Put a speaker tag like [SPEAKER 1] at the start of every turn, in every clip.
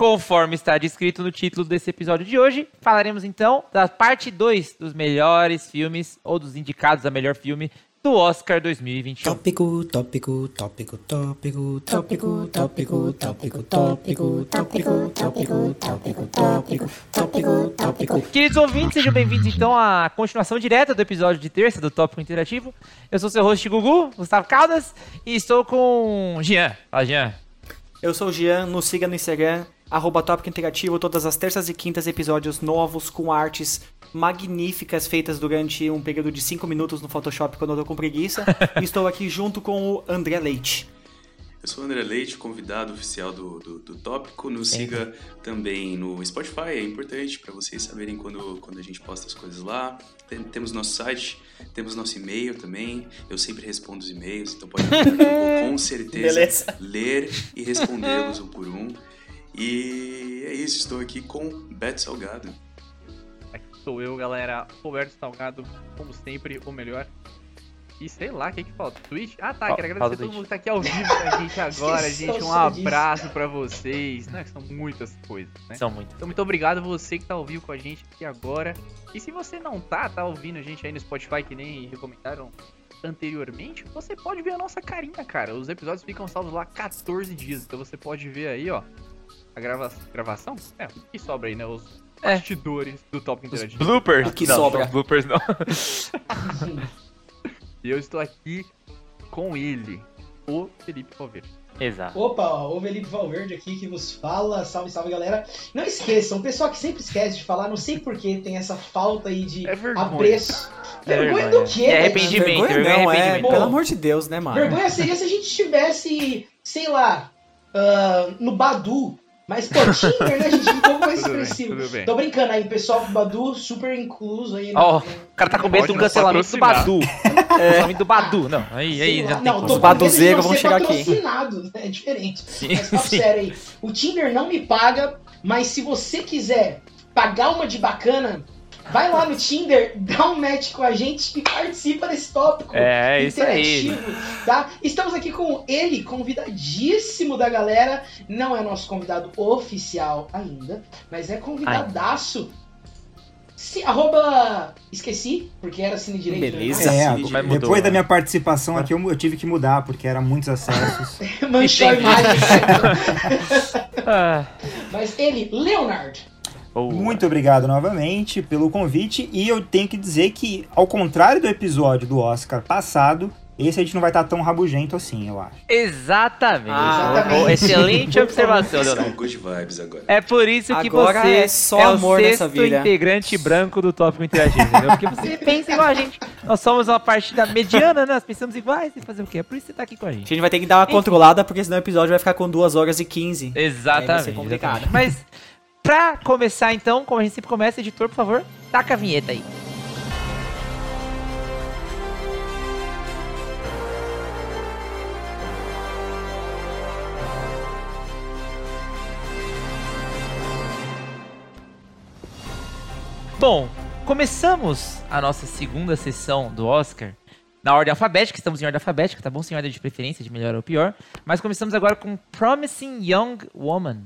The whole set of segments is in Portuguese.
[SPEAKER 1] Conforme está descrito no título desse episódio de hoje, falaremos então da parte 2 dos melhores filmes ou dos indicados a melhor filme do Oscar 2021.
[SPEAKER 2] Tópico, tópico, tópico, tópico, tópico, tópico, tópico, tópico, tópico, tópico, tópico, tópico, tópico, tópico.
[SPEAKER 1] Queridos ouvintes, sejam bem-vindos então à continuação direta do episódio de terça do Tópico Interativo. Eu sou seu host Gugu, Gustavo Caldas, e estou com Jean. Fala, Jean.
[SPEAKER 3] Eu sou o Jean, nos siga no Instagram, arroba Tópico Interativo, todas as terças e quintas episódios novos com artes magníficas feitas durante um período de 5 minutos no Photoshop quando eu tô com preguiça. e estou aqui junto com o André Leite.
[SPEAKER 4] Eu sou o André Leite, convidado oficial do, do, do Tópico. Nos siga também no Spotify, é importante para vocês saberem quando, quando a gente posta as coisas lá. Tem- temos nosso site, temos nosso e-mail também. Eu sempre respondo os e-mails, então pode eu vou com certeza
[SPEAKER 3] Beleza.
[SPEAKER 4] ler e respondê-los um por um. E é isso, estou aqui com Beto Salgado.
[SPEAKER 5] Aqui sou eu, galera. Roberto Salgado, como sempre, o melhor. E sei lá, o que que falta? Twitch? Ah, tá. Quero agradecer a todo
[SPEAKER 1] Twitch.
[SPEAKER 5] mundo que tá aqui ao vivo com a gente agora, gente. Um abraço pra vocês. Né? que São muitas coisas, né?
[SPEAKER 1] São muitos.
[SPEAKER 5] Então, muito obrigado você que tá ao vivo com a gente aqui agora. E se você não tá, tá ouvindo a gente aí no Spotify, que nem recomendaram anteriormente, você pode ver a nossa carinha, cara. Os episódios ficam salvos lá 14 dias. Então você pode ver aí, ó. A grava gravação? É, o que sobra aí, né? Os
[SPEAKER 1] É.
[SPEAKER 5] bastidores do Top
[SPEAKER 1] Os
[SPEAKER 5] Interativo.
[SPEAKER 1] bloopers.
[SPEAKER 3] O que
[SPEAKER 1] não,
[SPEAKER 3] sobra.
[SPEAKER 1] não, bloopers não.
[SPEAKER 5] E eu estou aqui com ele, o Felipe Valverde.
[SPEAKER 1] Exato.
[SPEAKER 2] Opa, ó, o Felipe Valverde aqui que vos fala. Salve, salve, galera. Não esqueçam, o pessoal que sempre esquece de falar, não sei por que tem essa falta aí de
[SPEAKER 5] É vergonha.
[SPEAKER 2] apreço.
[SPEAKER 1] É
[SPEAKER 2] vergonha
[SPEAKER 1] vergonha.
[SPEAKER 2] do quê?
[SPEAKER 1] É arrependimento.
[SPEAKER 3] Vergonha
[SPEAKER 1] vergonha
[SPEAKER 3] não,
[SPEAKER 1] e
[SPEAKER 3] é,
[SPEAKER 1] arrependimento.
[SPEAKER 3] pelo amor de Deus, né, mano?
[SPEAKER 2] Vergonha seria se a gente estivesse, sei lá, ah, no Badu. Mas, pô, Tinder, né, gente? Um pouco mais
[SPEAKER 5] bem,
[SPEAKER 2] expressivo.
[SPEAKER 5] tudo bem.
[SPEAKER 2] Tô brincando aí, pessoal Badu, super incluso aí.
[SPEAKER 1] Ó,
[SPEAKER 2] no-
[SPEAKER 1] o cara tá com medo do cancelamento do. Badu. Cancelamento do Badu. Não, aí, aí já tem
[SPEAKER 2] não,
[SPEAKER 1] como.
[SPEAKER 2] tô
[SPEAKER 3] Os baduzeiros vão chegar aqui.
[SPEAKER 2] né? É diferente.
[SPEAKER 1] Sim,
[SPEAKER 2] Mas papo
[SPEAKER 1] sim.
[SPEAKER 2] sério aí. O Tinder não me paga, mas se você quiser pagar uma de bacana, vai lá no Tinder, dá um match com a gente e participa desse tópico.
[SPEAKER 1] É, é isso aí.
[SPEAKER 2] interativo, Tá? Estamos aqui com ele, convidadíssimo da galera. Não é nosso convidado oficial ainda, mas é convidadaço. Se, arroba. Esqueci, porque era Cine Direito. né?
[SPEAKER 3] Beleza.
[SPEAKER 6] É,
[SPEAKER 4] Mas
[SPEAKER 1] mudou,
[SPEAKER 6] depois
[SPEAKER 1] né?
[SPEAKER 6] da minha participação aqui, eu, eu tive que mudar, porque eram muitos acessos.
[SPEAKER 2] Manchou a imagem.
[SPEAKER 1] Ah,
[SPEAKER 2] Mas ele, Leonard.
[SPEAKER 1] Boa.
[SPEAKER 6] Muito obrigado novamente pelo convite. E eu tenho que dizer que, ao contrário do episódio do Oscar passado, esse a gente não vai estar tão rabugento assim, eu acho.
[SPEAKER 1] Exatamente.
[SPEAKER 3] Ah,
[SPEAKER 2] exatamente.
[SPEAKER 1] Oh, Excelente observação,
[SPEAKER 4] São
[SPEAKER 1] Leonardo.
[SPEAKER 4] good vibes agora.
[SPEAKER 1] É por isso que
[SPEAKER 3] Agora
[SPEAKER 1] você
[SPEAKER 3] é só amor
[SPEAKER 1] o sexto
[SPEAKER 3] vida.
[SPEAKER 1] integrante branco do tópico interativo, entendeu? Porque você pensa igual a gente. Nós somos uma partida mediana, né? Nós pensamos iguais e fazer o quê? É por isso que você tá aqui com a
[SPEAKER 3] A
[SPEAKER 1] gente.
[SPEAKER 3] gente vai ter que dar uma controlada, porque senão o episódio vai ficar com 2 horas e 15.
[SPEAKER 1] Exatamente.
[SPEAKER 3] Vai ser complicado.
[SPEAKER 1] exatamente. Mas, pra começar então, como a gente sempre começa, editor, por favor, taca a vinheta aí. Bom, começamos a nossa segunda sessão do Oscar na ordem alfabética, estamos em ordem alfabética, tá bom? Sem ordem de preferência, de melhor ou pior. Mas começamos agora com Promising Young Woman,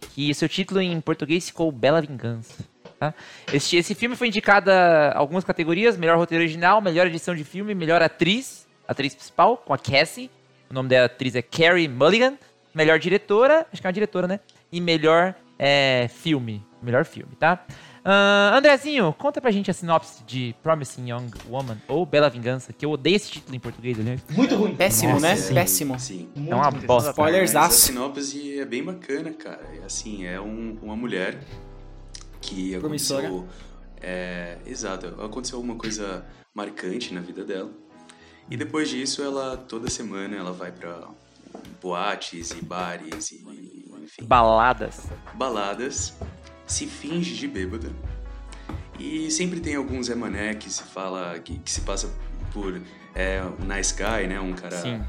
[SPEAKER 1] que seu título em português ficou Bela Vingança. Tá? Esse, esse filme foi indicado a algumas categorias: melhor roteiro original, melhor edição de filme, melhor atriz, atriz principal, com a Cassie. O nome da atriz é Carrie Mulligan. Melhor diretora, acho que é uma diretora, né? E melhor é, filme. Melhor filme, tá? Ahn, Andrezinho, conta pra gente a sinopse de Promising Young Woman ou Bela Vingança, que eu odeio esse título em português, aliás.
[SPEAKER 2] Muito ruim.
[SPEAKER 3] Péssimo,
[SPEAKER 6] Nossa,
[SPEAKER 3] né?
[SPEAKER 6] sim.
[SPEAKER 3] Péssimo.
[SPEAKER 4] Sim.
[SPEAKER 1] É uma bosta.
[SPEAKER 3] Spoilers.
[SPEAKER 4] A sinopse é bem bacana, cara. É assim, é um- uma mulher que aconteceu... É, exato. Aconteceu uma coisa marcante na vida dela. E depois disso, ela, toda semana, ela vai pra boates e bares e, enfim,
[SPEAKER 1] Baladas.
[SPEAKER 4] baladas, se finge de bêbada. E sempre tem algum Zé Mané que se fala, que, que se passa por é, um nice guy, né? Um cara
[SPEAKER 1] Sim.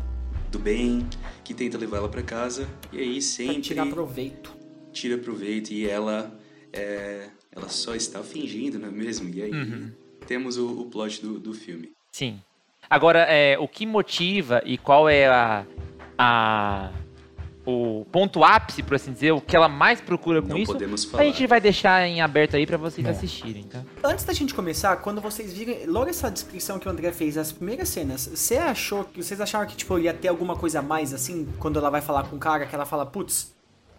[SPEAKER 4] do bem, que tenta levar ela pra casa. E aí
[SPEAKER 3] Pra
[SPEAKER 4] sempre
[SPEAKER 3] tirar proveito.
[SPEAKER 4] tira proveito e ela é, ela só está fingindo, não é mesmo? E aí
[SPEAKER 1] Uhum.
[SPEAKER 4] temos o, o plot do, do filme.
[SPEAKER 1] Sim. Agora, é, o que motiva e qual é a, a o ponto ápice, por assim dizer, o que ela mais procura com
[SPEAKER 4] Não
[SPEAKER 1] isso,
[SPEAKER 4] podemos
[SPEAKER 1] a
[SPEAKER 4] falar.
[SPEAKER 1] gente vai deixar em aberto aí pra vocês
[SPEAKER 6] É.
[SPEAKER 1] assistirem, tá?
[SPEAKER 3] Antes da gente começar, quando vocês virem, logo essa descrição que o André fez, as primeiras cenas, você achou que vocês acharam que tipo ia ter alguma coisa a mais assim, quando ela vai falar com o cara, que ela fala, putz,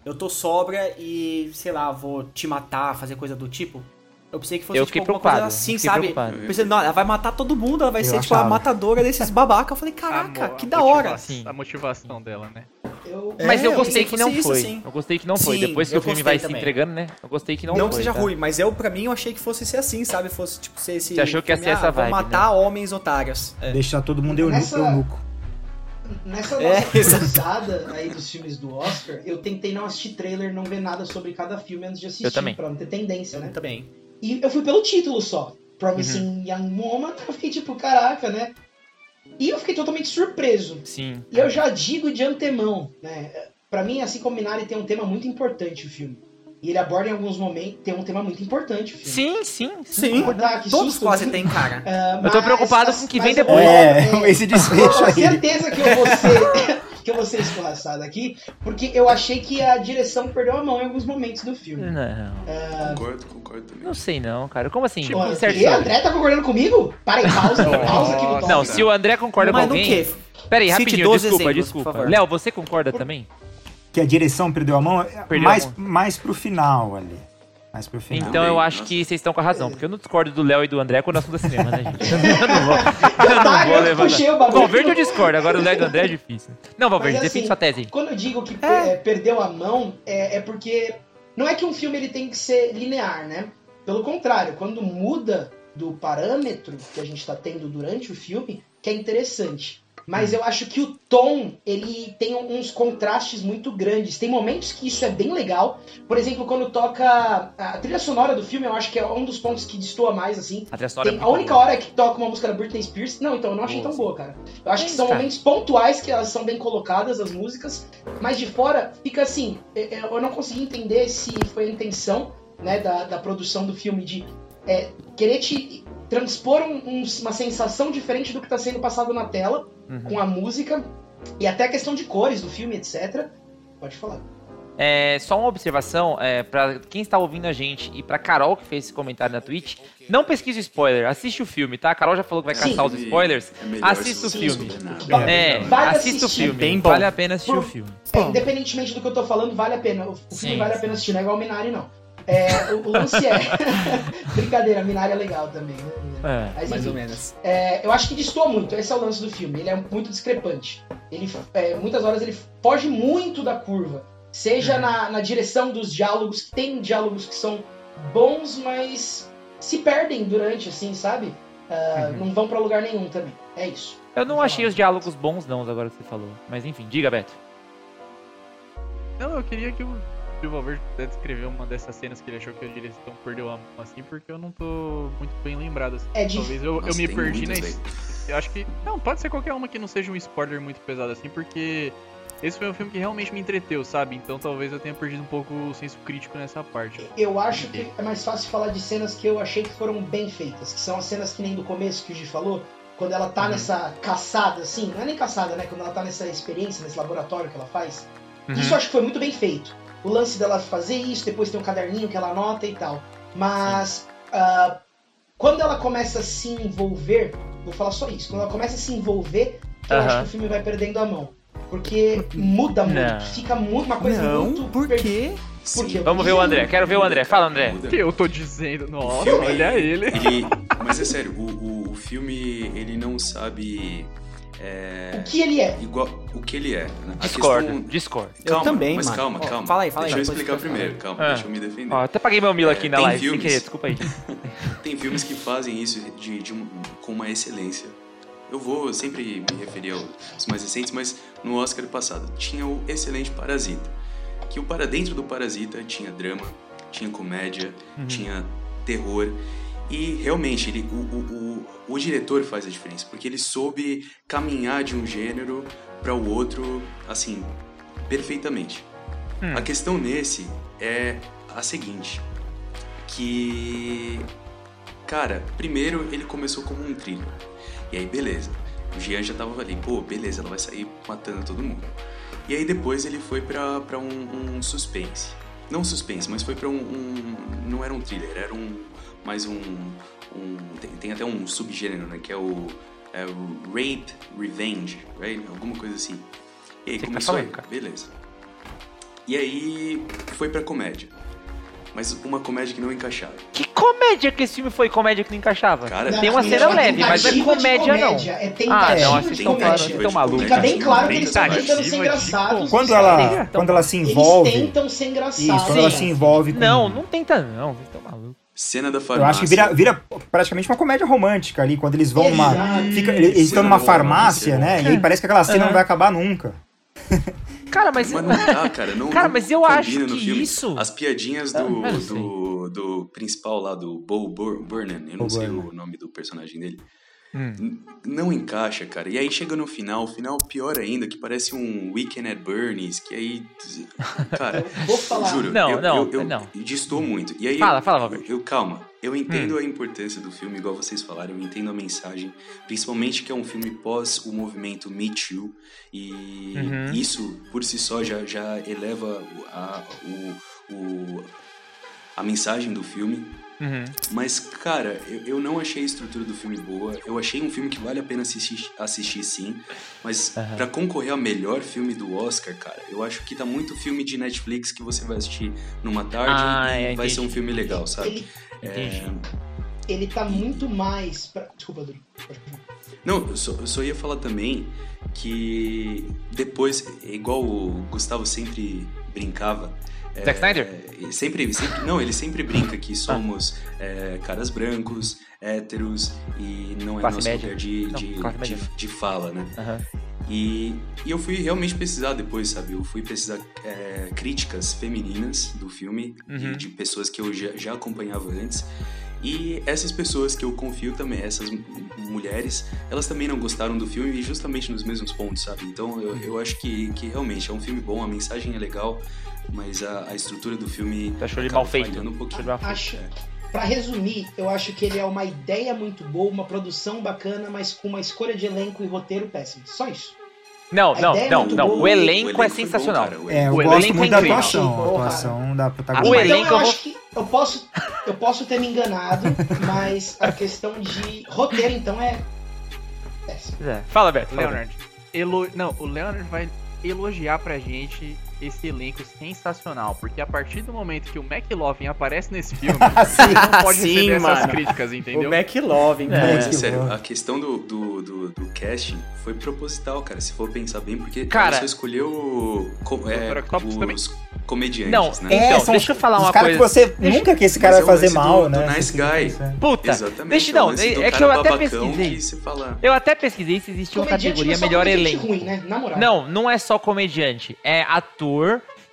[SPEAKER 3] eu tô sobra e sei lá, vou te matar, fazer coisa do tipo? Eu pensei que fosse
[SPEAKER 1] Eu
[SPEAKER 3] tipo alguma coisa assim, sabe?
[SPEAKER 1] preocupado.
[SPEAKER 3] Eu pensei, não, ela vai matar todo mundo, ela vai
[SPEAKER 6] Eu
[SPEAKER 3] ser tipo a
[SPEAKER 6] achava.
[SPEAKER 3] matadora desses babaca. Eu falei, caraca,
[SPEAKER 5] mo-
[SPEAKER 3] que
[SPEAKER 5] a
[SPEAKER 3] da hora.
[SPEAKER 5] A motivação dela, né?
[SPEAKER 2] Eu,
[SPEAKER 3] É,
[SPEAKER 1] Mas eu
[SPEAKER 3] eu
[SPEAKER 1] gostei
[SPEAKER 3] pensei
[SPEAKER 1] que não foi.
[SPEAKER 3] isso, sim.
[SPEAKER 1] Eu gostei que não foi.
[SPEAKER 3] Sim,
[SPEAKER 1] Depois que
[SPEAKER 3] eu
[SPEAKER 1] o filme vai se
[SPEAKER 3] também.
[SPEAKER 1] entregando, né? Eu gostei que não,
[SPEAKER 3] Não,
[SPEAKER 1] foi.
[SPEAKER 3] que seja
[SPEAKER 1] tá?
[SPEAKER 3] ruim, mas eu, pra mim, eu achei que fosse ser assim, sabe? Fosse, tipo, ser esse.
[SPEAKER 1] Você achou que ia ser essa
[SPEAKER 3] ah,
[SPEAKER 1] vibe,
[SPEAKER 3] matar homens otários. É.
[SPEAKER 6] Deixar todo mundo eunuco.
[SPEAKER 2] Nessa-
[SPEAKER 6] eunuco.
[SPEAKER 2] Nessa
[SPEAKER 3] É,
[SPEAKER 2] nossa cruzada aí dos filmes do Oscar, eu tentei não assistir trailer, não ver nada sobre cada filme antes de assistir,
[SPEAKER 1] Eu também.
[SPEAKER 2] pra não ter tendência, né?
[SPEAKER 3] Também.
[SPEAKER 2] E eu fui pelo título só. Promising
[SPEAKER 1] Uhum.
[SPEAKER 2] Young Woman, eu fiquei tipo, caraca, né? E eu fiquei totalmente surpreso.
[SPEAKER 1] Sim.
[SPEAKER 2] E eu já digo de antemão, né? Pra mim, assim como Minari tem um tema muito importante o filme. E ele aborda em alguns momentos, tem um tema muito importante o filme.
[SPEAKER 1] Sim, sim.
[SPEAKER 3] Sim,
[SPEAKER 2] que
[SPEAKER 3] todos
[SPEAKER 2] susto.
[SPEAKER 3] quase tem, cara.
[SPEAKER 2] Ah,
[SPEAKER 1] Eu tô
[SPEAKER 2] mas-
[SPEAKER 1] preocupado com o que vem
[SPEAKER 2] mas
[SPEAKER 1] depois.
[SPEAKER 6] É, esse desfecho
[SPEAKER 2] Com
[SPEAKER 6] aí.
[SPEAKER 2] certeza que eu vou ser, que eu vou ser escorraçado aqui, porque eu achei que a direção perdeu a mão em alguns momentos do filme.
[SPEAKER 1] Não.
[SPEAKER 4] Concordo, concordo também.
[SPEAKER 1] Não sei não, cara. Como assim?
[SPEAKER 2] Tipo,
[SPEAKER 1] Em certos
[SPEAKER 2] e
[SPEAKER 1] olhos.
[SPEAKER 2] André tá concordando comigo? Para aí, pausa, pausa aqui no
[SPEAKER 5] Nossa.
[SPEAKER 2] top.
[SPEAKER 1] Não, se o André concorda
[SPEAKER 3] Mas
[SPEAKER 1] com alguém...
[SPEAKER 3] quê?
[SPEAKER 1] Pera aí,
[SPEAKER 3] Cite
[SPEAKER 1] rapidinho,
[SPEAKER 3] 12
[SPEAKER 1] desculpa,
[SPEAKER 3] exemplos,
[SPEAKER 1] desculpa.
[SPEAKER 3] por.
[SPEAKER 1] Léo, você concorda também?
[SPEAKER 6] Que a direção perdeu a mão
[SPEAKER 1] Perdeu
[SPEAKER 6] mais,
[SPEAKER 1] a mão.
[SPEAKER 6] mais pro final ali. Mais pro final.
[SPEAKER 1] Então eu acho
[SPEAKER 4] nossa.
[SPEAKER 1] que vocês estão com a razão, porque eu não discordo do Léo e do André quando o assunto é cinema, né, gente? Eu não vou, eu não
[SPEAKER 2] Tá,
[SPEAKER 1] vou
[SPEAKER 2] eu
[SPEAKER 1] levantar.
[SPEAKER 2] puxei o.
[SPEAKER 1] Valverde eu discordo, agora o Léo e o André é difícil. Não, Valverde,
[SPEAKER 2] Mas,
[SPEAKER 1] defende
[SPEAKER 2] assim,
[SPEAKER 1] sua tese.
[SPEAKER 2] Quando eu digo que é, perdeu a mão, é, é porque não é que um filme ele tem que ser linear, né? Pelo contrário, quando muda do parâmetro que a gente tá tendo durante o filme, que é interessante. Mas eu acho que o tom, ele tem uns contrastes muito grandes. Tem momentos que isso é bem legal. Por exemplo, quando toca a trilha sonora do filme, eu acho que é um dos pontos que destoa mais, assim.
[SPEAKER 1] A trilha sonora
[SPEAKER 2] Tem
[SPEAKER 1] é
[SPEAKER 2] a única
[SPEAKER 1] boa.
[SPEAKER 2] hora que toca uma música da Britney Spears. Não, então eu não achei
[SPEAKER 1] Boa,
[SPEAKER 2] tão boa, cara. Eu acho que
[SPEAKER 1] É
[SPEAKER 2] são
[SPEAKER 1] cara.
[SPEAKER 2] momentos pontuais que elas são bem colocadas, as músicas. Mas de fora fica assim. é, é, Eu não consegui entender se foi a intenção né, da, da produção do filme de é, querer te transpor um- um- uma sensação diferente do que está sendo passado na tela
[SPEAKER 1] Uhum.
[SPEAKER 2] com a música e até a questão de cores do filme, etc. Pode falar.
[SPEAKER 1] É, só uma observação, é, para quem está ouvindo a gente e pra Carol que fez esse comentário na Twitch, não pesquise spoiler, assiste o filme, tá? A Carol já falou que vai
[SPEAKER 2] Sim.
[SPEAKER 1] caçar os spoilers.
[SPEAKER 4] É
[SPEAKER 1] Assista o filme.
[SPEAKER 4] nada.
[SPEAKER 1] É,
[SPEAKER 2] Vale
[SPEAKER 1] assista o filme,
[SPEAKER 3] Bem
[SPEAKER 1] vale a pena assistir o
[SPEAKER 2] Por-
[SPEAKER 1] filme.
[SPEAKER 2] É, independentemente do que eu tô falando, vale a pena. O, o filme
[SPEAKER 1] Sim,
[SPEAKER 2] vale a pena assistir, não é igual Minari, não. É, o, o lance é. Brincadeira, Minari é legal também, né?
[SPEAKER 1] É.
[SPEAKER 2] Mas,
[SPEAKER 3] Mais
[SPEAKER 2] enfim,
[SPEAKER 3] ou menos.
[SPEAKER 2] é, eu acho que destoa muito, esse é o lance do filme. Ele é muito discrepante. Ele, é, muitas horas ele foge muito da curva. Seja
[SPEAKER 1] Uhum.
[SPEAKER 2] na, na direção dos diálogos, que tem diálogos que são bons, mas se perdem durante, assim, sabe? Ah,
[SPEAKER 1] Uhum.
[SPEAKER 2] Não vão pra lugar nenhum também. É isso.
[SPEAKER 1] Eu não achei os diálogos bons não, agora que você falou. Mas enfim, diga, Beto.
[SPEAKER 5] Não, eu queria que o Silva Verde pudesse descrever uma dessas cenas que ele achou que a direção perdeu a mão, assim, porque eu não tô muito bem lembrado, assim.
[SPEAKER 2] É de
[SPEAKER 5] Talvez eu, eu
[SPEAKER 4] Nossa,
[SPEAKER 5] me
[SPEAKER 4] tem
[SPEAKER 5] perdi na...
[SPEAKER 4] velho.
[SPEAKER 5] Eu acho que... Não, pode ser qualquer uma que não seja um spoiler muito pesado, assim, porque... Esse foi um filme que realmente me entreteu, sabe? Então talvez eu tenha perdido um pouco o senso crítico nessa parte.
[SPEAKER 2] Eu acho que é mais fácil falar de cenas que eu achei que foram bem feitas, que são as cenas que nem do começo que o Gi falou, quando ela tá
[SPEAKER 1] Uhum.
[SPEAKER 2] nessa caçada, assim, não é nem caçada, né? Quando ela tá nessa experiência, nesse laboratório que ela faz.
[SPEAKER 1] Uhum.
[SPEAKER 2] Isso eu acho que foi muito bem feito. O lance dela fazer isso, depois tem um caderninho que ela anota e tal. Mas ah, quando ela começa a se envolver, vou falar só isso, quando ela começa a se envolver, eu
[SPEAKER 1] Aham.
[SPEAKER 2] acho que o filme vai perdendo a mão. Porque muda muito,
[SPEAKER 1] Não.
[SPEAKER 2] fica muito, uma coisa
[SPEAKER 3] Não,
[SPEAKER 2] muito.
[SPEAKER 3] por
[SPEAKER 2] per-
[SPEAKER 3] quê?
[SPEAKER 2] Por quê?
[SPEAKER 1] Vamos ver o André, quero ver o André. Fala, André.
[SPEAKER 4] Muda.
[SPEAKER 5] que eu tô dizendo? Nossa,
[SPEAKER 4] filme-
[SPEAKER 5] olha ele.
[SPEAKER 4] Ele, mas é sério, o, o, o filme ele não sabe é,
[SPEAKER 2] O que ele é?
[SPEAKER 4] igual o que ele é. né? A
[SPEAKER 1] Discordo,
[SPEAKER 4] questão-
[SPEAKER 1] discordo.
[SPEAKER 3] Eu
[SPEAKER 4] Calma,
[SPEAKER 3] também,
[SPEAKER 4] mas
[SPEAKER 3] mano.
[SPEAKER 4] calma, calma.
[SPEAKER 3] fala aí, fala aí,
[SPEAKER 4] Deixa eu explicar primeiro, calma,
[SPEAKER 1] Ah.
[SPEAKER 4] deixa eu me defender.
[SPEAKER 1] Ó, até paguei meu milo aqui na live, sem
[SPEAKER 4] filmes.
[SPEAKER 1] querer, desculpa aí.
[SPEAKER 4] Tem filmes que fazem isso de, de um- com uma excelência. Eu vou sempre me referir aos mais recentes, mas no Oscar passado tinha o excelente Parasita. Que o para dentro do Parasita tinha drama, tinha comédia,
[SPEAKER 1] Uhum.
[SPEAKER 4] tinha terror. E realmente, ele, o, o, o, o diretor faz a diferença, porque ele soube caminhar de um gênero para o outro, assim, perfeitamente.
[SPEAKER 1] Hum.
[SPEAKER 4] A questão nesse é a seguinte, que cara, primeiro ele começou como um thriller. E aí beleza. O Jean já tava ali, pô, beleza, ela vai sair matando todo mundo. E aí depois ele foi pra, pra um, um suspense. Não suspense, mas foi pra um, um- Não era um thriller, era um. Mais um. um tem, tem até um subgênero, né? Que é o. É o Rape Revenge, right? Alguma coisa assim. E aí
[SPEAKER 1] Você tá
[SPEAKER 4] começou.
[SPEAKER 1] falando, cara.
[SPEAKER 4] beleza. E aí foi pra comédia. Mas uma comédia que não encaixava.
[SPEAKER 1] Que comédia que esse filme foi? Comédia que não encaixava?
[SPEAKER 4] Cara,
[SPEAKER 1] Tem uma
[SPEAKER 2] Não,
[SPEAKER 1] cena
[SPEAKER 2] é
[SPEAKER 1] leve, mas não é comédia, não.
[SPEAKER 2] comédia, É
[SPEAKER 1] Ah,
[SPEAKER 2] tentativa
[SPEAKER 1] não,
[SPEAKER 2] de
[SPEAKER 1] vocês estão vocês estão malucos.
[SPEAKER 2] Fica bem claro que eles estão tentando ser
[SPEAKER 5] de
[SPEAKER 2] engraçados.
[SPEAKER 6] Quando
[SPEAKER 2] eles
[SPEAKER 6] ela, quando ela se
[SPEAKER 2] Eles
[SPEAKER 6] envolve.
[SPEAKER 2] tentam ser engraçados.
[SPEAKER 6] Isso, quando ela se envolve com.
[SPEAKER 1] Não, não tenta não, vocês estão malucos.
[SPEAKER 4] Cena da
[SPEAKER 6] Eu
[SPEAKER 4] farmácia.
[SPEAKER 6] acho que vira, vira praticamente uma comédia romântica ali, quando eles vão numa. Fica, eles estão numa
[SPEAKER 4] é
[SPEAKER 6] farmácia,
[SPEAKER 4] é
[SPEAKER 6] né?
[SPEAKER 4] bom.
[SPEAKER 6] E aí parece que aquela cena
[SPEAKER 1] Aham.
[SPEAKER 6] não vai acabar nunca.
[SPEAKER 1] Cara, mas...
[SPEAKER 4] Mas não dá, cara. Não,
[SPEAKER 1] Cara, mas eu acho que
[SPEAKER 4] filme.
[SPEAKER 1] isso-
[SPEAKER 4] As piadinhas
[SPEAKER 1] Ah,
[SPEAKER 4] do,
[SPEAKER 1] eu sei.
[SPEAKER 4] do, do principal lá, do Bo Bur- Burnham, eu não
[SPEAKER 6] Bo
[SPEAKER 4] sei
[SPEAKER 6] Burnham.
[SPEAKER 4] o nome do personagem dele.
[SPEAKER 1] Hum.
[SPEAKER 4] Não encaixa, cara. E aí chega no final, o final pior ainda, que parece um Weekend at Bernie's, que aí. Cara,
[SPEAKER 2] Eu vou falar.
[SPEAKER 4] juro.
[SPEAKER 1] Não,
[SPEAKER 4] eu,
[SPEAKER 1] não,
[SPEAKER 4] eu, eu
[SPEAKER 1] não.
[SPEAKER 4] distou muito. E aí,
[SPEAKER 1] Fala,
[SPEAKER 4] eu,
[SPEAKER 1] fala. Hum.
[SPEAKER 4] Eu, calma. Eu entendo a importância do filme, igual vocês falaram, eu entendo a mensagem, principalmente que é um filme pós o movimento Me Too, e
[SPEAKER 1] Uhum.
[SPEAKER 4] isso por si só já, já eleva a, o, o- a mensagem do filme.
[SPEAKER 1] Uhum.
[SPEAKER 4] Mas, cara, eu, eu não achei a estrutura do filme boa. Eu achei um filme que vale a pena assistir, assistir sim. Mas
[SPEAKER 1] Aham.
[SPEAKER 4] pra concorrer ao melhor filme do Oscar, cara, eu acho que tá muito filme de Netflix que você vai assistir numa tarde
[SPEAKER 1] Ah,
[SPEAKER 4] e
[SPEAKER 1] é,
[SPEAKER 4] vai ser um filme legal, sabe?
[SPEAKER 2] Ele,
[SPEAKER 1] Entendi.
[SPEAKER 2] ele tá muito mais. Pra... Desculpa, continuar.
[SPEAKER 4] Não, eu só, eu só ia falar também que depois, igual o Gustavo sempre brincava. É,
[SPEAKER 1] Zack Snyder?
[SPEAKER 4] sempre, sempre, não, ele sempre brinca que somos é, caras brancos, héteros e não é
[SPEAKER 1] Classe
[SPEAKER 4] nosso
[SPEAKER 1] média.
[SPEAKER 4] lugar de,
[SPEAKER 1] Não,
[SPEAKER 4] de, de, de fala, né?
[SPEAKER 1] Aham.
[SPEAKER 4] E, e eu fui realmente pesquisar depois, sabe? Eu fui pesquisar é, críticas femininas do filme, de,
[SPEAKER 1] Uhum.
[SPEAKER 4] de pessoas que eu já, já acompanhava antes. E essas pessoas que eu confio também, essas mulheres, elas também não gostaram do filme e justamente nos mesmos pontos, sabe? Então eu, eu acho que, que realmente é um filme bom, a mensagem é legal, mas a, a estrutura do filme.
[SPEAKER 1] Você achou ele mal feito?
[SPEAKER 4] falhando Um pouquinho.
[SPEAKER 2] Acho.
[SPEAKER 4] É.
[SPEAKER 2] Pra resumir, eu acho que ele é uma ideia muito boa, uma produção bacana, mas com uma escolha de elenco e roteiro péssimo. Só isso.
[SPEAKER 1] Não,
[SPEAKER 2] A
[SPEAKER 1] não,
[SPEAKER 2] é
[SPEAKER 1] não, não. O
[SPEAKER 2] o
[SPEAKER 1] elenco é
[SPEAKER 4] foi
[SPEAKER 1] sensacional.
[SPEAKER 4] o
[SPEAKER 6] É, eu
[SPEAKER 1] O
[SPEAKER 6] gosto
[SPEAKER 1] elenco
[SPEAKER 6] muito
[SPEAKER 1] é
[SPEAKER 6] da atuação. A atuação da
[SPEAKER 1] O
[SPEAKER 6] protagonista.
[SPEAKER 1] elenco
[SPEAKER 2] então eu
[SPEAKER 1] vou-
[SPEAKER 2] acho que eu posso, eu posso ter me enganado, mas a questão de roteiro, então, é péssimo.
[SPEAKER 1] É. Fala, Beto. fala,
[SPEAKER 5] Leonard, elo... não, o Leonard vai elogiar pra gente esse elenco sensacional, porque a partir do momento que o McLovin aparece nesse filme,
[SPEAKER 3] Sim,
[SPEAKER 5] não pode
[SPEAKER 3] sim,
[SPEAKER 5] receber essas
[SPEAKER 3] mano.
[SPEAKER 5] críticas, entendeu?
[SPEAKER 3] O McLovin,
[SPEAKER 1] É.
[SPEAKER 3] cara.
[SPEAKER 4] Mas é sério, a questão do, do, do, do casting foi proposital, cara. Se for pensar bem, porque
[SPEAKER 1] Cara-
[SPEAKER 4] só escolheu co- é,
[SPEAKER 5] Copos também.
[SPEAKER 4] os comediantes,
[SPEAKER 1] Não,
[SPEAKER 4] né?
[SPEAKER 1] Então,
[SPEAKER 6] são
[SPEAKER 1] deixa eu falar
[SPEAKER 6] os
[SPEAKER 1] uma
[SPEAKER 6] caras
[SPEAKER 1] coisa.
[SPEAKER 6] que você
[SPEAKER 1] Deixa-
[SPEAKER 6] nunca que esse cara
[SPEAKER 4] é
[SPEAKER 6] vai
[SPEAKER 4] o
[SPEAKER 6] fazer mal,
[SPEAKER 4] do-
[SPEAKER 6] né?
[SPEAKER 4] do nice
[SPEAKER 6] Você
[SPEAKER 4] guy.
[SPEAKER 1] Puta,
[SPEAKER 4] Exatamente.
[SPEAKER 1] deixa
[SPEAKER 4] é
[SPEAKER 1] não, é que
[SPEAKER 4] cara
[SPEAKER 1] eu até pesquisei.
[SPEAKER 4] você fala...
[SPEAKER 1] Eu até pesquisei se existia uma categoria
[SPEAKER 2] é
[SPEAKER 1] melhor elenco.
[SPEAKER 2] ruim, né? Na moral.
[SPEAKER 1] Não, não é só comediante. É ator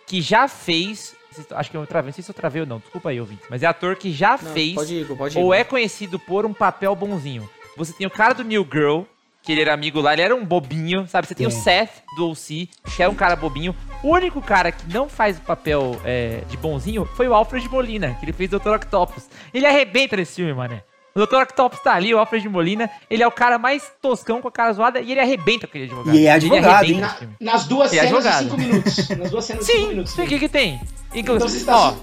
[SPEAKER 1] que já fez. Acho que eu travei, não sei se eu travei ou não, desculpa aí, ouvinte. Mas é ator que já
[SPEAKER 3] Não,
[SPEAKER 1] fez
[SPEAKER 3] Pode ir, pode ir.
[SPEAKER 1] ou é conhecido por um papel bonzinho. Você tem o cara do New Girl, que ele era amigo lá, ele era um bobinho, sabe? Você tem o
[SPEAKER 6] Sim.
[SPEAKER 1] Seth do OC, que é um cara bobinho. O único cara que não faz o papel é, de bonzinho foi o Alfred Molina, que ele fez Dr. Octopus. Ele arrebenta nesse filme, mané. O Dr. Octopus tá ali, o Alfred Molina, ele é o cara mais toscão com a cara zoada e ele arrebenta aquele advogado.
[SPEAKER 6] E é
[SPEAKER 1] Ele
[SPEAKER 6] advogado,
[SPEAKER 1] arrebenta
[SPEAKER 6] hein?
[SPEAKER 2] Na- nas duas
[SPEAKER 1] Ele é
[SPEAKER 2] cenas de
[SPEAKER 1] advogado.
[SPEAKER 2] 5 minutos. Nas duas cenas de 5
[SPEAKER 1] Sim,
[SPEAKER 2] minutos.
[SPEAKER 1] sim, o que que tem?
[SPEAKER 2] Então
[SPEAKER 1] Inclusive,
[SPEAKER 2] está...
[SPEAKER 1] ó,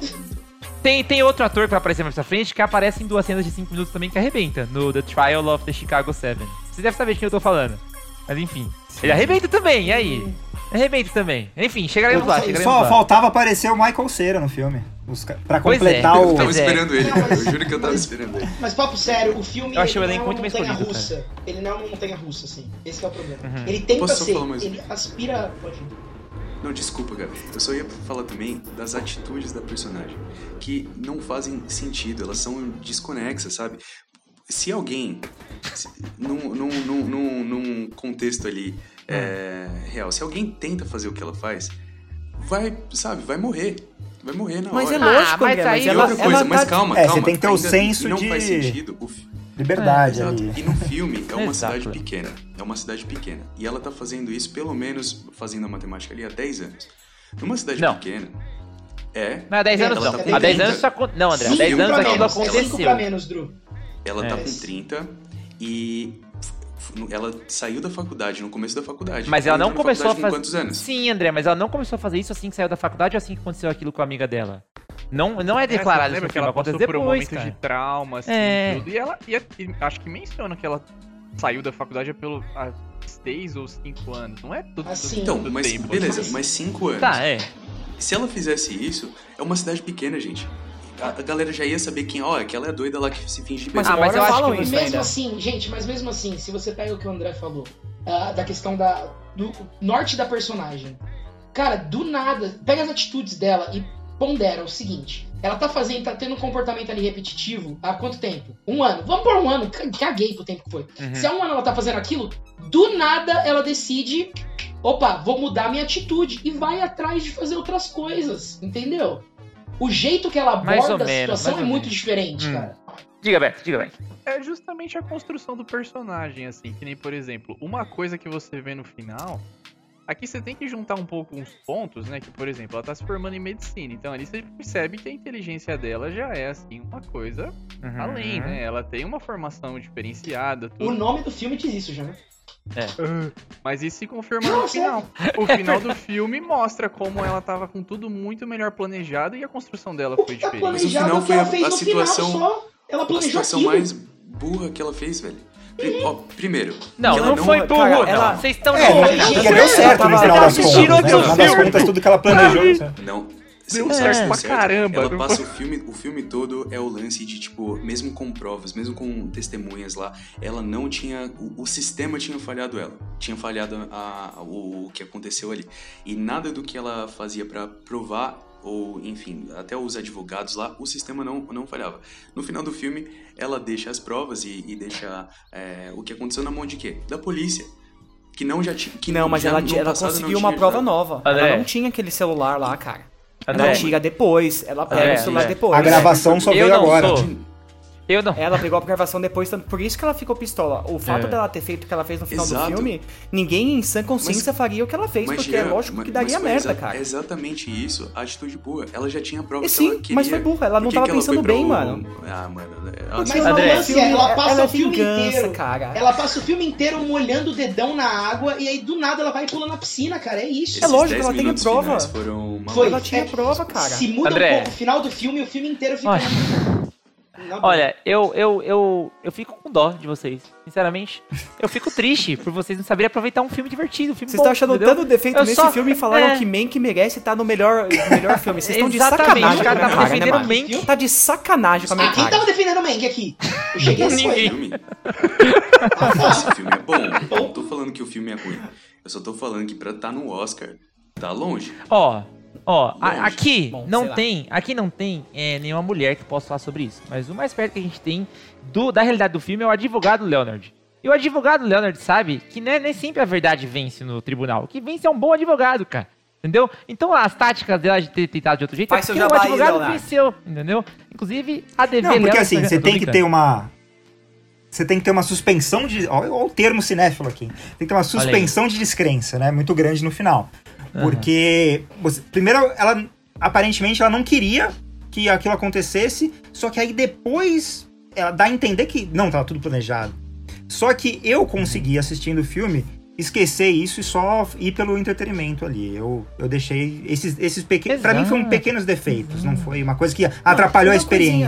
[SPEAKER 1] tem, tem outro ator que vai aparecer mais pra frente que aparece em duas cenas de 5 minutos também que arrebenta, no The Trial of the Chicago 7. Você deve saber de quem eu tô falando. Mas enfim. Ele arrebenta também, e aí? Arrebenta também. Enfim, chegaremos lá, chegaremos
[SPEAKER 6] Só
[SPEAKER 1] lá.
[SPEAKER 6] faltava aparecer o Michael Cera no filme. Os ca- Pra
[SPEAKER 1] Pois é.
[SPEAKER 6] completar
[SPEAKER 4] Eu
[SPEAKER 6] o.
[SPEAKER 4] tava
[SPEAKER 1] Pois é.
[SPEAKER 4] esperando ele, cara. Eu juro que eu tava
[SPEAKER 2] mas-
[SPEAKER 4] esperando ele.
[SPEAKER 2] Mas papo sério, o filme
[SPEAKER 1] Eu achei
[SPEAKER 2] ele não é
[SPEAKER 1] muito bem
[SPEAKER 2] montanha russa. Ele não é uma montanha russa, assim. Esse que é o problema.
[SPEAKER 1] Uhum.
[SPEAKER 2] Ele tenta
[SPEAKER 4] Posso só
[SPEAKER 2] ser,
[SPEAKER 4] falar mais
[SPEAKER 2] ele aspira... Pode.
[SPEAKER 4] Não, desculpa, cara. Eu só ia falar também das atitudes da personagem, que não fazem sentido, elas são desconexas, sabe? Se alguém, se- num, num, num, num, num contexto ali é, real, se alguém tenta fazer o que ela faz, vai, sabe, vai morrer. Vai morrer na
[SPEAKER 3] Mas
[SPEAKER 4] hora.
[SPEAKER 3] é lógico,
[SPEAKER 1] Ah, mas
[SPEAKER 3] André,
[SPEAKER 1] aí
[SPEAKER 4] E
[SPEAKER 3] ela,
[SPEAKER 4] outra coisa,
[SPEAKER 3] ela
[SPEAKER 4] mas
[SPEAKER 3] tá-
[SPEAKER 4] calma,
[SPEAKER 6] É,
[SPEAKER 4] calma.
[SPEAKER 6] você tem que ter o senso
[SPEAKER 4] não
[SPEAKER 6] de-
[SPEAKER 4] faz sentido. O,
[SPEAKER 6] Liberdade
[SPEAKER 4] Exato.
[SPEAKER 6] ali.
[SPEAKER 4] E no filme é uma cidade pequena. É uma cidade pequena. E ela tá fazendo isso, pelo menos, fazendo a matemática ali, há 10 anos. Numa cidade
[SPEAKER 1] Não.
[SPEAKER 4] pequena. É.
[SPEAKER 1] Não, há 10 anos
[SPEAKER 4] Ela
[SPEAKER 1] não.
[SPEAKER 4] tá
[SPEAKER 1] Há 10
[SPEAKER 4] com
[SPEAKER 1] anos isso acon- Não, André, há
[SPEAKER 2] Cinco
[SPEAKER 1] 10 anos aquilo
[SPEAKER 2] menos, é
[SPEAKER 1] aconteceu.
[SPEAKER 2] pra menos, Drew.
[SPEAKER 4] Ela
[SPEAKER 1] É.
[SPEAKER 4] tá com 30 e ela saiu da faculdade, no começo da faculdade.
[SPEAKER 1] Mas ela não começou a fazer.
[SPEAKER 4] quantos anos?
[SPEAKER 1] Sim, André, mas ela não começou a fazer isso assim que saiu da faculdade ou assim que aconteceu aquilo com a amiga dela. Não, não é
[SPEAKER 5] É,
[SPEAKER 1] declarado isso no
[SPEAKER 5] que ela
[SPEAKER 1] filme,
[SPEAKER 5] passou
[SPEAKER 1] acontece
[SPEAKER 5] por um
[SPEAKER 1] depois,
[SPEAKER 5] momento
[SPEAKER 1] cara.
[SPEAKER 5] de trauma, assim,
[SPEAKER 1] É.
[SPEAKER 5] tudo. E ela, e, e acho que menciona que ela saiu da faculdade há pelo há seis ou cinco anos. Não é tudo,
[SPEAKER 2] Assim.
[SPEAKER 4] Então,
[SPEAKER 5] tudo
[SPEAKER 4] mas
[SPEAKER 5] tempo.
[SPEAKER 4] beleza,
[SPEAKER 2] mas-
[SPEAKER 4] mas cinco anos.
[SPEAKER 1] Tá, é.
[SPEAKER 4] Se ela fizesse isso, é uma cidade pequena, gente. A, a galera já ia saber quem, ó, aquela é doida lá que se finge de
[SPEAKER 3] Mas
[SPEAKER 1] Ah, mas
[SPEAKER 3] agora
[SPEAKER 1] eu acho
[SPEAKER 3] falam
[SPEAKER 1] que
[SPEAKER 3] isso
[SPEAKER 2] mesmo
[SPEAKER 3] ainda.
[SPEAKER 2] assim, gente, mas mesmo assim, se você pega o que o André falou, ah, da questão da, do norte da personagem, cara, do nada, pega as atitudes dela e pondera o seguinte: ela tá fazendo, tá tendo um comportamento ali repetitivo há quanto tempo? Um ano. Vamos por um ano, ca- caguei pro tempo que foi.
[SPEAKER 1] Uhum.
[SPEAKER 2] Se há um ano ela tá fazendo aquilo, do nada ela decide. Opa, vou mudar minha atitude e vai atrás de fazer outras coisas, entendeu? O jeito que ela
[SPEAKER 1] Mais ou
[SPEAKER 2] aborda a
[SPEAKER 1] menos,
[SPEAKER 2] situação é muito
[SPEAKER 1] menos.
[SPEAKER 2] diferente,
[SPEAKER 1] Hum.
[SPEAKER 2] cara.
[SPEAKER 1] Diga, Beto, diga, Beto.
[SPEAKER 5] É justamente a construção do personagem, assim, que nem, por exemplo, uma coisa que você vê no final. Aqui você tem que juntar um pouco uns pontos, né? Que, por exemplo, ela tá se formando em medicina. Então ali você percebe que a inteligência dela já é, assim, uma coisa
[SPEAKER 1] Uhum.
[SPEAKER 5] além, né? Ela tem uma formação diferenciada, tudo.
[SPEAKER 2] O nome do filme diz isso já, né?
[SPEAKER 5] Mas isso se confirma
[SPEAKER 2] Não,
[SPEAKER 5] no final. O final do filme mostra como ela tava com tudo muito melhor planejado e a construção dela
[SPEAKER 2] O
[SPEAKER 5] foi
[SPEAKER 2] que tá
[SPEAKER 5] diferente.
[SPEAKER 4] Mas o final
[SPEAKER 2] é
[SPEAKER 4] foi a- a situação-.
[SPEAKER 2] Ela
[SPEAKER 4] A
[SPEAKER 2] planejou
[SPEAKER 4] situação
[SPEAKER 2] aquilo.
[SPEAKER 4] mais burra que ela fez, velho. Ó, primeiro,
[SPEAKER 1] Não,
[SPEAKER 4] ela
[SPEAKER 1] não, foi burro,
[SPEAKER 3] cara,
[SPEAKER 1] não.
[SPEAKER 3] ela-
[SPEAKER 1] Vocês estão
[SPEAKER 6] É,
[SPEAKER 2] Não,
[SPEAKER 6] deu certo no final das
[SPEAKER 1] assistindo
[SPEAKER 6] contas.
[SPEAKER 1] outro?
[SPEAKER 6] No final das
[SPEAKER 1] filme.
[SPEAKER 6] contas, tudo que ela planejou.
[SPEAKER 4] Não.
[SPEAKER 5] Deu
[SPEAKER 4] se
[SPEAKER 5] certo pra caramba,
[SPEAKER 4] Ela passa o filme, o filme todo é o lance de, tipo, mesmo com provas, mesmo com testemunhas lá, ela não tinha. O, o sistema tinha falhado ela. Tinha falhado a, a- o, o que aconteceu ali. E nada do que ela fazia pra provar, ou enfim, até os advogados lá, o sistema não, não falhava. No final do filme, ela deixa as provas e, e deixa é, o que aconteceu na mão de quê? Da polícia. Que não já tinha. Que
[SPEAKER 3] Não, mas
[SPEAKER 4] já
[SPEAKER 3] ela, ela conseguiu uma prova nova.
[SPEAKER 1] André.
[SPEAKER 3] Ela não tinha aquele celular lá, cara. Ela tira depois. Ela pega
[SPEAKER 1] André,
[SPEAKER 3] o celular depois.
[SPEAKER 6] A gravação só veio agora.
[SPEAKER 1] sou. Eu não.
[SPEAKER 3] Ela pegou a gravação depois, tanto por isso que ela ficou pistola. O fato
[SPEAKER 1] É.
[SPEAKER 3] dela ter feito o que ela fez no final
[SPEAKER 4] Exato.
[SPEAKER 3] do filme, ninguém em sã consciência faria o que ela fez,
[SPEAKER 4] Mas,
[SPEAKER 3] porque é lógico
[SPEAKER 4] mas-
[SPEAKER 3] que daria
[SPEAKER 4] mas
[SPEAKER 3] merda,
[SPEAKER 4] exa-
[SPEAKER 3] cara.
[SPEAKER 4] Exatamente isso, a atitude burra. Ela já tinha prova
[SPEAKER 3] E
[SPEAKER 4] que
[SPEAKER 3] sim,
[SPEAKER 4] ela queria.
[SPEAKER 3] mas foi burra, ela não tava pensando bem, mano.
[SPEAKER 4] Ah, mano. Ela...
[SPEAKER 2] Mas
[SPEAKER 1] André.
[SPEAKER 2] é, ela passa
[SPEAKER 3] ela é
[SPEAKER 2] o filme
[SPEAKER 3] vingança,
[SPEAKER 2] inteiro.
[SPEAKER 3] cara.
[SPEAKER 2] Ela passa o filme inteiro molhando o dedão na água e aí do nada ela vai pulando na piscina, cara. É isso.
[SPEAKER 3] É lógico,
[SPEAKER 4] 10
[SPEAKER 3] ela tem
[SPEAKER 4] minutos
[SPEAKER 3] prova.
[SPEAKER 4] finais Foram uma
[SPEAKER 2] Foi.
[SPEAKER 3] Ela tinha
[SPEAKER 2] É,
[SPEAKER 3] prova, cara.
[SPEAKER 2] Se muda
[SPEAKER 1] André.
[SPEAKER 2] um pouco o final do filme, o filme inteiro fica.
[SPEAKER 1] Olha. Eu, eu, eu, eu fico com dó de vocês. Sinceramente, eu fico triste por vocês não saberem aproveitar um filme divertido, um filme
[SPEAKER 3] Vocês estão achando
[SPEAKER 1] entendeu?
[SPEAKER 3] tanto defeito
[SPEAKER 1] Eu
[SPEAKER 3] nesse
[SPEAKER 1] só-
[SPEAKER 3] filme e falaram
[SPEAKER 1] é.
[SPEAKER 3] que Mank merece estar no melhor, no melhor filme. Vocês estão de
[SPEAKER 1] Exatamente,
[SPEAKER 3] sacanagem
[SPEAKER 1] o cara tava
[SPEAKER 3] cara, né,
[SPEAKER 1] defendendo
[SPEAKER 3] mano?
[SPEAKER 1] Mank.
[SPEAKER 3] Tá de sacanagem com a minha
[SPEAKER 2] Ah, quem tava defendendo o Mank aqui? Eu cheguei a
[SPEAKER 1] Ninguém.
[SPEAKER 4] filme. Esse filme é bom. Eu não tô falando que o filme é ruim. Eu só tô falando que pra estar no Oscar, tá longe.
[SPEAKER 1] Ó, ó, a- aqui
[SPEAKER 3] Bom,
[SPEAKER 1] não
[SPEAKER 3] lá.
[SPEAKER 1] tem, aqui não tem é, nenhuma mulher que possa falar sobre isso. Mas o mais perto que a gente tem do, da realidade do filme é o advogado Leonard. E o advogado Leonard sabe que não é nem sempre a verdade vence no tribunal. O que vence é um bom advogado, cara. Entendeu? Então as táticas dela de ter tentado de outro jeito
[SPEAKER 3] Faz
[SPEAKER 1] é porque o advogado
[SPEAKER 3] Leonardo.
[SPEAKER 1] venceu, entendeu? Inclusive, a DV
[SPEAKER 6] Não, porque
[SPEAKER 1] Leonard-
[SPEAKER 6] assim, você tem que ter uma. Você tem que ter uma suspensão de. Olha o termo cinéfilo aqui. Tem que ter uma suspensão de descrença, né? Muito grande no final. Porque. você- primeiro, ela. Aparentemente, ela não queria que aquilo acontecesse. Só que aí depois. Ela dá a entender que. Não, tava tudo planejado. Só que eu consegui, assistindo o filme, esquecer isso e só ir pelo entretenimento ali. Eu, eu deixei. Esses, esses pequenos. Pra mim foram pequenos defeitos. Não foi uma coisa que atrapalhou a
[SPEAKER 3] uma coisinha.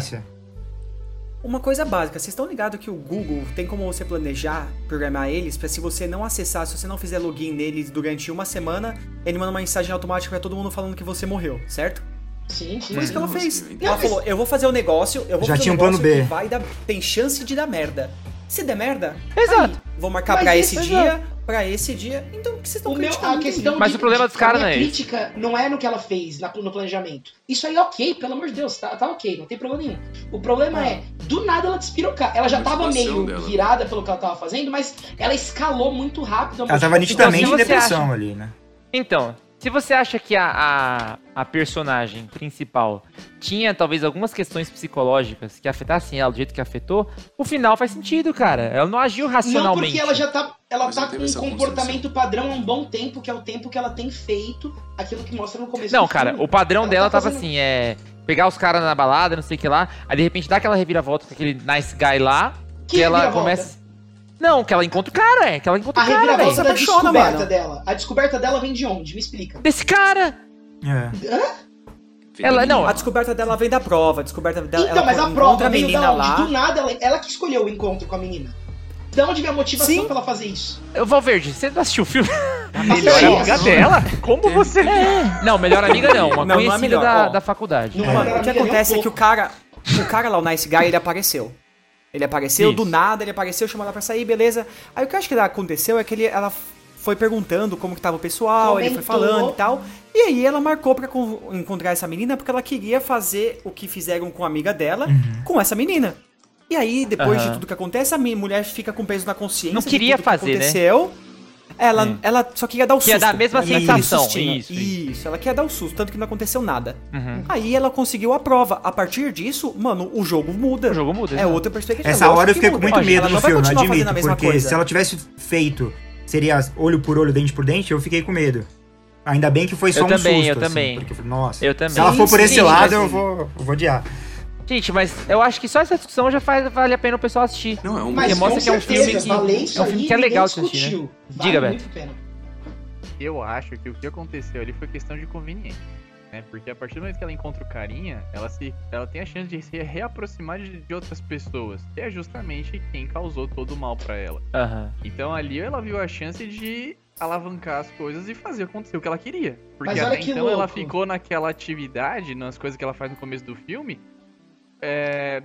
[SPEAKER 3] Uma coisa básica, vocês estão ligados que o Google tem como você planejar, programar eles, pra se você não acessar, se você não fizer login neles durante uma semana, ele manda uma mensagem automática pra todo mundo falando que você morreu, certo?
[SPEAKER 2] Sim, sim.
[SPEAKER 3] Foi isso que ela fez.
[SPEAKER 4] eu
[SPEAKER 3] Ela
[SPEAKER 2] entendi.
[SPEAKER 3] falou, eu vou fazer o negócio, eu vou
[SPEAKER 6] Já
[SPEAKER 3] fazer
[SPEAKER 6] tinha
[SPEAKER 3] um
[SPEAKER 6] um plano
[SPEAKER 3] negócio
[SPEAKER 6] B.
[SPEAKER 3] que vai dar, tem chance de dar merda. Se der merda,
[SPEAKER 1] Exato.
[SPEAKER 3] aí, vou marcar
[SPEAKER 2] Mas
[SPEAKER 3] pra
[SPEAKER 2] isso
[SPEAKER 3] esse dia, pra esse dia. Então, o que vocês estão
[SPEAKER 2] O meu,
[SPEAKER 3] criticando?
[SPEAKER 2] a questão
[SPEAKER 1] Mas
[SPEAKER 2] de-
[SPEAKER 1] o problema dos
[SPEAKER 2] a
[SPEAKER 1] caras
[SPEAKER 2] minha
[SPEAKER 1] não é esse.
[SPEAKER 2] crítica não é no que ela fez na- no planejamento. Isso aí é ok, pelo amor de Deus, tá, tá ok, não tem problema nenhum. O problema é, do nada ela despirocar. Ela já
[SPEAKER 4] A
[SPEAKER 2] tava meio
[SPEAKER 4] dela.
[SPEAKER 2] virada pelo que ela tava fazendo, mas ela escalou muito rápido. a
[SPEAKER 6] Ela tava nitidamente
[SPEAKER 1] Então,
[SPEAKER 6] em
[SPEAKER 1] você
[SPEAKER 6] depressão ali, né?
[SPEAKER 1] Então, se você acha que a, a, a personagem principal tinha talvez algumas questões psicológicas que afetassem ela do jeito que afetou, o final faz sentido, cara. Ela não agiu
[SPEAKER 2] Não,
[SPEAKER 1] racionalmente.
[SPEAKER 2] porque ela já tá, ela
[SPEAKER 4] Mas
[SPEAKER 2] tá
[SPEAKER 4] não
[SPEAKER 2] com um comportamento padrão há um bom tempo, que é o tempo que ela tem feito aquilo que mostra no começo
[SPEAKER 1] Não,
[SPEAKER 2] do
[SPEAKER 1] cara,
[SPEAKER 2] filme.
[SPEAKER 1] o padrão
[SPEAKER 2] Ela
[SPEAKER 1] dela
[SPEAKER 2] tá
[SPEAKER 1] tava
[SPEAKER 2] fazendo-
[SPEAKER 1] assim, é pegar os caras na balada, não sei o que lá, aí de repente dá aquela reviravolta com aquele nice guy lá, que,
[SPEAKER 2] Que
[SPEAKER 1] ela começa Não, que ela encontra o cara, é. Que ela encontra
[SPEAKER 2] A
[SPEAKER 1] o cara,
[SPEAKER 2] reviravolta
[SPEAKER 1] velho.
[SPEAKER 3] Você
[SPEAKER 2] da
[SPEAKER 3] apaixona,
[SPEAKER 2] descoberta
[SPEAKER 3] mano.
[SPEAKER 2] dela. A descoberta dela vem de onde? Me explica.
[SPEAKER 1] Desse cara.
[SPEAKER 6] É.
[SPEAKER 1] Ela, não,
[SPEAKER 3] A descoberta dela vem da prova, a descoberta dela.
[SPEAKER 2] Então,
[SPEAKER 3] ela
[SPEAKER 2] mas a prova
[SPEAKER 3] a
[SPEAKER 2] veio
[SPEAKER 3] menina
[SPEAKER 2] da onde?
[SPEAKER 3] lá.
[SPEAKER 2] Do nada, ela, ela que escolheu o encontro com a menina. De onde vem a motivação
[SPEAKER 3] Sim.
[SPEAKER 2] pra ela fazer isso?
[SPEAKER 1] Eu, Valverde, você não assistiu o filme?
[SPEAKER 5] A melhor amiga dela? Como você.
[SPEAKER 1] Não, melhor amiga não. Uma
[SPEAKER 3] Não, não é
[SPEAKER 1] conhecida
[SPEAKER 3] melhor,
[SPEAKER 1] da,
[SPEAKER 3] ó.
[SPEAKER 1] da faculdade.
[SPEAKER 2] Não,
[SPEAKER 1] É.
[SPEAKER 2] mano.
[SPEAKER 3] O que acontece
[SPEAKER 2] um
[SPEAKER 3] é que o cara. O cara lá, o Nice Guy, ele apareceu. Ele apareceu do
[SPEAKER 1] Isso.
[SPEAKER 3] nada, ele apareceu, chamou ela pra sair, beleza. Aí o que eu acho que aconteceu é que ele, ela foi perguntando como que tava o pessoal, ele foi
[SPEAKER 2] Comentou.
[SPEAKER 3] falando e tal. E aí ela marcou pra con- encontrar essa menina porque ela queria fazer o que fizeram com a amiga dela com essa menina. E aí, depois de
[SPEAKER 1] Aham.
[SPEAKER 3] tudo que acontece, a mulher fica com peso na consciência.
[SPEAKER 1] Não
[SPEAKER 3] de
[SPEAKER 1] queria
[SPEAKER 3] tudo que
[SPEAKER 1] fazer, né?
[SPEAKER 3] aconteceu. Ela, ela só queria dar o susto.
[SPEAKER 1] dar a mesma sensação,
[SPEAKER 3] sustinho.
[SPEAKER 1] isso,
[SPEAKER 3] Isso, ela queria dar o susto, tanto que não aconteceu nada.
[SPEAKER 1] Uhum.
[SPEAKER 3] Aí ela conseguiu a prova. A partir disso, mano, o jogo muda.
[SPEAKER 1] O jogo muda,
[SPEAKER 3] É outra perspectiva.
[SPEAKER 6] Essa
[SPEAKER 3] Lógico
[SPEAKER 6] hora eu
[SPEAKER 3] que
[SPEAKER 6] fiquei com muito medo
[SPEAKER 3] ela
[SPEAKER 6] no filme, admito, porque
[SPEAKER 3] coisa.
[SPEAKER 6] se ela tivesse feito, seria olho por olho, dente por dente, eu fiquei com medo. Ainda bem que foi só
[SPEAKER 1] Eu
[SPEAKER 6] um
[SPEAKER 1] também,
[SPEAKER 6] susto,
[SPEAKER 1] eu
[SPEAKER 6] assim,
[SPEAKER 1] também.
[SPEAKER 6] porque, nossa,
[SPEAKER 1] Eu também.
[SPEAKER 6] se ela for por
[SPEAKER 3] Sim,
[SPEAKER 6] esse
[SPEAKER 3] sim,
[SPEAKER 6] lado, eu vou, eu vou odiar.
[SPEAKER 1] Gente, mas eu acho que só essa discussão já faz, vale a pena o pessoal assistir.
[SPEAKER 4] Não, é um
[SPEAKER 2] Mas
[SPEAKER 1] mostra que é um
[SPEAKER 2] certeza,
[SPEAKER 1] filme que- é um filme que é legal de assistir, né?
[SPEAKER 2] discutiu.
[SPEAKER 1] Diga,
[SPEAKER 2] vale
[SPEAKER 1] Beto.
[SPEAKER 5] Eu acho que o que aconteceu ali foi questão de conveniência. Né? Porque a partir do momento que ela encontra o carinha, ela, se, ela tem a chance de se reaproximar de, de outras pessoas. Que é justamente quem causou todo o mal pra ela.
[SPEAKER 1] Aham.
[SPEAKER 5] Então ali ela viu a chance de alavancar as coisas e fazer acontecer o que ela queria. Porque
[SPEAKER 2] Mas olha
[SPEAKER 5] até
[SPEAKER 2] que
[SPEAKER 5] então ela
[SPEAKER 2] louco.
[SPEAKER 5] ficou naquela atividade, nas coisas que ela faz no começo do filme. É,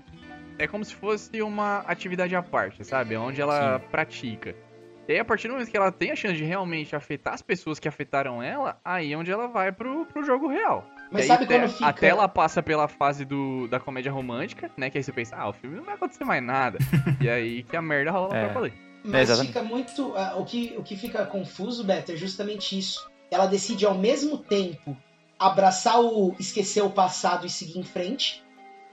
[SPEAKER 5] é como se fosse uma atividade à parte, sabe? Onde ela pratica. E aí, a partir do momento que ela tem a chance de realmente afetar as pessoas que afetaram ela, aí é onde ela vai pro, pro jogo real.
[SPEAKER 2] Mas
[SPEAKER 5] aí,
[SPEAKER 2] sabe
[SPEAKER 5] até,
[SPEAKER 2] quando fica...
[SPEAKER 5] até ela passa pela fase do, da comédia romântica, né? Que aí você pensa, ah, o filme não vai acontecer mais nada. e aí que a merda rola
[SPEAKER 1] É.
[SPEAKER 5] pra valer.
[SPEAKER 2] Mas
[SPEAKER 1] exatamente.
[SPEAKER 2] fica muito. ah, o, que, o que fica confuso, Beto, é justamente isso. Ela decide ao mesmo tempo abraçar o. esquecer o passado e seguir em frente.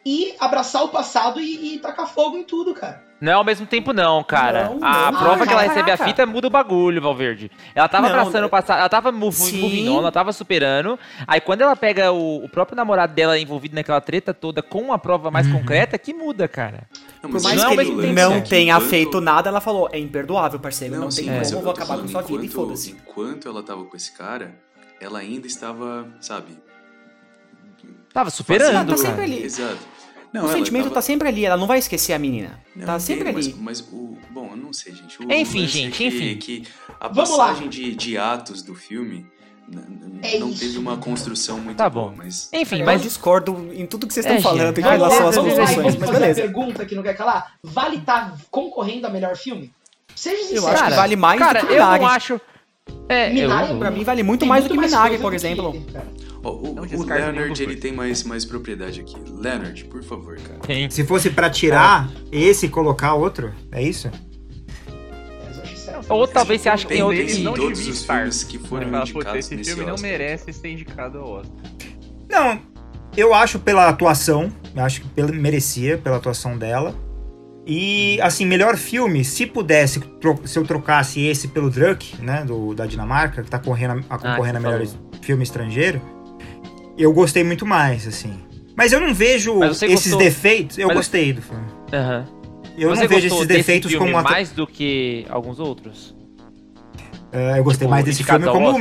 [SPEAKER 2] E abraçar o passado e, e tacar fogo em tudo, cara.
[SPEAKER 1] Não é ao mesmo tempo, não, cara.
[SPEAKER 3] Não,
[SPEAKER 1] a
[SPEAKER 3] não.
[SPEAKER 1] prova
[SPEAKER 3] Ah,
[SPEAKER 1] que ela
[SPEAKER 3] caraca.
[SPEAKER 1] recebe a fita muda o bagulho, Valverde. Ela tava
[SPEAKER 3] Não,
[SPEAKER 1] abraçando o passado, ela tava on, ela tava superando. Aí quando ela pega o, o próprio namorado dela envolvido naquela treta toda com a prova mais
[SPEAKER 6] Uhum.
[SPEAKER 1] concreta, que muda, cara.
[SPEAKER 4] Não,
[SPEAKER 3] Por mais
[SPEAKER 1] não é
[SPEAKER 3] que
[SPEAKER 1] ao
[SPEAKER 3] ele
[SPEAKER 1] mesmo tempo,
[SPEAKER 3] não
[SPEAKER 1] né?
[SPEAKER 3] tenha
[SPEAKER 4] Enquanto-
[SPEAKER 3] feito nada, ela falou, é imperdoável, parceiro. Não,
[SPEAKER 4] sim,
[SPEAKER 3] tem como, eu vou acabar com sua vida e foda-se.
[SPEAKER 4] Enquanto ela tava com esse cara, ela ainda estava, sabe?
[SPEAKER 1] Tava superando,
[SPEAKER 3] Ela tá
[SPEAKER 1] cara.
[SPEAKER 3] sempre ali.
[SPEAKER 4] Exato. Não,
[SPEAKER 3] O
[SPEAKER 4] ela
[SPEAKER 3] sentimento
[SPEAKER 4] tava-
[SPEAKER 3] tá sempre ali, ela não vai esquecer a menina.
[SPEAKER 4] Não,
[SPEAKER 3] tá
[SPEAKER 4] eu
[SPEAKER 3] sempre
[SPEAKER 4] entendo,
[SPEAKER 3] ali.
[SPEAKER 4] Mas, mas o. Bom, eu não sei, gente. O
[SPEAKER 1] Enfim,
[SPEAKER 4] é
[SPEAKER 1] gente,
[SPEAKER 4] que,
[SPEAKER 1] enfim.
[SPEAKER 4] Que a
[SPEAKER 2] Vamos lá.
[SPEAKER 4] passagem de, de atos do filme
[SPEAKER 2] É
[SPEAKER 4] não teve uma
[SPEAKER 2] cara.
[SPEAKER 4] construção muito
[SPEAKER 1] Tá
[SPEAKER 4] boa,
[SPEAKER 1] bom.
[SPEAKER 4] mas.
[SPEAKER 1] Enfim,
[SPEAKER 3] Eu
[SPEAKER 1] mas
[SPEAKER 3] discordo em tudo que vocês
[SPEAKER 1] É,
[SPEAKER 3] estão falando
[SPEAKER 1] gente.
[SPEAKER 3] em relação às
[SPEAKER 2] lá, e
[SPEAKER 3] conclusões,
[SPEAKER 2] vamos
[SPEAKER 3] mas beleza.
[SPEAKER 2] pergunta que não quer calar. Vale estar concorrendo a melhor filme? Seja
[SPEAKER 3] Eu
[SPEAKER 2] sincero.
[SPEAKER 3] acho que
[SPEAKER 1] Cara,
[SPEAKER 3] vale mais
[SPEAKER 1] cara,
[SPEAKER 3] do que
[SPEAKER 1] eu
[SPEAKER 3] Minari.
[SPEAKER 1] não acho. É,
[SPEAKER 2] Minari,
[SPEAKER 1] eu,
[SPEAKER 3] Pra mim vale muito
[SPEAKER 2] Tem
[SPEAKER 3] mais do que Minari,
[SPEAKER 2] coisa
[SPEAKER 3] por
[SPEAKER 2] que
[SPEAKER 3] exemplo.
[SPEAKER 2] ele,
[SPEAKER 4] Ó, o
[SPEAKER 5] Não
[SPEAKER 4] o Leonard, ele tem mais, mais propriedade aqui. Leonard, por favor, cara.
[SPEAKER 1] Quem?
[SPEAKER 6] Se fosse pra tirar esse e colocar outro, é isso?
[SPEAKER 1] Ou talvez você ache que tem
[SPEAKER 4] Tem,
[SPEAKER 1] outro
[SPEAKER 4] tem
[SPEAKER 1] que.
[SPEAKER 5] não
[SPEAKER 4] todos os
[SPEAKER 5] estar.
[SPEAKER 4] filmes que foram
[SPEAKER 5] Ele fala, "Putz,
[SPEAKER 4] indicados
[SPEAKER 5] esse
[SPEAKER 4] nesse
[SPEAKER 5] filme não
[SPEAKER 4] Oscar."
[SPEAKER 5] merece ser indicado ao Oscar.
[SPEAKER 6] Não, eu acho pela atuação, eu acho que pela- merecia pela atuação dela. E, assim, melhor filme, se pudesse, tro- se eu trocasse esse pelo Druck, né, do, da Dinamarca, que tá correndo, a, concorrendo a
[SPEAKER 1] você
[SPEAKER 6] melhor filme estrangeiro, eu gostei muito mais, assim. Mas eu não vejo esses
[SPEAKER 1] gostou-
[SPEAKER 6] defeitos, eu
[SPEAKER 1] Mas-
[SPEAKER 6] gostei do filme.
[SPEAKER 1] Aham.
[SPEAKER 6] Eu
[SPEAKER 1] Você
[SPEAKER 6] não vejo esses defeitos como...
[SPEAKER 1] mais do que alguns outros?
[SPEAKER 6] É, eu gostei
[SPEAKER 1] tipo,
[SPEAKER 6] mais desse filme como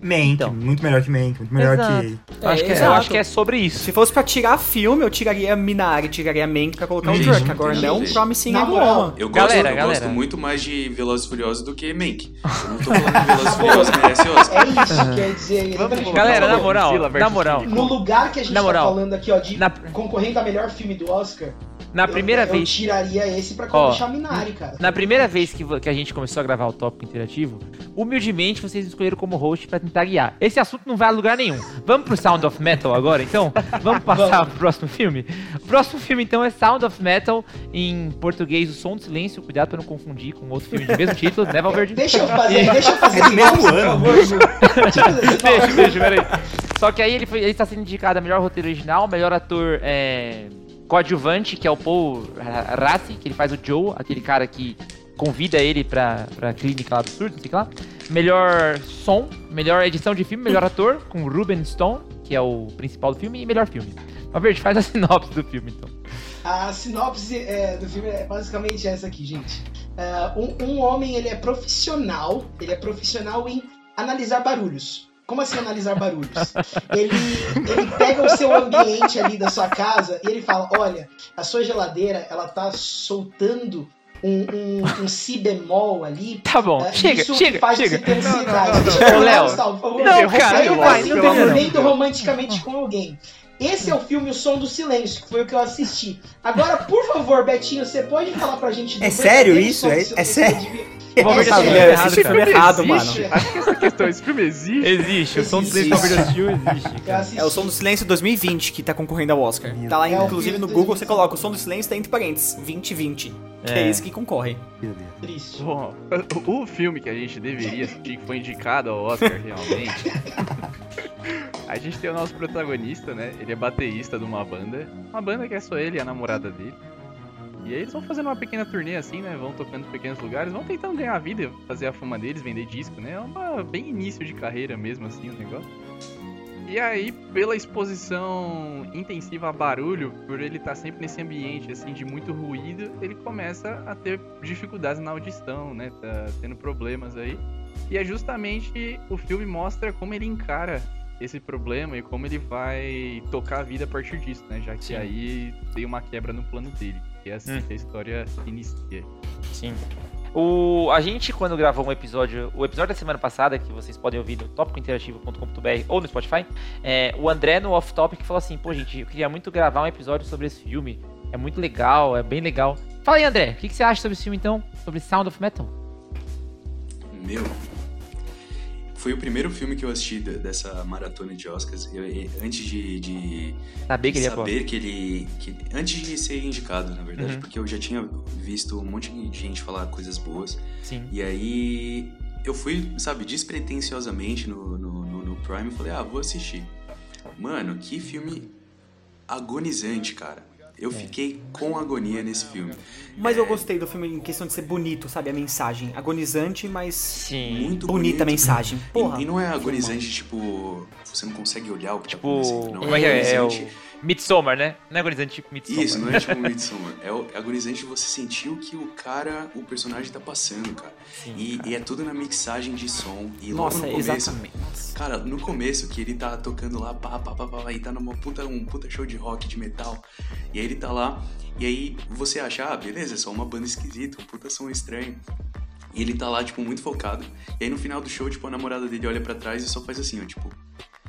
[SPEAKER 6] Mank,
[SPEAKER 1] Então.
[SPEAKER 6] muito melhor que Mank, muito melhor
[SPEAKER 1] Exato.
[SPEAKER 6] que...
[SPEAKER 1] Eu acho, que é, eu acho que é sobre isso.
[SPEAKER 3] Se fosse pra tirar filme, eu tiraria Minari, tiraria Mank pra colocar o
[SPEAKER 4] Gente,
[SPEAKER 3] Drunk. Agora
[SPEAKER 4] gente,
[SPEAKER 3] não
[SPEAKER 4] gente.
[SPEAKER 3] Promising
[SPEAKER 2] moral,
[SPEAKER 3] Woman.
[SPEAKER 4] Eu gosto,
[SPEAKER 1] Galera,
[SPEAKER 4] eu
[SPEAKER 1] galera.
[SPEAKER 4] gosto muito mais de Velozes e Furiosos do que Mank. Eu não tô falando que Velozes e Furiosos merece Oscar.
[SPEAKER 2] É isso, quer dizer.
[SPEAKER 5] Vamos
[SPEAKER 1] Galera, na moral, na moral,
[SPEAKER 2] No lugar que a gente
[SPEAKER 1] Na moral,
[SPEAKER 2] tá falando aqui, ó, de
[SPEAKER 1] na-
[SPEAKER 2] concorrendo a melhor filme do Oscar,
[SPEAKER 1] na primeira
[SPEAKER 2] eu, eu
[SPEAKER 1] vez.
[SPEAKER 2] tiraria esse pra
[SPEAKER 1] Ó,
[SPEAKER 2] deixar Minari, cara.
[SPEAKER 1] Na primeira vez que, que a gente começou a gravar o tópico interativo, humildemente vocês escolheram como host pra tentar guiar. Esse assunto não vai a lugar nenhum. Vamos pro Sound of Metal agora, então? Vamos passar
[SPEAKER 2] Vamos.
[SPEAKER 1] pro próximo filme? O próximo filme, então, é Sound of Metal, em português, O Som do Silêncio. Cuidado pra não confundir com outro filme de mesmo título, né, Valverde?
[SPEAKER 2] Deixa eu fazer, deixa eu fazer.
[SPEAKER 6] É mesmo ano.
[SPEAKER 2] Deixa eu
[SPEAKER 1] deixa, deixa, peraí. Só que aí ele, foi, ele está sendo indicado a melhor roteiro original, melhor ator é, coadjuvante, que é o Paul Rassi, que ele faz o Joe, aquele cara que convida ele pra, pra clínica lá do surdo, sei lá. Melhor som, melhor edição de filme, melhor ator, com Ruben Stone, que é o principal do filme, e melhor filme. Valverde, faz a sinopse do filme, então.
[SPEAKER 2] A sinopse é, do filme é basicamente essa aqui, gente. Uh, um, um homem, ele é profissional, ele é profissional em analisar barulhos. Como assim analisar barulhos? Ele, ele pega o seu ambiente ali da sua casa e ele fala: olha, a sua geladeira ela tá soltando um, um, um si bemol ali.
[SPEAKER 1] Tá bom,
[SPEAKER 2] é,
[SPEAKER 1] chega,
[SPEAKER 2] isso
[SPEAKER 1] chega,
[SPEAKER 2] faz
[SPEAKER 1] chega.
[SPEAKER 2] você ter
[SPEAKER 1] Não, não, não, não,
[SPEAKER 2] Deixa eu
[SPEAKER 1] não, Léo.
[SPEAKER 2] Gustavo, por favor.
[SPEAKER 1] Não, cara, não
[SPEAKER 2] tá
[SPEAKER 1] vai,
[SPEAKER 2] se
[SPEAKER 1] não
[SPEAKER 2] envolvendo
[SPEAKER 1] não.
[SPEAKER 2] romanticamente com alguém. Esse é o filme O Som do Silêncio, que foi o que eu assisti. Agora, por favor, Betinho, você pode falar pra gente do
[SPEAKER 6] É sério isso? É- é sério?
[SPEAKER 2] Que eu
[SPEAKER 1] errado,
[SPEAKER 3] filme é errado,
[SPEAKER 5] existe?
[SPEAKER 3] mano.
[SPEAKER 5] Acho que essa questão, esse filme existe.
[SPEAKER 1] Existe, o som do
[SPEAKER 2] Existe.
[SPEAKER 1] silêncio que assistiu existe.
[SPEAKER 2] Eu.
[SPEAKER 3] É o Som do Silêncio 2020 que tá concorrendo ao Oscar. Tá lá,
[SPEAKER 2] É
[SPEAKER 3] inclusive, no Google você
[SPEAKER 2] 2020.
[SPEAKER 3] coloca o Som do Silêncio tá entre parênteses, 2020. Que é
[SPEAKER 1] É.
[SPEAKER 3] esse que concorre.
[SPEAKER 2] Triste.
[SPEAKER 5] Bom, o filme que a gente deveria assistir, que foi indicado ao Oscar realmente. a gente tem o nosso protagonista, né? Ele é baterista de uma banda. Uma banda que é só ele e a namorada dele. E aí eles vão fazendo uma pequena turnê assim, né? Vão tocando em pequenos lugares, vão tentando ganhar a vida, fazer a fama deles, vender disco, né? É uma bem início de carreira mesmo, assim, o negócio. E aí, pela exposição intensiva a barulho, por ele estar sempre nesse ambiente assim de muito ruído, ele começa a ter dificuldades na audição, né? Tá tendo problemas aí. E é justamente o filme mostra como ele encara esse problema e como ele vai tocar a vida a partir disso, né? Já que
[SPEAKER 1] Sim.
[SPEAKER 5] aí tem uma quebra no plano dele. E é assim
[SPEAKER 1] Hum.
[SPEAKER 5] que a história inicia.
[SPEAKER 1] Sim. O, a gente, quando gravou um episódio, o episódio da semana passada, que vocês podem ouvir no topicointerativo.com.br ou no Spotify, é, o André no Off Topic falou assim: pô, gente, eu queria muito gravar um episódio sobre esse filme. É muito legal, é bem legal. Fala aí, André, o que, que você acha sobre esse filme então? Sobre Sound of Metal?
[SPEAKER 4] Meu. Foi o primeiro filme que eu assisti de- dessa maratona de Oscars. Eu- antes de, de
[SPEAKER 1] Saber que ele é
[SPEAKER 4] que ele. que- antes de ser indicado, na verdade,
[SPEAKER 1] Uhum.
[SPEAKER 4] porque eu já tinha visto um monte de gente falar coisas boas.
[SPEAKER 1] Sim.
[SPEAKER 4] E aí eu fui, sabe, despretensiosamente no, no, no, no Prime e falei, ah, vou assistir. Mano, que filme agonizante, cara. Eu fiquei com agonia nesse filme.
[SPEAKER 3] Mas eu gostei do filme em questão de ser bonito, sabe? A mensagem. Agonizante, mas
[SPEAKER 1] Sim.
[SPEAKER 4] Muito
[SPEAKER 3] bonita a
[SPEAKER 4] bonito.
[SPEAKER 3] mensagem. Porra.
[SPEAKER 4] E, e não é agonizante, tipo, você não consegue olhar o que
[SPEAKER 1] Tipo,
[SPEAKER 4] tá acontecendo. Não,
[SPEAKER 1] é que é? É o
[SPEAKER 4] agonizante-
[SPEAKER 1] Midsommar, né? Não é agonizante tipo Midsommar.
[SPEAKER 4] Isso, não é tipo Midsommar. É, o- é agonizante você sentir o que o cara, o personagem tá passando, cara.
[SPEAKER 1] Sim,
[SPEAKER 4] e,
[SPEAKER 1] cara.
[SPEAKER 4] e é tudo na mixagem de som. E logo
[SPEAKER 3] Nossa,
[SPEAKER 4] no começo,
[SPEAKER 3] exatamente.
[SPEAKER 4] Cara, no começo, que ele tá tocando lá, pá, pá, pá, pá, e tá numa puta, um puta show de rock, de metal. E aí ele tá lá, e aí você acha, ah, beleza, é só uma banda esquisita, um puta som estranho. E ele tá lá, tipo, muito focado. E aí no final do show, tipo, a namorada dele olha pra trás e só faz assim, ó, tipo,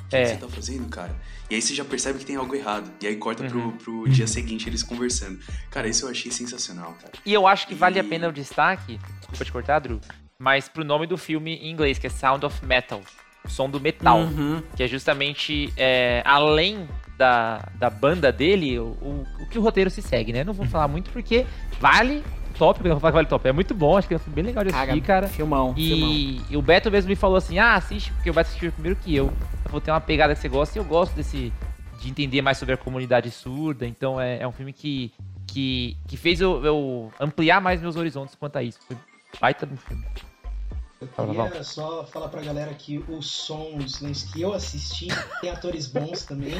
[SPEAKER 4] que,
[SPEAKER 1] É.
[SPEAKER 4] que você tá fazendo, cara? E aí você já percebe que tem algo errado. E aí corta
[SPEAKER 1] Uhum.
[SPEAKER 4] pro, pro dia seguinte eles conversando. Cara, isso eu achei sensacional, cara.
[SPEAKER 1] E eu acho que vale a pena o destaque, desculpa te cortar, Drew, mas pro nome do filme em inglês, que é Sound of Metal, som do metal,
[SPEAKER 3] Uhum.
[SPEAKER 1] que é justamente é, além da, da banda dele, o, o, o que o roteiro se segue, né? Não vou falar muito porque vale top, eu vou falar que vale top, é muito bom, acho que é bem legal de assistir, cara.
[SPEAKER 3] Filmão, filmão.
[SPEAKER 1] E, e o Beto mesmo me falou assim: ah, assiste, porque o Beto assistiu primeiro que eu. Eu vou ter uma pegada que você gosta e eu gosto desse. de entender mais sobre a comunidade surda. Então é, é um filme que, que, que fez eu, eu ampliar mais meus horizontes quanto a isso. Foi baita do filme.
[SPEAKER 2] Eu queria só falar pra galera que o som do silêncio que eu assisti tem atores bons também.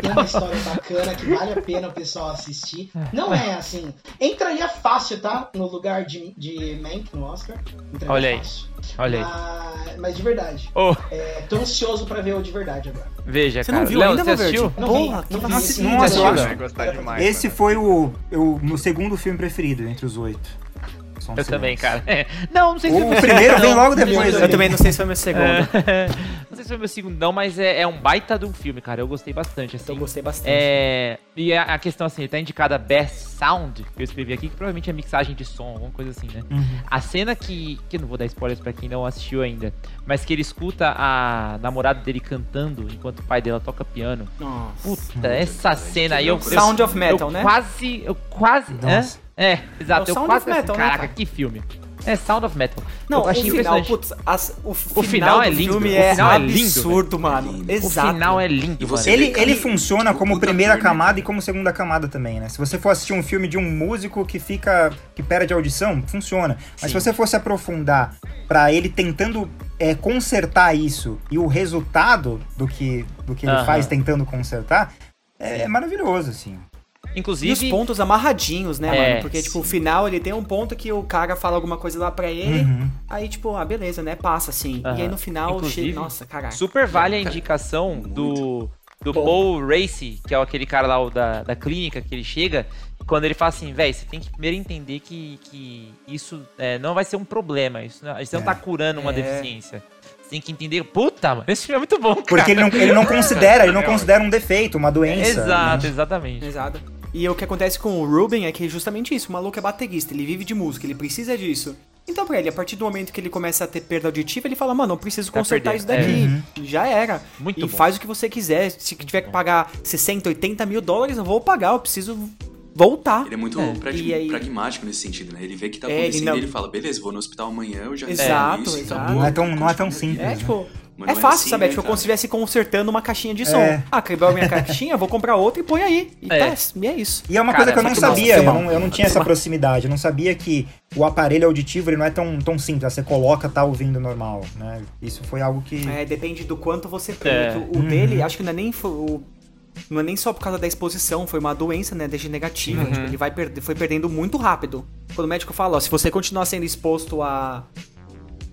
[SPEAKER 2] tem uma história bacana que vale a pena o pessoal assistir. Não é assim. Entraria fácil, tá? No lugar de, de Mank no Oscar. Entraria
[SPEAKER 1] Olha aí.
[SPEAKER 2] fácil.
[SPEAKER 1] Olha aí.
[SPEAKER 2] Mas, mas de verdade.
[SPEAKER 1] Oh,
[SPEAKER 2] É, tô ansioso pra ver o de verdade agora.
[SPEAKER 1] veja,
[SPEAKER 3] Você
[SPEAKER 1] cara.
[SPEAKER 3] não viu
[SPEAKER 1] Léo,
[SPEAKER 3] ainda,
[SPEAKER 1] você assistiu?
[SPEAKER 2] Não
[SPEAKER 3] Porra,
[SPEAKER 2] vi,
[SPEAKER 3] que
[SPEAKER 2] não vi.
[SPEAKER 6] Não
[SPEAKER 5] vai gostar demais.
[SPEAKER 6] Esse foi o, o meu segundo filme preferido entre os oito. Som
[SPEAKER 1] Eu também, cara. Não, não sei se foi
[SPEAKER 6] O
[SPEAKER 1] meu
[SPEAKER 6] primeiro
[SPEAKER 1] segundo,
[SPEAKER 6] vem logo depois.
[SPEAKER 3] Eu também não sei se foi meu segundo.
[SPEAKER 1] É, não sei se foi meu segundo, não, mas é, é um baita de um filme, cara. Eu gostei bastante, assim.
[SPEAKER 3] Eu gostei bastante.
[SPEAKER 1] É, e a, a questão assim, ele tá indicada Best Sound, que eu escrevi aqui, que provavelmente é mixagem de som, alguma coisa assim, né?
[SPEAKER 6] Uhum.
[SPEAKER 1] A cena que, que eu não vou dar spoilers pra quem não assistiu ainda, mas que ele escuta a namorada dele cantando enquanto o pai dela toca piano.
[SPEAKER 3] Nossa.
[SPEAKER 1] Puta, essa cena aí eu, eu
[SPEAKER 3] Sound of Metal,
[SPEAKER 1] eu
[SPEAKER 3] né?
[SPEAKER 1] Quase, eu quase,
[SPEAKER 6] Nossa.
[SPEAKER 1] hã? É, exato,
[SPEAKER 3] É o
[SPEAKER 1] eu
[SPEAKER 3] Sound
[SPEAKER 1] quase
[SPEAKER 3] of
[SPEAKER 1] assim,
[SPEAKER 3] Metal, né,
[SPEAKER 1] caraca,
[SPEAKER 3] cara?
[SPEAKER 1] que filme. É Sound of Metal.
[SPEAKER 3] Não,
[SPEAKER 1] eu achei
[SPEAKER 3] o final, putz, as- o,
[SPEAKER 1] final
[SPEAKER 3] final
[SPEAKER 1] é
[SPEAKER 3] do
[SPEAKER 1] lindo,
[SPEAKER 3] filme
[SPEAKER 1] o
[SPEAKER 3] é
[SPEAKER 1] final é lindo,
[SPEAKER 3] absurdo, mano.
[SPEAKER 4] Lindo.
[SPEAKER 1] o
[SPEAKER 3] Exato.
[SPEAKER 1] final é lindo,
[SPEAKER 4] E
[SPEAKER 1] mano.
[SPEAKER 4] você-
[SPEAKER 6] Ele, ele funciona como primeira camada e como segunda camada também, né? Se você for assistir um filme de um músico que fica. que perde a audição, funciona. Mas
[SPEAKER 1] Sim.
[SPEAKER 6] se você fosse aprofundar pra ele tentando é, consertar isso e o resultado do que, do que ele
[SPEAKER 1] Aham.
[SPEAKER 6] faz tentando consertar, é, é maravilhoso, assim.
[SPEAKER 3] E
[SPEAKER 1] Inclusive,
[SPEAKER 3] os pontos amarradinhos, né,
[SPEAKER 1] É,
[SPEAKER 3] mano? Porque, tipo, o final ele tem um ponto que o cara fala alguma coisa lá pra ele,
[SPEAKER 6] Uhum.
[SPEAKER 3] aí, tipo, ah, beleza, né? Passa assim.
[SPEAKER 1] Aham.
[SPEAKER 3] E aí no final,
[SPEAKER 1] Inclusive,
[SPEAKER 3] chega. Nossa, caraca.
[SPEAKER 1] super vale a indicação do, do Paul Racy, que é aquele cara lá da, da clínica que ele chega, quando ele fala assim, velho, você tem que primeiro entender que, que isso é, não vai ser um problema, isso não, a gente não
[SPEAKER 6] É.
[SPEAKER 1] tá curando uma
[SPEAKER 3] É.
[SPEAKER 1] deficiência. Você tem que entender, puta, mano, esse filme é muito bom, cara.
[SPEAKER 6] Porque ele não, ele não considera, ele não considera um defeito, uma doença.
[SPEAKER 1] Exato,
[SPEAKER 6] né?
[SPEAKER 1] exatamente.
[SPEAKER 3] Exato. E o que acontece com o Ruben é que é justamente isso. O maluco é baterista, ele vive de música, ele precisa disso. Então, pra ele, a partir do momento que ele começa a ter perda auditiva, ele fala, mano, eu preciso
[SPEAKER 1] Vai
[SPEAKER 3] consertar isso daqui.
[SPEAKER 6] É.
[SPEAKER 3] Já era.
[SPEAKER 1] Muito
[SPEAKER 3] e
[SPEAKER 1] bom.
[SPEAKER 3] faz o que você quiser. Se tiver que pagar 60, 80 mil dólares, eu vou pagar, eu preciso voltar.
[SPEAKER 4] Ele é muito
[SPEAKER 1] É.
[SPEAKER 3] E aí-
[SPEAKER 4] pragmático nesse sentido, né? Ele vê que tá
[SPEAKER 3] É, ele
[SPEAKER 4] acontecendo
[SPEAKER 3] não-
[SPEAKER 4] e ele fala, beleza, vou no hospital amanhã, eu já
[SPEAKER 3] Exato,
[SPEAKER 4] isso,
[SPEAKER 3] exato.
[SPEAKER 4] acabou,
[SPEAKER 6] Não é tão- não é tão simples,
[SPEAKER 3] É,
[SPEAKER 6] né?
[SPEAKER 3] tipo.
[SPEAKER 4] Mas
[SPEAKER 3] é
[SPEAKER 4] não é
[SPEAKER 3] fácil,
[SPEAKER 4] assim,
[SPEAKER 3] sabe? É
[SPEAKER 4] né,
[SPEAKER 3] tipo, como se estivesse consertando uma caixinha de som.
[SPEAKER 6] É.
[SPEAKER 3] Ah, quebrou a minha caixinha, vou comprar outra e põe aí. E,
[SPEAKER 1] É.
[SPEAKER 3] tá, e é isso.
[SPEAKER 6] E é uma
[SPEAKER 1] Cara,
[SPEAKER 6] coisa que eu não
[SPEAKER 3] muito bom.
[SPEAKER 6] sabia, eu não, eu não tinha essa proximidade, eu não sabia que o aparelho auditivo ele não é tão, tão simples, você coloca, tá ouvindo normal, né? Isso foi algo que...
[SPEAKER 3] É, depende do quanto você tem.
[SPEAKER 1] É.
[SPEAKER 3] Que O
[SPEAKER 6] Uhum.
[SPEAKER 3] dele, acho que não é nem. o- não é nem só por causa da exposição, foi uma doença, né, degenerativa.
[SPEAKER 1] Uhum.
[SPEAKER 3] Tipo, ele vai perder, foi perdendo muito rápido. Quando o médico fala, ó, se você continuar sendo exposto a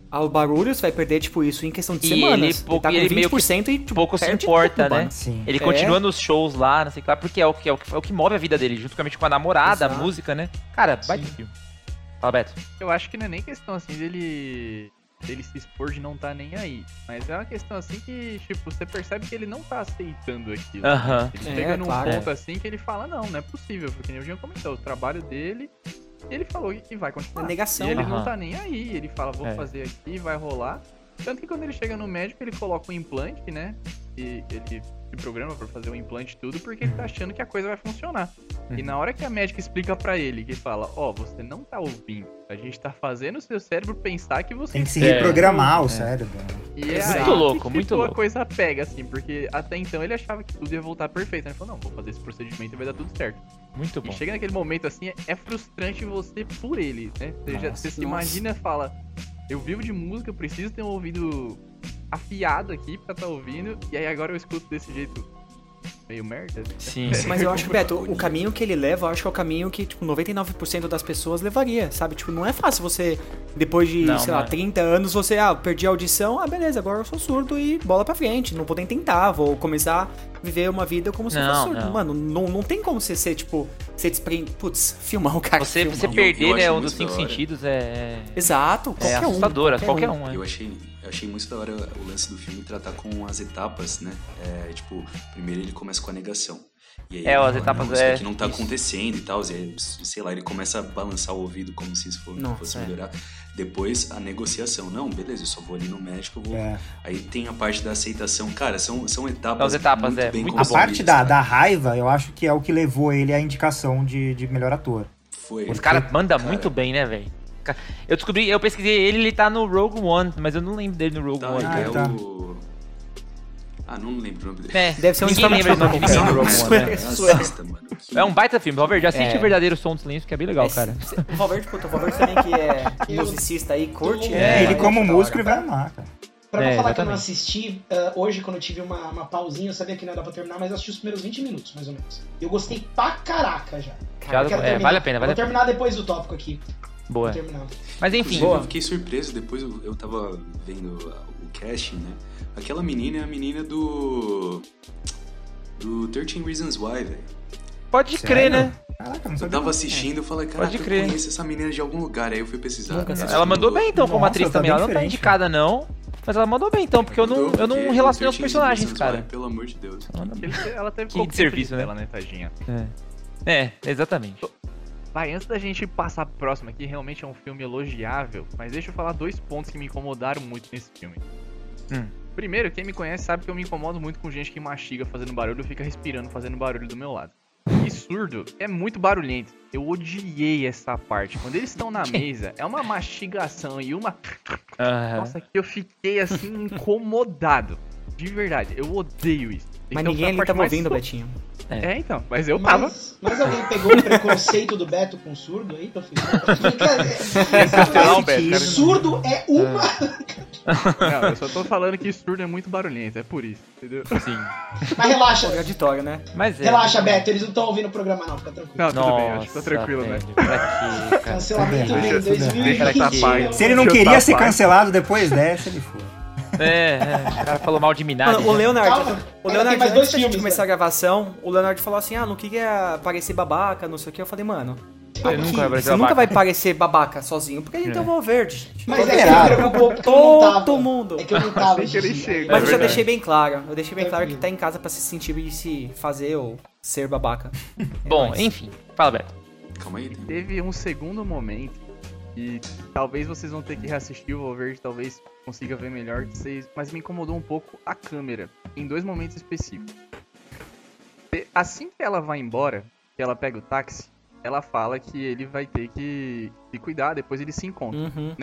[SPEAKER 3] ao barulho, você vai perder, tipo, isso em questão de
[SPEAKER 1] E
[SPEAKER 3] semanas.
[SPEAKER 1] ele
[SPEAKER 3] Ele,
[SPEAKER 1] pouco-
[SPEAKER 3] tá com
[SPEAKER 1] ele meio que
[SPEAKER 3] 20% e, tipo,
[SPEAKER 1] pouco se importa,
[SPEAKER 3] tudo,
[SPEAKER 1] né?
[SPEAKER 6] Sim.
[SPEAKER 1] Ele
[SPEAKER 3] É.
[SPEAKER 1] continua nos shows lá, não sei o que lá, porque é o que, é o que, é o que move a vida dele, juntamente com a namorada,
[SPEAKER 3] Exato.
[SPEAKER 1] a música, né? Cara, baita filme. Fala, Beto.
[SPEAKER 5] Eu acho que não é nem questão assim dele dele se expor de não tá nem aí. Mas é uma questão assim que, tipo, você percebe que ele não tá aceitando aquilo. né?
[SPEAKER 1] Aham.
[SPEAKER 5] Ele
[SPEAKER 3] É,
[SPEAKER 5] chega num
[SPEAKER 3] claro.
[SPEAKER 5] ponto assim que ele fala, não, não é possível, porque nem o Jean comentou, o trabalho dele, ele falou que vai continuar.
[SPEAKER 3] É negação.
[SPEAKER 5] E ele
[SPEAKER 1] Aham.
[SPEAKER 5] não tá nem aí, ele fala, vou
[SPEAKER 1] É.
[SPEAKER 5] fazer aqui, vai rolar. Tanto que quando ele chega no médico, ele coloca um implante, né? E ele se programa pra fazer o implante e tudo, porque ele tá achando que a coisa vai funcionar. E
[SPEAKER 1] Uhum.
[SPEAKER 5] na hora que a médica explica pra ele, que fala, ó, você não tá ouvindo, a gente tá fazendo o seu cérebro pensar que você
[SPEAKER 6] Tem que se
[SPEAKER 1] É.
[SPEAKER 6] reprogramar o cérebro.
[SPEAKER 5] e é
[SPEAKER 1] Muito louco, muito louco.
[SPEAKER 5] a coisa pega, assim, porque até então ele achava que tudo ia voltar perfeito. né? Ele falou, não, vou fazer esse procedimento e vai dar tudo certo.
[SPEAKER 1] Muito bom.
[SPEAKER 5] E chega naquele momento, assim, é, é frustrante você por ele, né? Você, já-
[SPEAKER 6] Nossa,
[SPEAKER 5] você se imagina e fala, eu vivo de música, preciso ter um ouvido afiado aqui pra tá ouvindo, e aí agora eu escuto desse jeito meio merda.
[SPEAKER 1] Sim.
[SPEAKER 3] Mas eu acho que, Beto, o caminho que ele leva, eu acho que é o caminho que, tipo, 99% das pessoas levaria, sabe? Tipo, não é fácil você, depois de,
[SPEAKER 1] Não,
[SPEAKER 3] sei
[SPEAKER 1] não
[SPEAKER 3] lá,
[SPEAKER 1] é.
[SPEAKER 3] 30 anos, você, ah, perdi a audição, ah, beleza, agora eu sou surdo e bola pra frente, não vou nem tentar, vou começar a viver uma vida como se eu
[SPEAKER 1] Não,
[SPEAKER 3] fosse surdo.
[SPEAKER 1] não.
[SPEAKER 3] Mano, não, não tem como você ser, tipo, você desprende, putz, filmão, cara,
[SPEAKER 1] Você,
[SPEAKER 3] filmão.
[SPEAKER 1] você perder,
[SPEAKER 4] eu
[SPEAKER 1] né, um dos cinco sentidos é,
[SPEAKER 3] Exato,
[SPEAKER 1] é
[SPEAKER 3] qualquer um.
[SPEAKER 1] assustador, qualquer um. é.
[SPEAKER 4] Eu achei, eu achei muito da hora o lance do filme tratar com as etapas, né? É, tipo, primeiro ele começa com a negação. E aí
[SPEAKER 1] É, as etapas, é,
[SPEAKER 4] daqui não tá
[SPEAKER 1] isso.
[SPEAKER 4] acontecendo e tal. E aí, sei lá, ele começa a balançar o ouvido como se isso for-
[SPEAKER 3] Nossa,
[SPEAKER 4] fosse
[SPEAKER 1] é.
[SPEAKER 4] melhorar. Depois a negociação. Não, beleza, eu só vou ali no médico, eu vou.
[SPEAKER 6] É.
[SPEAKER 4] Aí tem a parte da aceitação. Cara, são, são etapas.
[SPEAKER 1] As etapas,
[SPEAKER 4] muito
[SPEAKER 1] é,
[SPEAKER 4] bem
[SPEAKER 1] muito
[SPEAKER 6] A parte da,
[SPEAKER 4] cara.
[SPEAKER 6] da raiva, eu acho que é o que levou ele à indicação de, de melhor ator.
[SPEAKER 4] Foi.
[SPEAKER 1] Os caras mandam
[SPEAKER 4] Cara.
[SPEAKER 1] muito bem, né, velho? Eu descobri, eu pesquisei ele, ele tá no Rogue One, mas eu não lembro dele no Rogue
[SPEAKER 4] Tá,
[SPEAKER 1] One.
[SPEAKER 4] ele
[SPEAKER 6] Ah,
[SPEAKER 4] é
[SPEAKER 6] tá.
[SPEAKER 4] o. Ah, não lembro o nome dele.
[SPEAKER 1] É,
[SPEAKER 3] Deve ser um
[SPEAKER 1] ninguém lembra de
[SPEAKER 3] não,
[SPEAKER 1] ninguém lembra do Rogue One, né?
[SPEAKER 4] Assista, mano.
[SPEAKER 1] É um baita filme, Robert, já assiste
[SPEAKER 3] É.
[SPEAKER 1] o verdadeiro som do silêncio, que é bem legal, cara.
[SPEAKER 3] O Valverde, puta, o Valverde também que é musicista aí, curte.
[SPEAKER 2] É,
[SPEAKER 6] ele como músico, ele vai amar, cara.
[SPEAKER 2] Pra não
[SPEAKER 1] É,
[SPEAKER 2] falar que eu não
[SPEAKER 1] exatamente.
[SPEAKER 2] assisti, ah, hoje quando eu tive uma, uma pausinha, eu sabia que não ia dar pra terminar, mas eu assisti os primeiros 20 minutos, mais ou menos. Eu gostei pra caraca já.
[SPEAKER 1] Já- é, vale a pena, vale
[SPEAKER 2] Vou
[SPEAKER 1] a pena.
[SPEAKER 2] terminar depois do tópico aqui.
[SPEAKER 1] Boa. Mas enfim,
[SPEAKER 3] Boa.
[SPEAKER 4] eu fiquei surpreso, depois eu, eu tava vendo o casting, né? Aquela menina é a menina do. Do 13 Reasons Why, velho.
[SPEAKER 1] pode
[SPEAKER 6] Sério?
[SPEAKER 1] crer, né?
[SPEAKER 6] Caraca, não
[SPEAKER 4] Eu tava assistindo, eu falei, cara, eu conheço essa menina de algum lugar. Aí eu fui pesquisar.
[SPEAKER 3] Nunca.
[SPEAKER 1] Ela mandou bem então como
[SPEAKER 6] Nossa,
[SPEAKER 1] atriz
[SPEAKER 6] tá
[SPEAKER 1] também.
[SPEAKER 6] bem
[SPEAKER 1] Ela não tá indicada, não. Mas ela mandou bem então, porque eu não, eu não relacionei os personagens, cara.
[SPEAKER 4] Pelo amor de Deus.
[SPEAKER 1] Ela
[SPEAKER 5] teve
[SPEAKER 1] Que serviço, né?
[SPEAKER 5] né, tadinha?
[SPEAKER 1] É, exatamente.
[SPEAKER 5] Vai, antes da gente passar pro próximo aqui, realmente é um filme elogiável, mas deixa eu falar dois pontos que me incomodaram muito nesse filme.
[SPEAKER 1] Hum.
[SPEAKER 5] Primeiro, quem me conhece sabe que eu me incomodo muito com gente que mastiga fazendo barulho ou fica respirando fazendo barulho do meu lado. E surdo é muito barulhento. Eu odiei essa parte. Quando eles estão na mesa, é uma mastigação e uma.
[SPEAKER 1] Aham.
[SPEAKER 5] Nossa, que eu fiquei assim incomodado. De verdade, eu odeio isso.
[SPEAKER 3] Mas
[SPEAKER 5] Então,
[SPEAKER 3] ninguém ali
[SPEAKER 5] mais
[SPEAKER 3] ouvindo,
[SPEAKER 5] so-
[SPEAKER 3] Betinho.
[SPEAKER 5] É, então, mas eu tava.
[SPEAKER 2] Mas, mas alguém pegou o preconceito do Beto com surdo aí, tô
[SPEAKER 5] Cancelar o Beto, cara.
[SPEAKER 2] Surdo é uma.
[SPEAKER 5] Não, eu só tô falando que surdo é muito barulhento, é por isso, entendeu?
[SPEAKER 1] Sim.
[SPEAKER 2] Mas relaxa,
[SPEAKER 3] Contraditório, né?
[SPEAKER 1] Mas é.
[SPEAKER 2] relaxa, Beto, eles não estão ouvindo o programa, não, fica tranquilo.
[SPEAKER 5] Não, tudo
[SPEAKER 1] Nossa,
[SPEAKER 5] bem, acho que tá tranquilo, né?
[SPEAKER 1] Pra?
[SPEAKER 2] Cancelamento em
[SPEAKER 5] deixa
[SPEAKER 2] 2020.
[SPEAKER 5] tapar.
[SPEAKER 6] Se ele não queria ser cancelado depois dessa, ele foi.
[SPEAKER 1] É, é, o cara falou mal de Minari.
[SPEAKER 3] Mano, o
[SPEAKER 1] né?
[SPEAKER 3] Leonardo,
[SPEAKER 2] Calma,
[SPEAKER 3] o Leonardo, antes
[SPEAKER 2] dois
[SPEAKER 3] da gente
[SPEAKER 2] filmes,
[SPEAKER 3] começar
[SPEAKER 2] né?
[SPEAKER 3] a gravação, o Leonardo falou assim, ah, não queria parecer babaca, não sei o que. Eu falei, mano,
[SPEAKER 1] Ele nunca vai parecer
[SPEAKER 3] você nunca
[SPEAKER 1] babaca.
[SPEAKER 3] vai parecer babaca sozinho, porque a gente tem o Valverde.
[SPEAKER 2] Mas é que preocupou não tava.
[SPEAKER 3] Todo mundo.
[SPEAKER 2] É que eu não tava.
[SPEAKER 5] Que ele
[SPEAKER 2] Gigi.
[SPEAKER 5] chega.
[SPEAKER 3] Mas
[SPEAKER 5] É
[SPEAKER 3] eu já deixei bem claro, eu deixei bem claro que
[SPEAKER 2] Tranquilo.
[SPEAKER 3] tá em casa pra se sentir e se fazer ou ser babaca.
[SPEAKER 1] Bom,
[SPEAKER 3] nóis.
[SPEAKER 1] enfim. Fala, Beto.
[SPEAKER 4] Calma aí. tem-
[SPEAKER 5] Teve um segundo momento e talvez vocês vão ter que reassistir o Valverde, talvez consiga ver melhor que vocês, mas me incomodou um pouco a câmera em dois momentos específicos. Assim que ela vai embora, que ela pega o táxi, ela fala que ele vai ter que se cuidar, depois eles se encontram.
[SPEAKER 3] Uhum.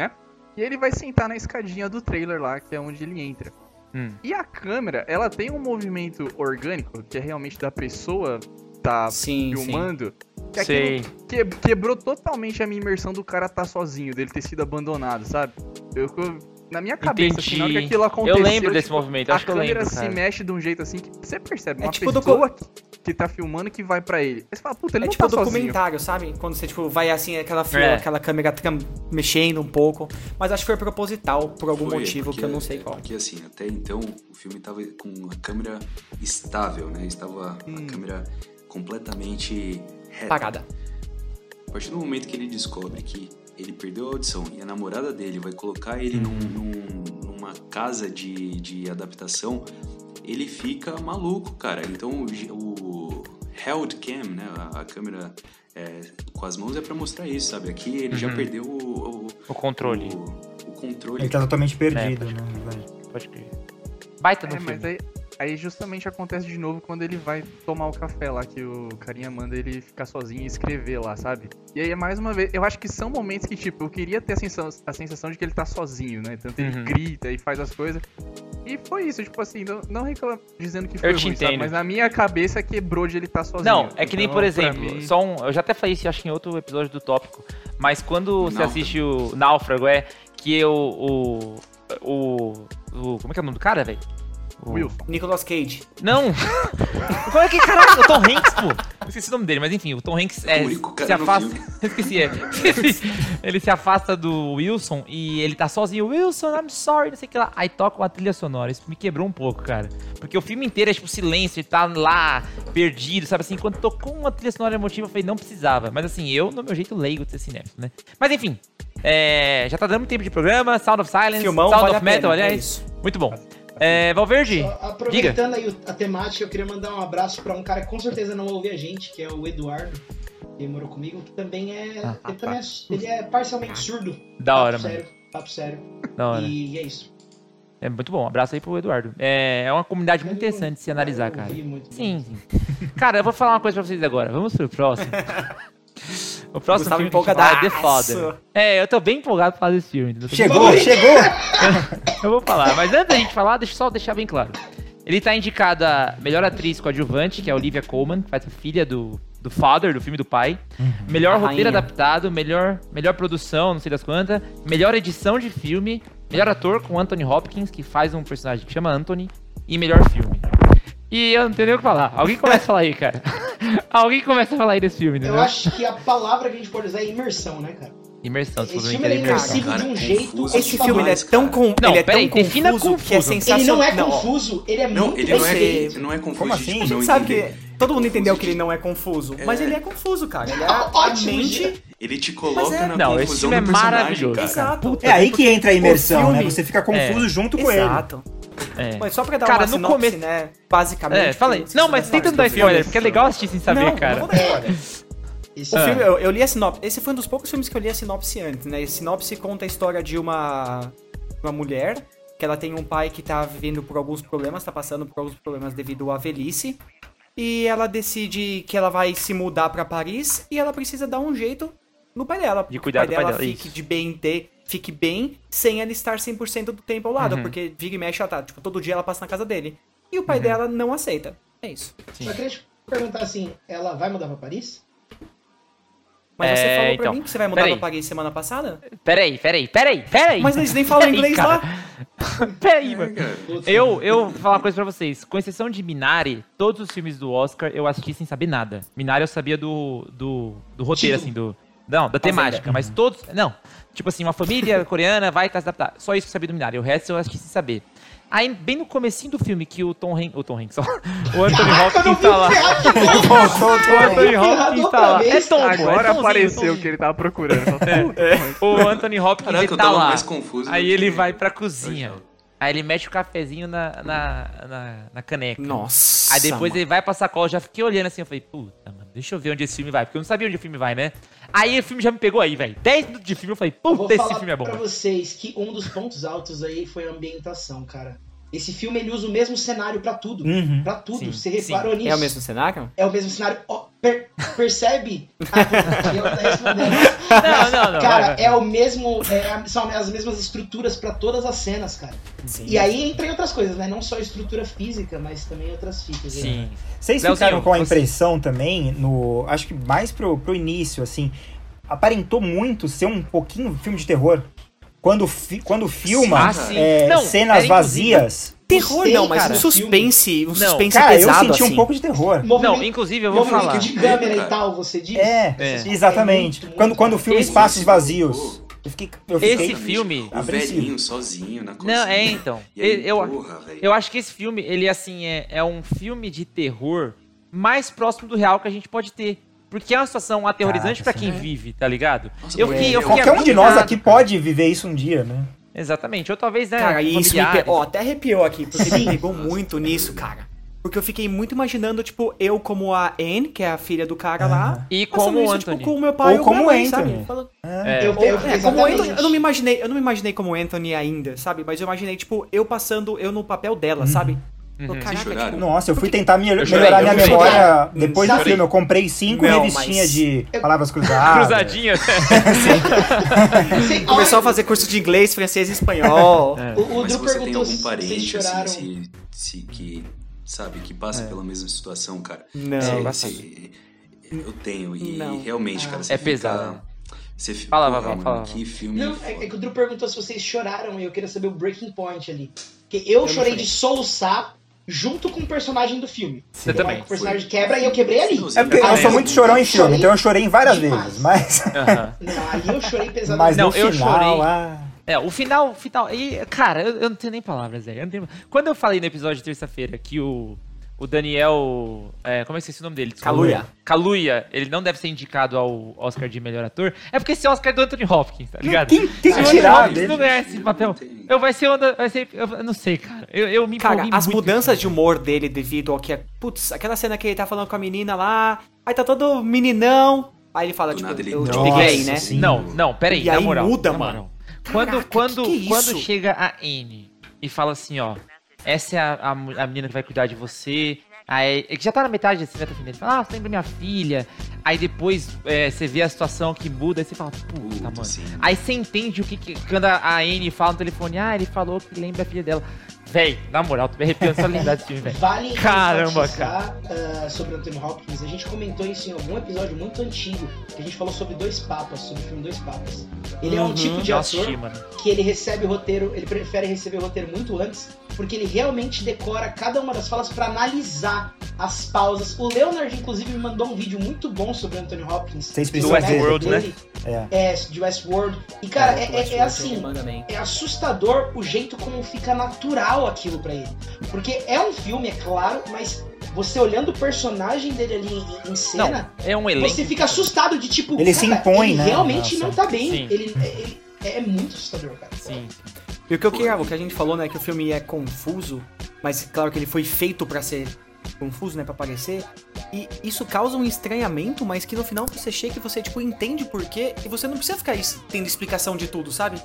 [SPEAKER 5] E ele vai sentar na escadinha do trailer lá, que é onde ele entra.
[SPEAKER 1] Hum.
[SPEAKER 5] E a câmera, ela tem um movimento orgânico, que é realmente da pessoa tá
[SPEAKER 3] Sim, sim.
[SPEAKER 5] Filmando. Que aquilo que- quebrou totalmente a minha imersão do cara tá sozinho, dele ter sido abandonado, sabe? Eu, eu- na minha cabeça, assim, na hora que aquilo aconteceu,
[SPEAKER 1] Eu lembro desse
[SPEAKER 5] tipo,
[SPEAKER 1] movimento,
[SPEAKER 5] a
[SPEAKER 1] acho que eu
[SPEAKER 5] câmera
[SPEAKER 1] lembro,
[SPEAKER 5] se
[SPEAKER 1] cara.
[SPEAKER 5] mexe de um jeito assim que você percebe
[SPEAKER 3] É
[SPEAKER 5] uma
[SPEAKER 3] tipo do
[SPEAKER 5] pessoa que, que tá filmando que vai pra ele. Aí você fala, puta, ele
[SPEAKER 3] É
[SPEAKER 5] não
[SPEAKER 3] tipo
[SPEAKER 5] tá sozinho.
[SPEAKER 3] documentário, sabe? Quando você, tipo, vai assim, aquela, fila,
[SPEAKER 1] É.
[SPEAKER 3] aquela câmera mexendo um pouco. Mas acho que foi proposital, por algum
[SPEAKER 4] Foi,
[SPEAKER 3] motivo
[SPEAKER 4] porque-
[SPEAKER 3] que eu não sei qual.
[SPEAKER 4] Porque assim, até então o filme tava com a câmera estável, né? Estava
[SPEAKER 5] Hum.
[SPEAKER 4] a câmera completamente reta.
[SPEAKER 3] Parada.
[SPEAKER 4] A partir do momento que ele descobre que ele perdeu a audição e a namorada dele vai colocar ele num-
[SPEAKER 3] Uhum.
[SPEAKER 4] num- numa casa de, de adaptação, ele fica maluco, cara. Então o, o held cam, né? A, a câmera é, com as mãos é pra mostrar isso, sabe? Aqui ele já
[SPEAKER 1] Uhum.
[SPEAKER 4] perdeu o, o,
[SPEAKER 1] O controle.
[SPEAKER 4] o, o controle.
[SPEAKER 6] Ele tá totalmente perdido,
[SPEAKER 1] É,
[SPEAKER 6] né?
[SPEAKER 1] Pode crer. Baita do
[SPEAKER 5] É,
[SPEAKER 1] filme.
[SPEAKER 5] mas aí, aí justamente acontece de novo quando ele vai tomar o café lá, que o carinha manda ele ficar sozinho e escrever lá, sabe? E aí, mais uma vez, eu acho que são momentos que, tipo, eu queria ter a sensação, a sensação de que ele tá sozinho, né? Tanto ele
[SPEAKER 1] Uhum.
[SPEAKER 5] grita e faz as coisas. E foi isso, tipo assim, não, não reclamo dizendo que foi
[SPEAKER 1] Eu te
[SPEAKER 5] ruim, sabe? Mas na minha cabeça quebrou de ele estar sozinho.
[SPEAKER 1] Não, é que nem,
[SPEAKER 5] Então,
[SPEAKER 1] por exemplo,
[SPEAKER 5] mim-
[SPEAKER 1] só um, eu já até falei isso, acho que em outro episódio do tópico, mas quando você
[SPEAKER 4] Náufrago.
[SPEAKER 1] assiste o Náufrago, é que eu, o, o, o, como é que é o nome do cara, velho?
[SPEAKER 5] Wilson.
[SPEAKER 3] Nicolas Cage.
[SPEAKER 1] Não! Como é que, caralho, o Tom Hanks, pô! Esqueci o nome dele, mas enfim, o Tom Hanks é,
[SPEAKER 4] o único cara
[SPEAKER 1] se
[SPEAKER 4] no
[SPEAKER 1] afasta... Esqueci, é. Ele se afasta do Wilson e ele tá sozinho. Wilson, I'm sorry, não sei o que lá. Aí toca uma trilha sonora. Isso me quebrou um pouco, cara. Porque o filme inteiro é tipo silêncio, ele tá lá, perdido, sabe assim? Quando tocou uma trilha sonora emotiva, eu falei, não precisava. Mas assim, eu, no meu jeito leigo de ser cinéfilo, né? Mas enfim, é, já tá dando tempo de programa. Sound of Silence,
[SPEAKER 3] Filmão,
[SPEAKER 1] Sound
[SPEAKER 3] vale
[SPEAKER 1] of
[SPEAKER 3] pena,
[SPEAKER 1] Metal,
[SPEAKER 3] é
[SPEAKER 1] aliás.
[SPEAKER 3] isso.
[SPEAKER 1] Muito bom. É, Valverde,
[SPEAKER 2] Só aproveitando aí o- a temática, eu queria mandar um abraço pra um cara que com certeza não ouve a gente, que é o Eduardo, que morou comigo, que também é.
[SPEAKER 1] Ah,
[SPEAKER 2] ele, também é ele é parcialmente surdo.
[SPEAKER 1] da hora,
[SPEAKER 2] papo
[SPEAKER 1] mano.
[SPEAKER 2] sério, papo sério.
[SPEAKER 1] Da hora.
[SPEAKER 2] E é isso.
[SPEAKER 1] É muito bom. Um abraço aí pro Eduardo. É, é uma comunidade muito interessante de se analisar,
[SPEAKER 2] Eu
[SPEAKER 1] cara. Sim, sim. Cara, eu vou falar uma coisa pra vocês agora. Vamos pro próximo. O próximo
[SPEAKER 3] Gustavo
[SPEAKER 1] filme é The. Father. É, eu tô bem empolgado pra falar desse filme. entendeu?
[SPEAKER 6] Chegou, chegou!
[SPEAKER 1] Eu vou falar, mas antes da gente falar, deixa eu só deixar bem claro. Ele tá indicado a melhor atriz coadjuvante, que é a Olivia Colman, que faz a filha do, do Father, do filme do pai. Melhor
[SPEAKER 3] A
[SPEAKER 1] roteiro
[SPEAKER 3] rainha.
[SPEAKER 1] adaptado, melhor, melhor produção, não sei das quantas. Melhor edição de filme. Melhor ator com Anthony Hopkins, que faz um personagem que chama Anthony. E melhor filme. E eu não tenho nem o que falar. Alguém começa a falar aí, cara. Alguém começa a falar aí desse filme, entendeu?
[SPEAKER 2] Eu acho que a palavra que a gente pode usar é imersão, né, cara?
[SPEAKER 1] Imersão, se
[SPEAKER 2] Esse filme é
[SPEAKER 1] imersão.
[SPEAKER 2] imersivo
[SPEAKER 4] Cara,
[SPEAKER 2] de um
[SPEAKER 4] confuso.
[SPEAKER 2] jeito.
[SPEAKER 3] Esse
[SPEAKER 2] assustador.
[SPEAKER 3] filme ele é tão, com,
[SPEAKER 1] Não,
[SPEAKER 3] ele é
[SPEAKER 1] peraí,
[SPEAKER 3] tão
[SPEAKER 1] defina
[SPEAKER 3] confuso, que é
[SPEAKER 1] confuso.
[SPEAKER 3] sensacional.
[SPEAKER 2] Ele não é confuso, ele é
[SPEAKER 4] Não,
[SPEAKER 2] muito
[SPEAKER 4] ele não é,
[SPEAKER 2] feito.
[SPEAKER 4] não é confuso.
[SPEAKER 6] Como assim?
[SPEAKER 4] tipo,
[SPEAKER 3] A
[SPEAKER 4] não
[SPEAKER 3] gente sabe
[SPEAKER 4] entender.
[SPEAKER 3] que todo mundo entendeu que ele não é confuso,
[SPEAKER 4] É.
[SPEAKER 3] mas ele é confuso, cara. Ele é
[SPEAKER 2] Ah,
[SPEAKER 3] a
[SPEAKER 2] ótimo,
[SPEAKER 3] mente...
[SPEAKER 2] gente.
[SPEAKER 4] Ele te coloca
[SPEAKER 3] é-
[SPEAKER 4] na
[SPEAKER 1] Não, esse
[SPEAKER 4] confusão
[SPEAKER 1] filme é maravilhoso,
[SPEAKER 4] cara.
[SPEAKER 3] Exato.
[SPEAKER 6] É aí que entra a imersão,
[SPEAKER 3] O
[SPEAKER 6] né?
[SPEAKER 3] filme-
[SPEAKER 6] Você fica confuso junto com ele.
[SPEAKER 3] Exato.
[SPEAKER 1] É.
[SPEAKER 3] Mas só pra dar
[SPEAKER 1] Cara,
[SPEAKER 3] uma
[SPEAKER 1] no
[SPEAKER 3] sinopse,
[SPEAKER 1] começo-
[SPEAKER 3] né? Basicamente.
[SPEAKER 1] É, fala aí. Não, mas tenta dar spoiler,
[SPEAKER 3] filme-
[SPEAKER 1] porque é legal assistir sem saber,
[SPEAKER 3] não,
[SPEAKER 1] cara.
[SPEAKER 3] Não, vou dar spoiler.
[SPEAKER 2] Esse
[SPEAKER 3] O filme, eu, eu li a sinopse. Esse foi um dos poucos filmes que eu li a sinopse antes, né? A sinopse conta a história de uma, uma mulher que ela tem um pai que tá vivendo por alguns problemas, tá passando por alguns problemas devido à velhice. E ela decide que ela vai se mudar pra Paris e ela precisa dar um jeito no pai dela.
[SPEAKER 1] De
[SPEAKER 3] porque
[SPEAKER 1] cuidar
[SPEAKER 3] o
[SPEAKER 1] do
[SPEAKER 3] pai
[SPEAKER 1] pai
[SPEAKER 3] dela fique
[SPEAKER 1] isso.
[SPEAKER 3] de bem ter, fique bem sem ela estar 100% do tempo ao lado,
[SPEAKER 1] Uhum.
[SPEAKER 3] porque vira e mexe ela tá, tipo, todo dia ela passa na casa dele. E o pai
[SPEAKER 1] Uhum.
[SPEAKER 3] dela não aceita. É isso.
[SPEAKER 1] Sim.
[SPEAKER 2] Só queria te perguntar assim, ela vai mudar pra Paris?
[SPEAKER 3] Mas você
[SPEAKER 1] É,
[SPEAKER 3] falou pra
[SPEAKER 1] então,
[SPEAKER 3] mim que você vai mudar pra Paris semana passada?
[SPEAKER 1] Peraí, peraí, peraí, peraí.
[SPEAKER 3] Mas eles nem falam
[SPEAKER 1] Peraí,
[SPEAKER 3] inglês
[SPEAKER 1] cara.
[SPEAKER 3] lá.
[SPEAKER 1] Peraí, mano.
[SPEAKER 2] Putz,
[SPEAKER 1] Eu, eu vou falar uma coisa pra vocês. Com exceção de Minari, todos os filmes do Oscar eu assisti sem saber nada. Minari eu sabia do, do, do roteiro, assim, do. Não, da temática, mas todos. Não. Tipo assim, uma família coreana vai se adaptar. Só isso que eu sabia do Minari. O resto eu assisti sem saber. Aí, bem no comecinho do filme, que o Tom Hanks. O Tom Hanks, ó. O Anthony Hopkins tá lá. O Anthony Hopkins tá lá. É Tom, é
[SPEAKER 5] Agora
[SPEAKER 1] Tomzinho,
[SPEAKER 5] apareceu o que ele tava procurando. Só
[SPEAKER 1] O Anthony Hopkins
[SPEAKER 4] Caraca,
[SPEAKER 1] ele tá lá.
[SPEAKER 4] mais confuso
[SPEAKER 1] Aí ele vai pra cozinha. Aí ele mete o cafezinho na, na, na, na caneca.
[SPEAKER 3] Nossa.
[SPEAKER 1] Aí depois
[SPEAKER 3] mano.
[SPEAKER 1] ele vai pra sacola, eu já fiquei olhando assim, eu falei, puta, mano, deixa eu ver onde esse filme vai, porque eu não sabia onde o filme vai, né? Aí o filme já me pegou aí, velho. 10 minutos de filme, eu falei,
[SPEAKER 2] vou
[SPEAKER 1] puta, esse
[SPEAKER 2] falar
[SPEAKER 1] filme é bom.
[SPEAKER 2] pra vocês que um dos pontos altos aí foi a ambientação, cara. Esse filme ele usa o mesmo cenário pra tudo.
[SPEAKER 6] Uhum.
[SPEAKER 2] Pra tudo.
[SPEAKER 1] Sim,
[SPEAKER 2] Você reparou nisso?
[SPEAKER 3] É o mesmo cenário?
[SPEAKER 2] É o mesmo cenário. Ó, per- percebe? Ah, eu respondendo.
[SPEAKER 1] Não, não, não.
[SPEAKER 2] Cara,
[SPEAKER 1] vai, vai.
[SPEAKER 2] é o mesmo. é são as mesmas estruturas pra todas as cenas, cara.
[SPEAKER 3] Sim.
[SPEAKER 2] E aí entra em outras coisas, né? Não só estrutura física, mas também outras fitas. aí.
[SPEAKER 1] Sim.
[SPEAKER 6] Vocês
[SPEAKER 1] Leozinho,
[SPEAKER 6] ficaram com a
[SPEAKER 1] você-
[SPEAKER 6] impressão também, no. Acho que mais pro, pro início, assim. Aparentou muito ser um pouquinho filme de terror. Quando, fi- quando filma
[SPEAKER 1] Ah, sim.
[SPEAKER 6] é,
[SPEAKER 1] Não,
[SPEAKER 6] cenas vazias.
[SPEAKER 3] Terror não, mas
[SPEAKER 2] cara.
[SPEAKER 3] um suspense, um
[SPEAKER 1] Não,
[SPEAKER 3] suspense
[SPEAKER 6] Cara, eu
[SPEAKER 3] pesado
[SPEAKER 6] senti
[SPEAKER 3] assim.
[SPEAKER 6] um pouco de terror.
[SPEAKER 1] Não,
[SPEAKER 2] Movimento,
[SPEAKER 1] inclusive eu vou falar.
[SPEAKER 2] de câmera e tal, você diz?
[SPEAKER 6] É,
[SPEAKER 1] É.
[SPEAKER 6] exatamente.
[SPEAKER 2] É muito,
[SPEAKER 6] quando,
[SPEAKER 2] muito
[SPEAKER 6] quando o filme
[SPEAKER 1] Esse-
[SPEAKER 6] Espaços
[SPEAKER 4] esse-
[SPEAKER 6] Vazios. Eu fiquei. Eu fiquei
[SPEAKER 1] Esse filme-
[SPEAKER 4] O velhinho sozinho na cozinha.
[SPEAKER 1] Não, é então.
[SPEAKER 4] E aí,
[SPEAKER 1] Eu,
[SPEAKER 4] porra, velho.
[SPEAKER 1] eu acho que esse filme, ele assim, é, é um filme de terror mais próximo do real que a gente pode ter. Porque é uma situação aterrorizante pra quem
[SPEAKER 4] sim.
[SPEAKER 1] vive, tá ligado?
[SPEAKER 4] Nossa,
[SPEAKER 1] eu fiquei, eu
[SPEAKER 4] é-
[SPEAKER 1] fiquei
[SPEAKER 6] Qualquer um de nós aqui pode viver isso um dia, né?
[SPEAKER 1] Exatamente. Ou talvez, né,
[SPEAKER 3] Cara, e isso me pe... Ó, até arrepiou aqui, porque me pegou muito nisso, cara. Porque eu fiquei muito imaginando, tipo, eu como a Anne, que é a filha do cara lá.
[SPEAKER 1] E como o
[SPEAKER 3] isso,
[SPEAKER 1] Anthony.
[SPEAKER 3] tipo, com o meu pai
[SPEAKER 6] Ou como Anthony.
[SPEAKER 3] sabe? Falando-
[SPEAKER 1] É.
[SPEAKER 2] Eu, eu,
[SPEAKER 3] é, como
[SPEAKER 2] exatamente.
[SPEAKER 3] Anthony, eu não me imaginei, eu não me imaginei como Anthony ainda, sabe? Mas eu imaginei, tipo, eu passando, eu no papel dela, sabe?
[SPEAKER 1] Uhum.
[SPEAKER 3] Caraca, tipo,
[SPEAKER 6] Nossa, eu fui tentar me-
[SPEAKER 1] chorei,
[SPEAKER 6] melhorar
[SPEAKER 1] eu
[SPEAKER 6] minha memória depois do filme. Eu comprei cinco
[SPEAKER 3] Não,
[SPEAKER 6] revistinhas
[SPEAKER 3] mas-
[SPEAKER 6] de palavras cruzadas.
[SPEAKER 1] Cruzadinha.
[SPEAKER 2] Sei-
[SPEAKER 3] começou a fazer curso de inglês, francês e espanhol.
[SPEAKER 1] É.
[SPEAKER 2] O, o
[SPEAKER 4] Mas se
[SPEAKER 2] Drew
[SPEAKER 4] você tem
[SPEAKER 2] perguntou
[SPEAKER 4] algum
[SPEAKER 2] se vocês
[SPEAKER 4] parente,
[SPEAKER 2] choraram.
[SPEAKER 4] assim, se, se- que, sabe, que passa
[SPEAKER 1] É.
[SPEAKER 4] pela mesma situação, cara.
[SPEAKER 3] Não.
[SPEAKER 4] Você- eu tenho, e
[SPEAKER 3] Não.
[SPEAKER 4] realmente, cara, você
[SPEAKER 1] É
[SPEAKER 4] fica-
[SPEAKER 1] pesado?
[SPEAKER 4] Você fica,
[SPEAKER 1] Fala, Vavá,
[SPEAKER 4] mano,
[SPEAKER 1] fala,
[SPEAKER 4] que filme
[SPEAKER 2] Não, é, é que o Drew perguntou se vocês choraram e eu queria saber o breaking point ali. Porque eu, chorei
[SPEAKER 3] chorei.
[SPEAKER 2] de soluçar junto com o personagem do filme.
[SPEAKER 1] Você
[SPEAKER 2] Então,
[SPEAKER 1] também.
[SPEAKER 2] O personagem quebra e eu quebrei ali.
[SPEAKER 6] É porque eu sou muito chorão em filme, então eu chorei várias
[SPEAKER 2] demais.
[SPEAKER 6] vezes. Mas,
[SPEAKER 1] Aham.
[SPEAKER 2] Não, ali eu chorei pesado.
[SPEAKER 6] mas
[SPEAKER 1] Não,
[SPEAKER 6] no
[SPEAKER 1] eu
[SPEAKER 6] final,
[SPEAKER 1] chorei.
[SPEAKER 6] ah,
[SPEAKER 1] É, o final, o final. E, cara, eu, eu não tenho nem palavras, velho. tenho- Quando eu falei no episódio de terça-feira que o, o Daniel. É, como é que esqueci o nome dele?
[SPEAKER 3] Kaluuya.
[SPEAKER 1] Kaluuya, ele não deve ser indicado ao Oscar de melhor ator. É porque esse Oscar é do Anthony Hopkins, tá ligado?
[SPEAKER 6] quem,
[SPEAKER 1] o Anthony
[SPEAKER 6] tirar dele?
[SPEAKER 1] não ganhar esse papel. Eu vai ser onda. Vai ser. Eu não sei, cara. Eu, eu me
[SPEAKER 3] Cara, as
[SPEAKER 1] muito.
[SPEAKER 3] mudanças de humor dele devido ao que é. Putz, aquela cena que ele tá falando com a menina lá, aí tá todo meninão. Aí ele fala,
[SPEAKER 4] Do
[SPEAKER 3] tipo,
[SPEAKER 4] nada ele-
[SPEAKER 3] eu te peguei, né?
[SPEAKER 6] sim.
[SPEAKER 1] Não, não, peraí.
[SPEAKER 3] E
[SPEAKER 1] na
[SPEAKER 3] aí
[SPEAKER 1] moral,
[SPEAKER 3] muda,
[SPEAKER 1] na
[SPEAKER 3] mano.
[SPEAKER 1] moral. Quando,
[SPEAKER 3] Caraca,
[SPEAKER 1] quando,
[SPEAKER 3] que que é
[SPEAKER 1] quando chega a Anne e fala assim, ó, essa é a, a, a menina que vai cuidar de você. Aí, é que já tá na metade desse né, ele fala, ah, você lembra minha filha. Aí depois é, você vê a situação que muda, aí você fala, puta, mano.
[SPEAKER 4] sim.
[SPEAKER 1] Aí você entende o que, que quando a Anne fala no telefone, ah, ele falou que lembra a filha dela. Véi, na moral, tô me arrepiando só lembrar desse filme, velho.
[SPEAKER 2] Vale
[SPEAKER 1] Caramba,
[SPEAKER 2] enfatizar, ah, sobre Anthony Hopkins. A gente comentou isso em algum episódio muito antigo, que a gente falou sobre Dois Papas, sobre o filme Dois Papas. Ele é um
[SPEAKER 3] Uhum,
[SPEAKER 2] tipo de ator
[SPEAKER 1] assisti,
[SPEAKER 2] que ele recebe o roteiro, ele prefere receber o roteiro muito antes, porque ele realmente decora cada uma das falas pra analisar as pausas. O Leonard, inclusive, me mandou um vídeo muito bom sobre Anthony Hopkins.
[SPEAKER 6] Vocês
[SPEAKER 2] do.
[SPEAKER 1] Westworld, né?
[SPEAKER 2] dele.
[SPEAKER 6] É.
[SPEAKER 2] É, de Westworld. E, cara, é, é- é assim, é assustador o jeito como fica natural aquilo pra ele. Porque é um filme, é claro, mas você olhando o personagem dele ali em, em
[SPEAKER 1] Não,
[SPEAKER 2] cena,
[SPEAKER 1] é um elenco.
[SPEAKER 2] você fica assustado de tipo.
[SPEAKER 6] Ele se
[SPEAKER 2] cara,
[SPEAKER 6] impõe,
[SPEAKER 2] ele
[SPEAKER 6] né?
[SPEAKER 2] realmente
[SPEAKER 6] Nossa.
[SPEAKER 2] não tá bem.
[SPEAKER 1] Sim.
[SPEAKER 2] Ele, é- ele- é muito assustador, cara.
[SPEAKER 1] Sim.
[SPEAKER 3] E o que eu queria, o que a gente falou, né, que o filme é confuso, mas claro que ele foi feito pra ser confuso, né, pra parecer. E isso causa um estranhamento, mas que no final você chega e você tipo entende por quê e você não precisa ficar tendo explicação de tudo, sabe?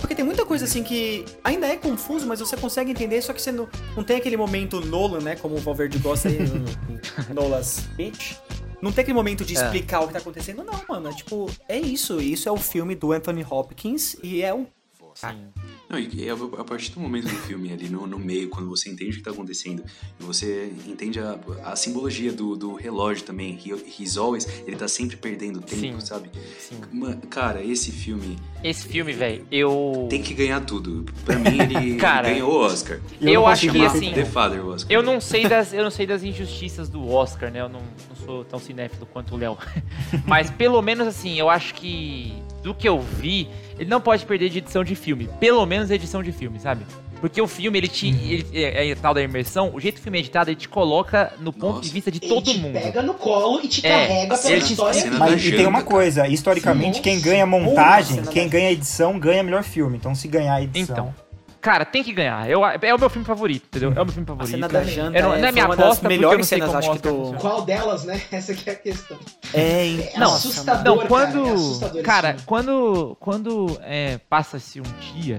[SPEAKER 3] Porque tem muita coisa assim que ainda é confuso, mas você consegue entender, só que você não, não tem aquele momento Nolan, né, como o Valverde gosta aí, no- no- Nolan's Bitch. Não tem aquele momento de
[SPEAKER 1] É.
[SPEAKER 3] explicar o que tá acontecendo, não, mano. É tipo, é isso. Isso é o filme do Anthony Hopkins e é um
[SPEAKER 1] Sim.
[SPEAKER 4] Não, e a, a partir do momento do filme ali no, no meio, quando você entende o que tá acontecendo, e você entende a, a simbologia do, do relógio também, he, he's always, ele tá sempre perdendo tempo,
[SPEAKER 1] Sim.
[SPEAKER 4] sabe?
[SPEAKER 1] Sim.
[SPEAKER 4] Cara, esse filme
[SPEAKER 1] Esse filme, velho, eu.
[SPEAKER 4] tem que ganhar tudo. Pra mim, ele,
[SPEAKER 1] Cara,
[SPEAKER 4] ganhou o Oscar.
[SPEAKER 1] Eu
[SPEAKER 6] não
[SPEAKER 1] acho que assim.
[SPEAKER 4] The Father, o Oscar.
[SPEAKER 1] Eu não sei das, eu não sei das injustiças do Oscar, né? Eu não, não sou tão cinéfilo quanto o Léo. Mas pelo menos assim, eu acho que do que eu vi, ele não pode perder de edição de filme. Pelo menos edição de filme, sabe? Porque o filme, ele te. Ele, é, é tal da imersão, o jeito que o filme é editado, ele te coloca no ponto
[SPEAKER 4] Nossa.
[SPEAKER 1] de vista de
[SPEAKER 2] Ele
[SPEAKER 1] todo
[SPEAKER 2] te
[SPEAKER 1] mundo.
[SPEAKER 2] pega no colo e te
[SPEAKER 1] É,
[SPEAKER 2] carrega pela
[SPEAKER 1] ele te-
[SPEAKER 2] história.
[SPEAKER 4] cena
[SPEAKER 6] Mas e tem uma coisa, historicamente,
[SPEAKER 2] Sim.
[SPEAKER 6] quem ganha
[SPEAKER 2] Nossa,
[SPEAKER 6] montagem,
[SPEAKER 3] cena
[SPEAKER 6] quem ganha edição, ganha melhor filme. Então, se ganhar a edição.
[SPEAKER 1] Então. Cara, tem que ganhar. Eu, é o meu filme favorito, entendeu? É o meu filme
[SPEAKER 3] A
[SPEAKER 1] favorito.
[SPEAKER 3] cena da janta
[SPEAKER 1] Eu não- não é
[SPEAKER 3] é,
[SPEAKER 1] minha
[SPEAKER 3] foi uma
[SPEAKER 1] aposta,
[SPEAKER 3] melhores
[SPEAKER 1] não sei
[SPEAKER 3] cenas,
[SPEAKER 1] como
[SPEAKER 3] acho que do...
[SPEAKER 2] Qual delas, né? Essa que é a questão.
[SPEAKER 3] É,
[SPEAKER 2] É
[SPEAKER 1] Não,
[SPEAKER 2] assustador,
[SPEAKER 1] Não,
[SPEAKER 2] cara,
[SPEAKER 1] quando.
[SPEAKER 2] é assustador
[SPEAKER 1] Cara,
[SPEAKER 2] filme.
[SPEAKER 1] quando. Quando é, passa-se um dia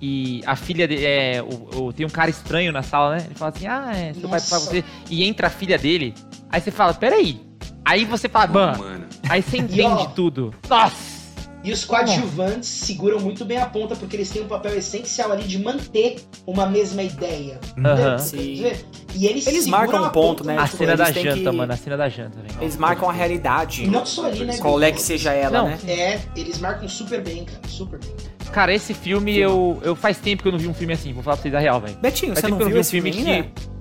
[SPEAKER 1] e a filha dele. É, o, o- tem um cara estranho na sala, né? Ele fala assim: Ah, é, seu pai
[SPEAKER 2] Nossa.
[SPEAKER 1] pra você. E entra a filha dele. Aí você fala: Peraí. Aí você fala: Ban.
[SPEAKER 4] mano.
[SPEAKER 1] Aí você
[SPEAKER 2] ó,
[SPEAKER 1] entende tudo. Nossa!
[SPEAKER 2] E os coadjuvantes seguram muito bem a ponta, porque eles têm um papel essencial ali de manter uma mesma ideia.
[SPEAKER 1] Aham.
[SPEAKER 3] Sim.
[SPEAKER 2] E eles,
[SPEAKER 3] Eles marcam um
[SPEAKER 2] a
[SPEAKER 3] ponto,
[SPEAKER 2] ponta
[SPEAKER 3] né?
[SPEAKER 1] A
[SPEAKER 3] tipo,
[SPEAKER 1] cena da janta,
[SPEAKER 3] que-
[SPEAKER 1] mano. A cena da janta, velho.
[SPEAKER 3] Eles marcam a realidade.
[SPEAKER 2] Não só ali, né?
[SPEAKER 3] Qual é que seja ela,
[SPEAKER 1] Não.
[SPEAKER 3] né?
[SPEAKER 2] É, eles marcam super bem, cara. Super bem.
[SPEAKER 1] Cara, esse filme eu, eu. Faz tempo que eu não vi um filme assim. Vou falar pra vocês a real, velho.
[SPEAKER 3] Betinho,
[SPEAKER 1] Faz
[SPEAKER 3] você não viu
[SPEAKER 1] vi um
[SPEAKER 3] esse
[SPEAKER 1] filme
[SPEAKER 3] filme
[SPEAKER 1] que.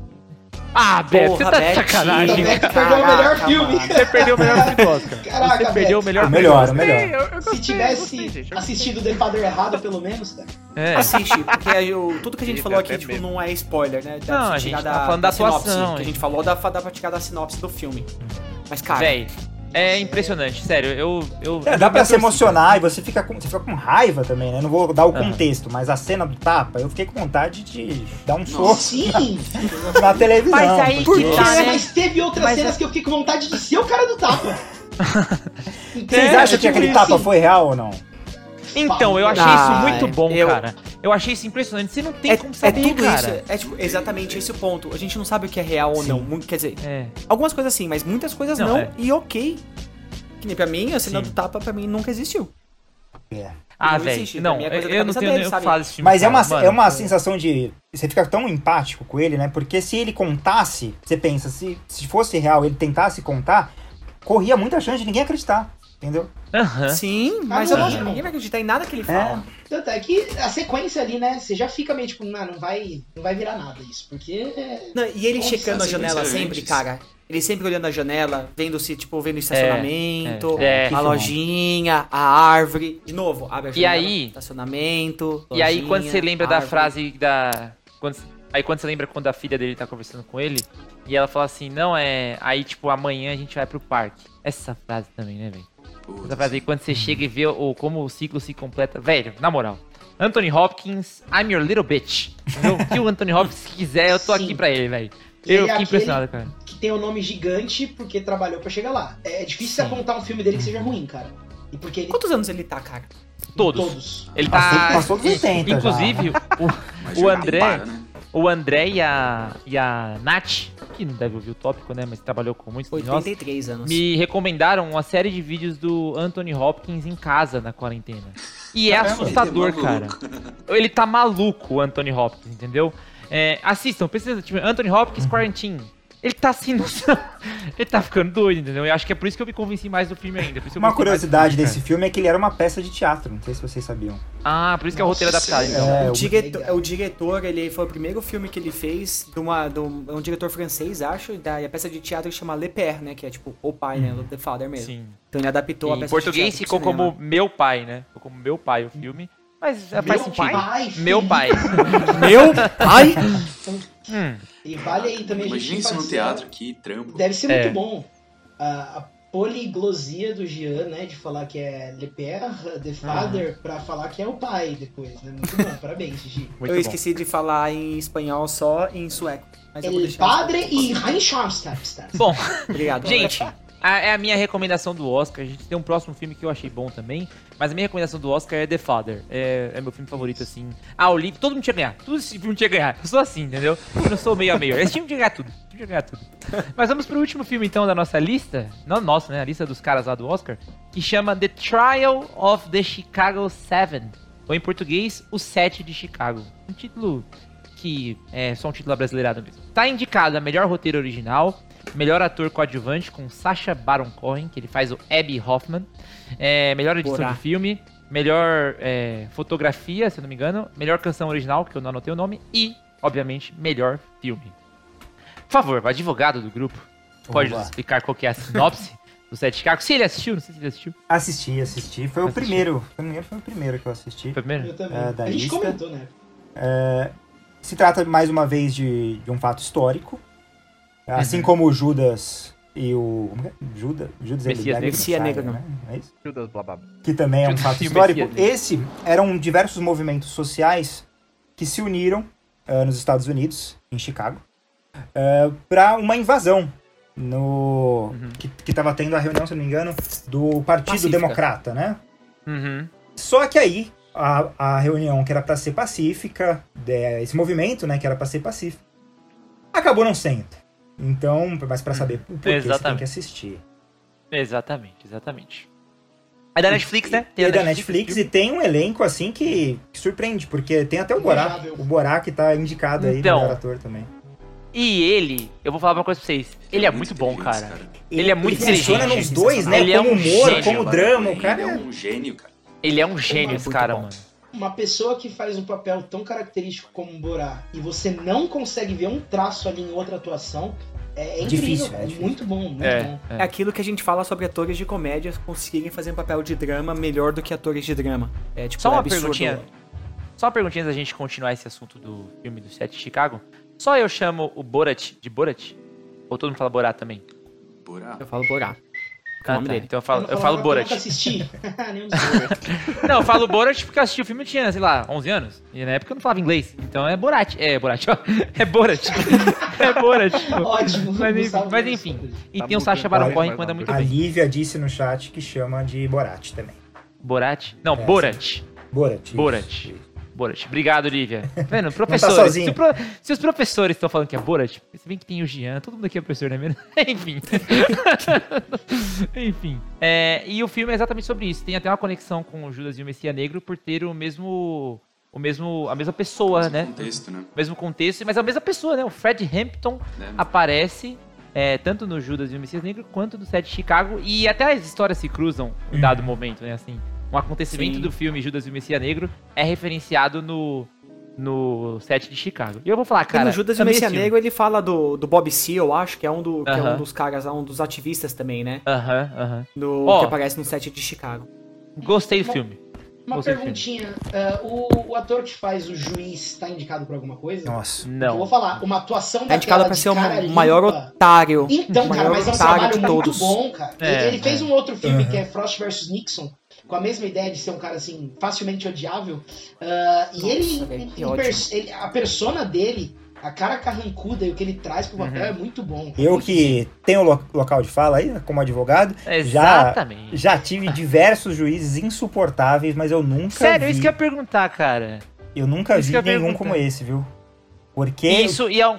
[SPEAKER 1] Ah, Beto, você tá de sacanagem. Cara.
[SPEAKER 2] perdeu o melhor filme.
[SPEAKER 1] Você perdeu o melhor filme do Oscar.
[SPEAKER 2] Caraca,
[SPEAKER 1] Você perdeu o melhor filme.
[SPEAKER 6] melhor, melhor.
[SPEAKER 5] Eu- eu gostei,
[SPEAKER 2] Se tivesse
[SPEAKER 5] gostei, gente, eu
[SPEAKER 2] assistido The Father errado, pelo menos, cara.
[SPEAKER 1] Oscar. É.
[SPEAKER 3] Assiste, porque o- tudo que a gente falou
[SPEAKER 5] até
[SPEAKER 3] aqui, tipo, não é spoiler, né? Dá
[SPEAKER 1] Não, a gente tá falando da
[SPEAKER 3] sinopse,
[SPEAKER 1] atuação,
[SPEAKER 3] Que a gente falou da, dá pra tirar da sinopse do filme. Mas, cara,
[SPEAKER 1] Véi, é impressionante, sério. Eu. eu
[SPEAKER 6] É, dá pra se emocionar e você fica, com, você fica com raiva também, né? Não vou dar o
[SPEAKER 1] Aham.
[SPEAKER 6] contexto, mas a cena do tapa, eu fiquei com vontade de dar um soco
[SPEAKER 2] Sim!
[SPEAKER 6] na televisão.
[SPEAKER 1] Mas aí
[SPEAKER 6] porque-
[SPEAKER 1] que tá, né?
[SPEAKER 2] Mas teve outras
[SPEAKER 1] Mas
[SPEAKER 2] cenas
[SPEAKER 1] é-
[SPEAKER 2] que eu fiquei com vontade de ser o cara do tapa.
[SPEAKER 6] Vocês
[SPEAKER 1] É,
[SPEAKER 6] acham que
[SPEAKER 2] tipo
[SPEAKER 6] aquele tapa foi real ou não?
[SPEAKER 1] Então, eu achei
[SPEAKER 3] Ah,
[SPEAKER 1] isso muito bom,
[SPEAKER 3] eu-
[SPEAKER 1] cara. Eu achei isso impressionante. Você não tem
[SPEAKER 3] é,
[SPEAKER 1] como
[SPEAKER 3] é
[SPEAKER 1] saber,
[SPEAKER 3] tudo
[SPEAKER 1] cara.
[SPEAKER 3] isso. É tipo, exatamente esse o ponto. A gente não sabe o que é real ou
[SPEAKER 6] Sim.
[SPEAKER 3] não. Muito- Quer dizer,
[SPEAKER 1] É.
[SPEAKER 3] algumas coisas sim, mas muitas coisas
[SPEAKER 1] Não,
[SPEAKER 3] não.
[SPEAKER 1] é.
[SPEAKER 3] E ok. Que nem pra mim, a cena
[SPEAKER 1] Sim.
[SPEAKER 3] do tapa pra mim nunca existiu.
[SPEAKER 6] É.
[SPEAKER 1] Ah,
[SPEAKER 3] Não
[SPEAKER 1] velho. Não,
[SPEAKER 3] é
[SPEAKER 1] eu,
[SPEAKER 3] coisa da
[SPEAKER 1] eu não tenho
[SPEAKER 3] dele,
[SPEAKER 1] nem o que
[SPEAKER 3] sabe?
[SPEAKER 1] falar desse filme.
[SPEAKER 6] Mas é
[SPEAKER 1] cara,
[SPEAKER 6] uma,
[SPEAKER 1] mano.
[SPEAKER 6] é uma sensação de. Você fica tão empático com ele, né? Porque se ele contasse, você pensa, se, se fosse real, ele tentasse contar, corria muita chance de ninguém acreditar. Entendeu?
[SPEAKER 1] Aham.
[SPEAKER 3] Sim, mas
[SPEAKER 2] Ah,
[SPEAKER 3] eu
[SPEAKER 2] não.
[SPEAKER 3] ninguém vai acreditar em nada que ele fala.
[SPEAKER 2] Tanto é que a sequência ali, né? Você já fica meio tipo, não, não vai, não vai virar nada isso. Porque. é-
[SPEAKER 3] Não, e ele
[SPEAKER 2] Nossa,
[SPEAKER 3] checando a janela sempre, cara. Ele sempre olhando a janela, vendo se, tipo, vendo o estacionamento,
[SPEAKER 1] é, é.
[SPEAKER 3] a lojinha, a árvore. De novo, abre a
[SPEAKER 1] E
[SPEAKER 3] janela,
[SPEAKER 1] aí-
[SPEAKER 3] estacionamento.
[SPEAKER 1] E aí,
[SPEAKER 3] lojinha,
[SPEAKER 1] quando você lembra da frase da. Quando, aí, quando você lembra quando a filha dele tá conversando com ele, e ela fala assim: Não, é. Aí, tipo, amanhã a gente vai pro parque. Essa frase também, né, velho? Frase aí, quando você chega e vê o, como o ciclo se completa. Velho, na moral. Anthony Hopkins, I'm your little bitch. Entendeu? O que o Anthony Hopkins quiser, eu tô
[SPEAKER 2] Sim.
[SPEAKER 1] aqui pra ele, velho. Eu fiquei impressionado, cara.
[SPEAKER 2] que tem um nome gigante porque trabalhou pra chegar lá. É, difícil
[SPEAKER 1] Sim.
[SPEAKER 2] você apontar um filme dele que seja ruim, cara. E porque ele.
[SPEAKER 3] Quantos anos ele tá, cara?
[SPEAKER 1] Todos.
[SPEAKER 2] Todos.
[SPEAKER 1] Ele
[SPEAKER 6] Passou-
[SPEAKER 1] tá.
[SPEAKER 6] passou dos 80 já.
[SPEAKER 1] Inclusive, o,
[SPEAKER 4] Mas
[SPEAKER 1] o
[SPEAKER 4] já
[SPEAKER 1] André-
[SPEAKER 4] para, né?
[SPEAKER 1] O André e a, e a Nath, que não deve ouvir o tópico, né? Mas trabalhou com muitos de nós.
[SPEAKER 3] 83 anos.
[SPEAKER 1] me recomendaram uma série de vídeos do Anthony Hopkins em casa na quarentena. E é
[SPEAKER 6] Caramba.
[SPEAKER 1] assustador,
[SPEAKER 4] Ele é
[SPEAKER 1] cara. Ele tá maluco, o Anthony Hopkins, entendeu? É, assistam, pesquisa, tipo, Anthony Hopkins Quarantine. Ele tá sem noção. Ele tá ficando doido, entendeu? Eu acho que é por isso que eu me convenci mais do filme ainda. por isso que eu
[SPEAKER 6] Uma curiosidade desse filme é que ele era uma peça de teatro, não sei se vocês sabiam.
[SPEAKER 1] Ah, por isso que é o roteiro
[SPEAKER 2] Nossa,
[SPEAKER 1] adaptado, então.
[SPEAKER 6] É,
[SPEAKER 3] O
[SPEAKER 6] o-
[SPEAKER 3] diretor,
[SPEAKER 2] legal.
[SPEAKER 3] o diretor, ele foi o primeiro filme que ele fez de, uma, de um, é um diretor francês, acho, da e a peça de teatro que chama Le Père, né? Que é tipo o pai, né? The Father mesmo.
[SPEAKER 1] Sim.
[SPEAKER 3] Então ele adaptou a
[SPEAKER 1] Em
[SPEAKER 3] peça
[SPEAKER 1] português
[SPEAKER 3] de teatro
[SPEAKER 1] ficou como Meu Pai, né? Ficou como Meu Pai o filme. Mas é, faz
[SPEAKER 2] Meu
[SPEAKER 1] sentido.
[SPEAKER 2] pai,
[SPEAKER 1] Meu pai.
[SPEAKER 3] Meu pai?
[SPEAKER 1] Hum,
[SPEAKER 2] E vale aí também a
[SPEAKER 4] Imagina
[SPEAKER 2] gente
[SPEAKER 4] isso no teatro, que trampo.
[SPEAKER 2] Deve ser
[SPEAKER 1] É.
[SPEAKER 2] muito bom. A, a poliglosia do Jean, né? De falar que é Le Père, The Father, pra falar que é o pai depois, né? Muito bom, parabéns, Gigi.
[SPEAKER 1] muito
[SPEAKER 3] eu
[SPEAKER 1] bom.
[SPEAKER 3] esqueci de falar em espanhol só em sueco. Mas eu vou
[SPEAKER 2] El. Padre e Reinscharfstadt.
[SPEAKER 1] Bom,
[SPEAKER 3] Obrigado.
[SPEAKER 1] gente, a- é a minha recomendação do Oscar. A gente tem um próximo filme que eu achei bom também. Mas a minha recomendação do Oscar é The Father. É, é meu filme favorito, assim. Ah, o livro, todo mundo tinha ganhar. Todo esse filme tinha ganhar. Eu sou assim, entendeu? Eu não sou meio a meio. Esse filme tinha ganhar tudo. Tinha que ganhar tudo. Mas vamos pro último filme, então, da nossa lista. Não nossa, né? A lista dos caras lá do Oscar. Que chama The Trial of the Chicago Seven. Ou em português, O Sete de Chicago. Um título que é só um título brasileirado mesmo. Tá indicado a melhor roteiro original, melhor ator coadjuvante com Sacha Baron Cohen, que ele faz o Abby Hoffman, é, melhor edição de filme, melhor é, fotografia, se eu não me engano, melhor canção original, que eu não anotei o nome, e, obviamente, melhor filme. Por favor, o advogado do grupo, pode
[SPEAKER 6] Oba.
[SPEAKER 1] nos explicar qual que é a sinopse do Sete Chicago? Se ele assistiu, não sei se ele assistiu.
[SPEAKER 6] Assisti, assisti. Foi o
[SPEAKER 1] Assisti.
[SPEAKER 6] primeiro. Se não me engano, foi o primeiro que eu assisti.
[SPEAKER 1] Foi primeiro?
[SPEAKER 2] Eu também.
[SPEAKER 6] É, da
[SPEAKER 2] a gente
[SPEAKER 6] lista.
[SPEAKER 2] comentou, né?
[SPEAKER 6] Se trata mais uma vez de, de um fato histórico. Assim
[SPEAKER 1] Uhum.
[SPEAKER 6] como o Judas e o. como é? Judas, Judas
[SPEAKER 1] Messias Negro.
[SPEAKER 3] Messias Negro,
[SPEAKER 6] né? É isso?
[SPEAKER 5] Judas, blá, blá, blá.
[SPEAKER 6] Que também é um
[SPEAKER 1] Judas
[SPEAKER 6] fato histórico. Esse eram diversos movimentos sociais que se uniram ah, nos Estados Unidos, em Chicago, para uma invasão no
[SPEAKER 1] Uhum.
[SPEAKER 6] que estava tendo a reunião, se não me engano, do Partido
[SPEAKER 3] Pacífica.
[SPEAKER 6] Democrata, né?
[SPEAKER 1] Uhum.
[SPEAKER 6] Só que aí, a, a reunião que era pra ser pacífica, de- esse movimento, né, que era pra ser pacífico, acabou não sendo. Então, mas pra saber o porquê, você tem
[SPEAKER 1] Exatamente.
[SPEAKER 6] que assistir.
[SPEAKER 1] Exatamente, exatamente. É da Netflix, né?
[SPEAKER 6] E é da Netflix e tem um elenco, assim, que, que surpreende, porque tem até o Borá. O Borá que tá indicado aí,
[SPEAKER 1] Então.
[SPEAKER 6] melhor ator também.
[SPEAKER 1] E ele, eu vou falar uma coisa pra vocês. Ele é muito bom,
[SPEAKER 4] inteligente,
[SPEAKER 1] cara. Ele é muito
[SPEAKER 6] funciona
[SPEAKER 1] inteligente,
[SPEAKER 6] nos dois, né?
[SPEAKER 1] Ele é
[SPEAKER 6] como
[SPEAKER 1] um
[SPEAKER 6] humor,
[SPEAKER 1] gênio,
[SPEAKER 6] como
[SPEAKER 4] Ele
[SPEAKER 6] drama, o
[SPEAKER 4] Ele
[SPEAKER 6] cara
[SPEAKER 4] é
[SPEAKER 6] é...
[SPEAKER 4] um gênio, cara.
[SPEAKER 1] Ele é um gênio, esse
[SPEAKER 3] Muito
[SPEAKER 1] cara, mano.
[SPEAKER 2] Uma pessoa que faz um papel tão característico como um Borá e você não consegue ver um traço ali em outra atuação, é, é incrível.
[SPEAKER 6] Difícil, é
[SPEAKER 2] é
[SPEAKER 6] difícil.
[SPEAKER 2] muito bom, muito
[SPEAKER 1] É,
[SPEAKER 2] bom.
[SPEAKER 3] É aquilo que a gente fala sobre atores de comédia conseguirem fazer um papel de drama melhor do que atores de drama. É tipo
[SPEAKER 1] Só
[SPEAKER 3] é
[SPEAKER 1] uma
[SPEAKER 3] absurdo.
[SPEAKER 1] perguntinha. Só uma perguntinha antes da gente continuar esse assunto do filme do Sete de Chicago. Só eu chamo o Borat de Borat? Ou todo mundo fala Borat também?
[SPEAKER 4] Borá.
[SPEAKER 3] Eu falo Borá. É o
[SPEAKER 1] Ah,
[SPEAKER 3] nome
[SPEAKER 1] tá.
[SPEAKER 3] dele.
[SPEAKER 1] Então eu falo,
[SPEAKER 2] não
[SPEAKER 1] eu
[SPEAKER 2] falava
[SPEAKER 1] falo Borat.
[SPEAKER 2] nunca assisti.
[SPEAKER 1] Não, eu falo Borat porque eu assisti o filme eu tinha, sei lá, 11 anos. E na época eu não falava inglês. Então é Borat. É Borat, ó. É Borat. É Borat. pô.
[SPEAKER 2] Ótimo.
[SPEAKER 1] Mas mas enfim. E
[SPEAKER 5] Tá
[SPEAKER 1] tem o Sacha Baron Cohen que manda muito
[SPEAKER 6] A
[SPEAKER 1] bem.
[SPEAKER 6] Lívia disse no chat que chama de Borat também.
[SPEAKER 1] Borat? Não,
[SPEAKER 6] É,
[SPEAKER 1] Borat.
[SPEAKER 6] Borat. isso,
[SPEAKER 1] Borat.
[SPEAKER 6] isso.
[SPEAKER 1] Borat. Obrigado, Lívia. Tá vendo? Professores.
[SPEAKER 6] sozinho.
[SPEAKER 1] se, pro- se os professores estão falando que é Borat, se bem que tem o Jean, todo mundo aqui é professor, né? mesmo? Enfim. Enfim. É, e o filme é exatamente sobre isso. Tem até uma conexão com o Judas e o Messias Negro por ter o mesmo. O mesmo. A mesma pessoa,
[SPEAKER 4] Esse
[SPEAKER 1] né?
[SPEAKER 4] contexto, né?
[SPEAKER 1] O mesmo contexto, mas é a mesma pessoa, né? O Fred Hampton
[SPEAKER 4] É.
[SPEAKER 1] aparece é, tanto no Judas e o Messias Negro quanto no Sete de Chicago. E até as histórias se cruzam em dado momento, né? Assim, um acontecimento
[SPEAKER 3] Sim.
[SPEAKER 1] do filme Judas e o Messias Negro é referenciado no, no Sete de Chicago. E eu vou falar, cara.
[SPEAKER 3] no Judas e o Messias. Negro ele fala do, do Bob Seale, eu acho, que é um, do, que é um dos caras, um dos ativistas também, né?
[SPEAKER 1] Aham, aham.
[SPEAKER 3] No,
[SPEAKER 1] Ó.
[SPEAKER 3] que aparece no set de Chicago.
[SPEAKER 1] Gostei do filme.
[SPEAKER 2] Uma
[SPEAKER 1] Você,
[SPEAKER 2] perguntinha. ah, o, o ator que faz o juiz tá indicado por alguma coisa?
[SPEAKER 6] Nossa.
[SPEAKER 2] Eu vou
[SPEAKER 1] Não.
[SPEAKER 2] falar, uma atuação
[SPEAKER 3] É indicado pra ser o maior otário.
[SPEAKER 2] Então,
[SPEAKER 3] o
[SPEAKER 2] cara,
[SPEAKER 3] maior
[SPEAKER 2] mas é um
[SPEAKER 3] otário
[SPEAKER 2] trabalho
[SPEAKER 3] de
[SPEAKER 2] muito
[SPEAKER 3] todos.
[SPEAKER 2] bom, cara.
[SPEAKER 1] É,
[SPEAKER 2] ele fez
[SPEAKER 1] é.
[SPEAKER 2] um outro filme
[SPEAKER 6] Uhum.
[SPEAKER 2] que é Frost vs Nixon, com a mesma ideia de ser um cara assim, facilmente odiável. E
[SPEAKER 3] Nossa,
[SPEAKER 2] ele,
[SPEAKER 3] velho,
[SPEAKER 2] em
[SPEAKER 3] ótimo.
[SPEAKER 2] pers- ele- a persona dele, a cara carrancuda e o que ele traz pro papel
[SPEAKER 1] Uhum.
[SPEAKER 2] é muito bom.
[SPEAKER 6] Eu que tenho lo- local de fala aí, como advogado,
[SPEAKER 1] Exatamente.
[SPEAKER 6] já tive diversos juízes insuportáveis, mas eu nunca
[SPEAKER 1] Sério,
[SPEAKER 6] vi,
[SPEAKER 1] isso que eu ia perguntar, cara.
[SPEAKER 6] eu nunca
[SPEAKER 1] isso
[SPEAKER 6] vi nenhum
[SPEAKER 1] perguntar.
[SPEAKER 6] como esse, viu? Porque
[SPEAKER 1] Isso, e é um.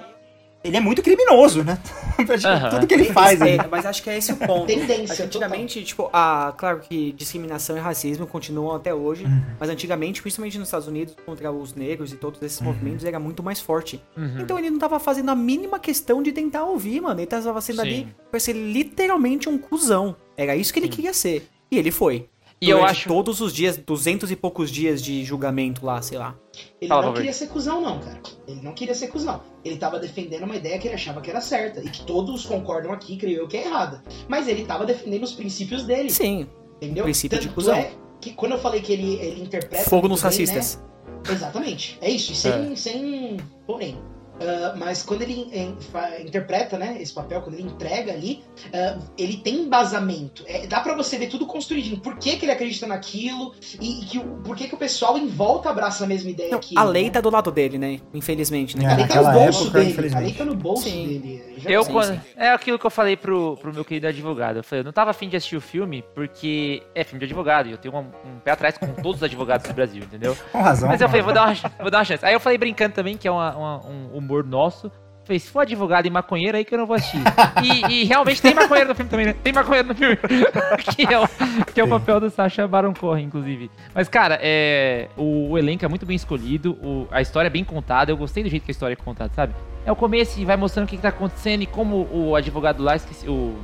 [SPEAKER 6] Ele é muito criminoso, né?
[SPEAKER 1] Aham.
[SPEAKER 6] Tudo que ele faz
[SPEAKER 3] É,
[SPEAKER 6] ali.
[SPEAKER 3] mas acho que é esse o ponto.
[SPEAKER 2] Tendência,
[SPEAKER 3] antigamente, tipo, a, claro que discriminação e racismo continuam até hoje,
[SPEAKER 6] Uhum.
[SPEAKER 3] mas antigamente, principalmente nos Estados Unidos, contra os negros e todos esses
[SPEAKER 6] Uhum.
[SPEAKER 3] movimentos, era muito mais forte.
[SPEAKER 1] Uhum.
[SPEAKER 3] Então ele não tava fazendo a mínima questão de tentar ouvir, mano. Ele tava sendo ali
[SPEAKER 1] Sim.
[SPEAKER 3] pra ser literalmente um cuzão. Era isso que ele queria ser. E ele foi.
[SPEAKER 1] E eu acho.
[SPEAKER 3] todos os dias, duzentos e poucos dias de julgamento lá, sei lá.
[SPEAKER 2] Ele
[SPEAKER 1] Fala,
[SPEAKER 2] não queria ser cuzão, não, cara. Ele não queria ser cuzão. Ele tava defendendo uma ideia que ele achava que era certa. E que todos concordam aqui, creio eu, que é errada. Mas ele tava defendendo os princípios dele.
[SPEAKER 3] Sim,
[SPEAKER 2] Entendeu?
[SPEAKER 3] princípio de
[SPEAKER 2] Tanto
[SPEAKER 3] cuzão.
[SPEAKER 2] É que quando eu falei que ele, ele interpreta.
[SPEAKER 3] fogo nos
[SPEAKER 2] bem,
[SPEAKER 3] racistas.
[SPEAKER 2] né? Exatamente. É isso. E sem, sem porém. Ah, mas quando ele em- fa- interpreta né, esse papel, quando ele entrega ali, ah, ele tem embasamento. É, dá pra você ver tudo construidinho. Por que, que ele acredita naquilo e, e que, por que, que o pessoal em volta abraça a mesma ideia
[SPEAKER 3] Não,
[SPEAKER 2] que
[SPEAKER 3] a
[SPEAKER 2] ele,
[SPEAKER 3] lei
[SPEAKER 2] né?
[SPEAKER 3] tá do lado dele, né? Infelizmente, né?
[SPEAKER 6] É,
[SPEAKER 2] A lei tá no bolso
[SPEAKER 6] época,
[SPEAKER 2] dele. A lei tá no bolso
[SPEAKER 3] Sim.
[SPEAKER 2] dele.
[SPEAKER 1] Eu,
[SPEAKER 3] Sim,
[SPEAKER 1] quando-
[SPEAKER 3] sim.
[SPEAKER 1] É aquilo que eu falei pro, pro meu querido advogado. Eu falei, eu não tava afim de assistir o filme porque é filme de advogado e eu tenho um, um pé atrás com todos os advogados do Brasil, entendeu?
[SPEAKER 6] Com razão.
[SPEAKER 1] Mas eu falei, vou dar, uma, vou dar uma chance. Aí eu falei brincando também, que é uma- uma- um humor nosso. fez, se for advogado e maconheiro, aí que eu não vou assistir. e, e realmente tem maconheiro no filme também, né? Tem maconheiro no filme. que é o, que é o papel do Sacha Baron Cohen, inclusive. Mas, cara, é, o, o elenco é muito bem escolhido, o, a história é bem contada, eu gostei do jeito que a história é contada, sabe? É o começo e vai mostrando o que, que tá acontecendo e como o advogado lá, esqueci, o...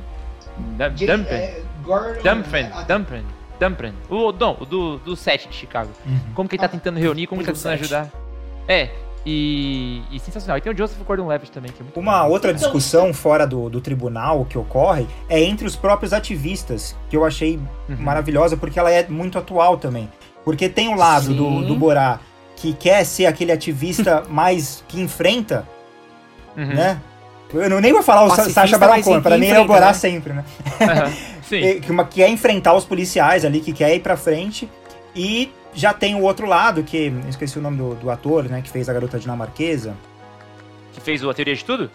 [SPEAKER 1] Dum-
[SPEAKER 2] Jay-
[SPEAKER 1] Dumfries.
[SPEAKER 2] é, Gordon.
[SPEAKER 1] Dumprin,
[SPEAKER 2] a-
[SPEAKER 1] Dumprin, Dumprin. O, não, do, do set de Chicago. Como que ele tá tentando reunir, como que ele tá
[SPEAKER 3] Do
[SPEAKER 1] tentando ajudar. É, e, e sensacional. E tem o Joseph Gordon-Levitt também, que é muito
[SPEAKER 6] Uma outra
[SPEAKER 2] Então-
[SPEAKER 6] discussão fora do, do tribunal que ocorre é entre os próprios ativistas, que eu achei
[SPEAKER 1] Uhum.
[SPEAKER 6] maravilhosa, porque ela é muito atual também. Porque tem o lado do,
[SPEAKER 3] Sim.
[SPEAKER 6] do Borá que quer ser aquele ativista mais que enfrenta,
[SPEAKER 1] Uhum.
[SPEAKER 6] né? Eu não, nem vou falar o Sa-
[SPEAKER 3] Pacifista,
[SPEAKER 6] Sacha Baron Cohen, pra mim é o Borá
[SPEAKER 3] né?
[SPEAKER 6] sempre, né?
[SPEAKER 1] Aham, Sim.
[SPEAKER 6] Que uma- quer enfrentar os policiais ali, que quer ir pra frente. E já tem o outro lado, que eu esqueci o nome do, do ator, né? Que fez a garota dinamarquesa.
[SPEAKER 1] Que fez o A Teoria de Tudo?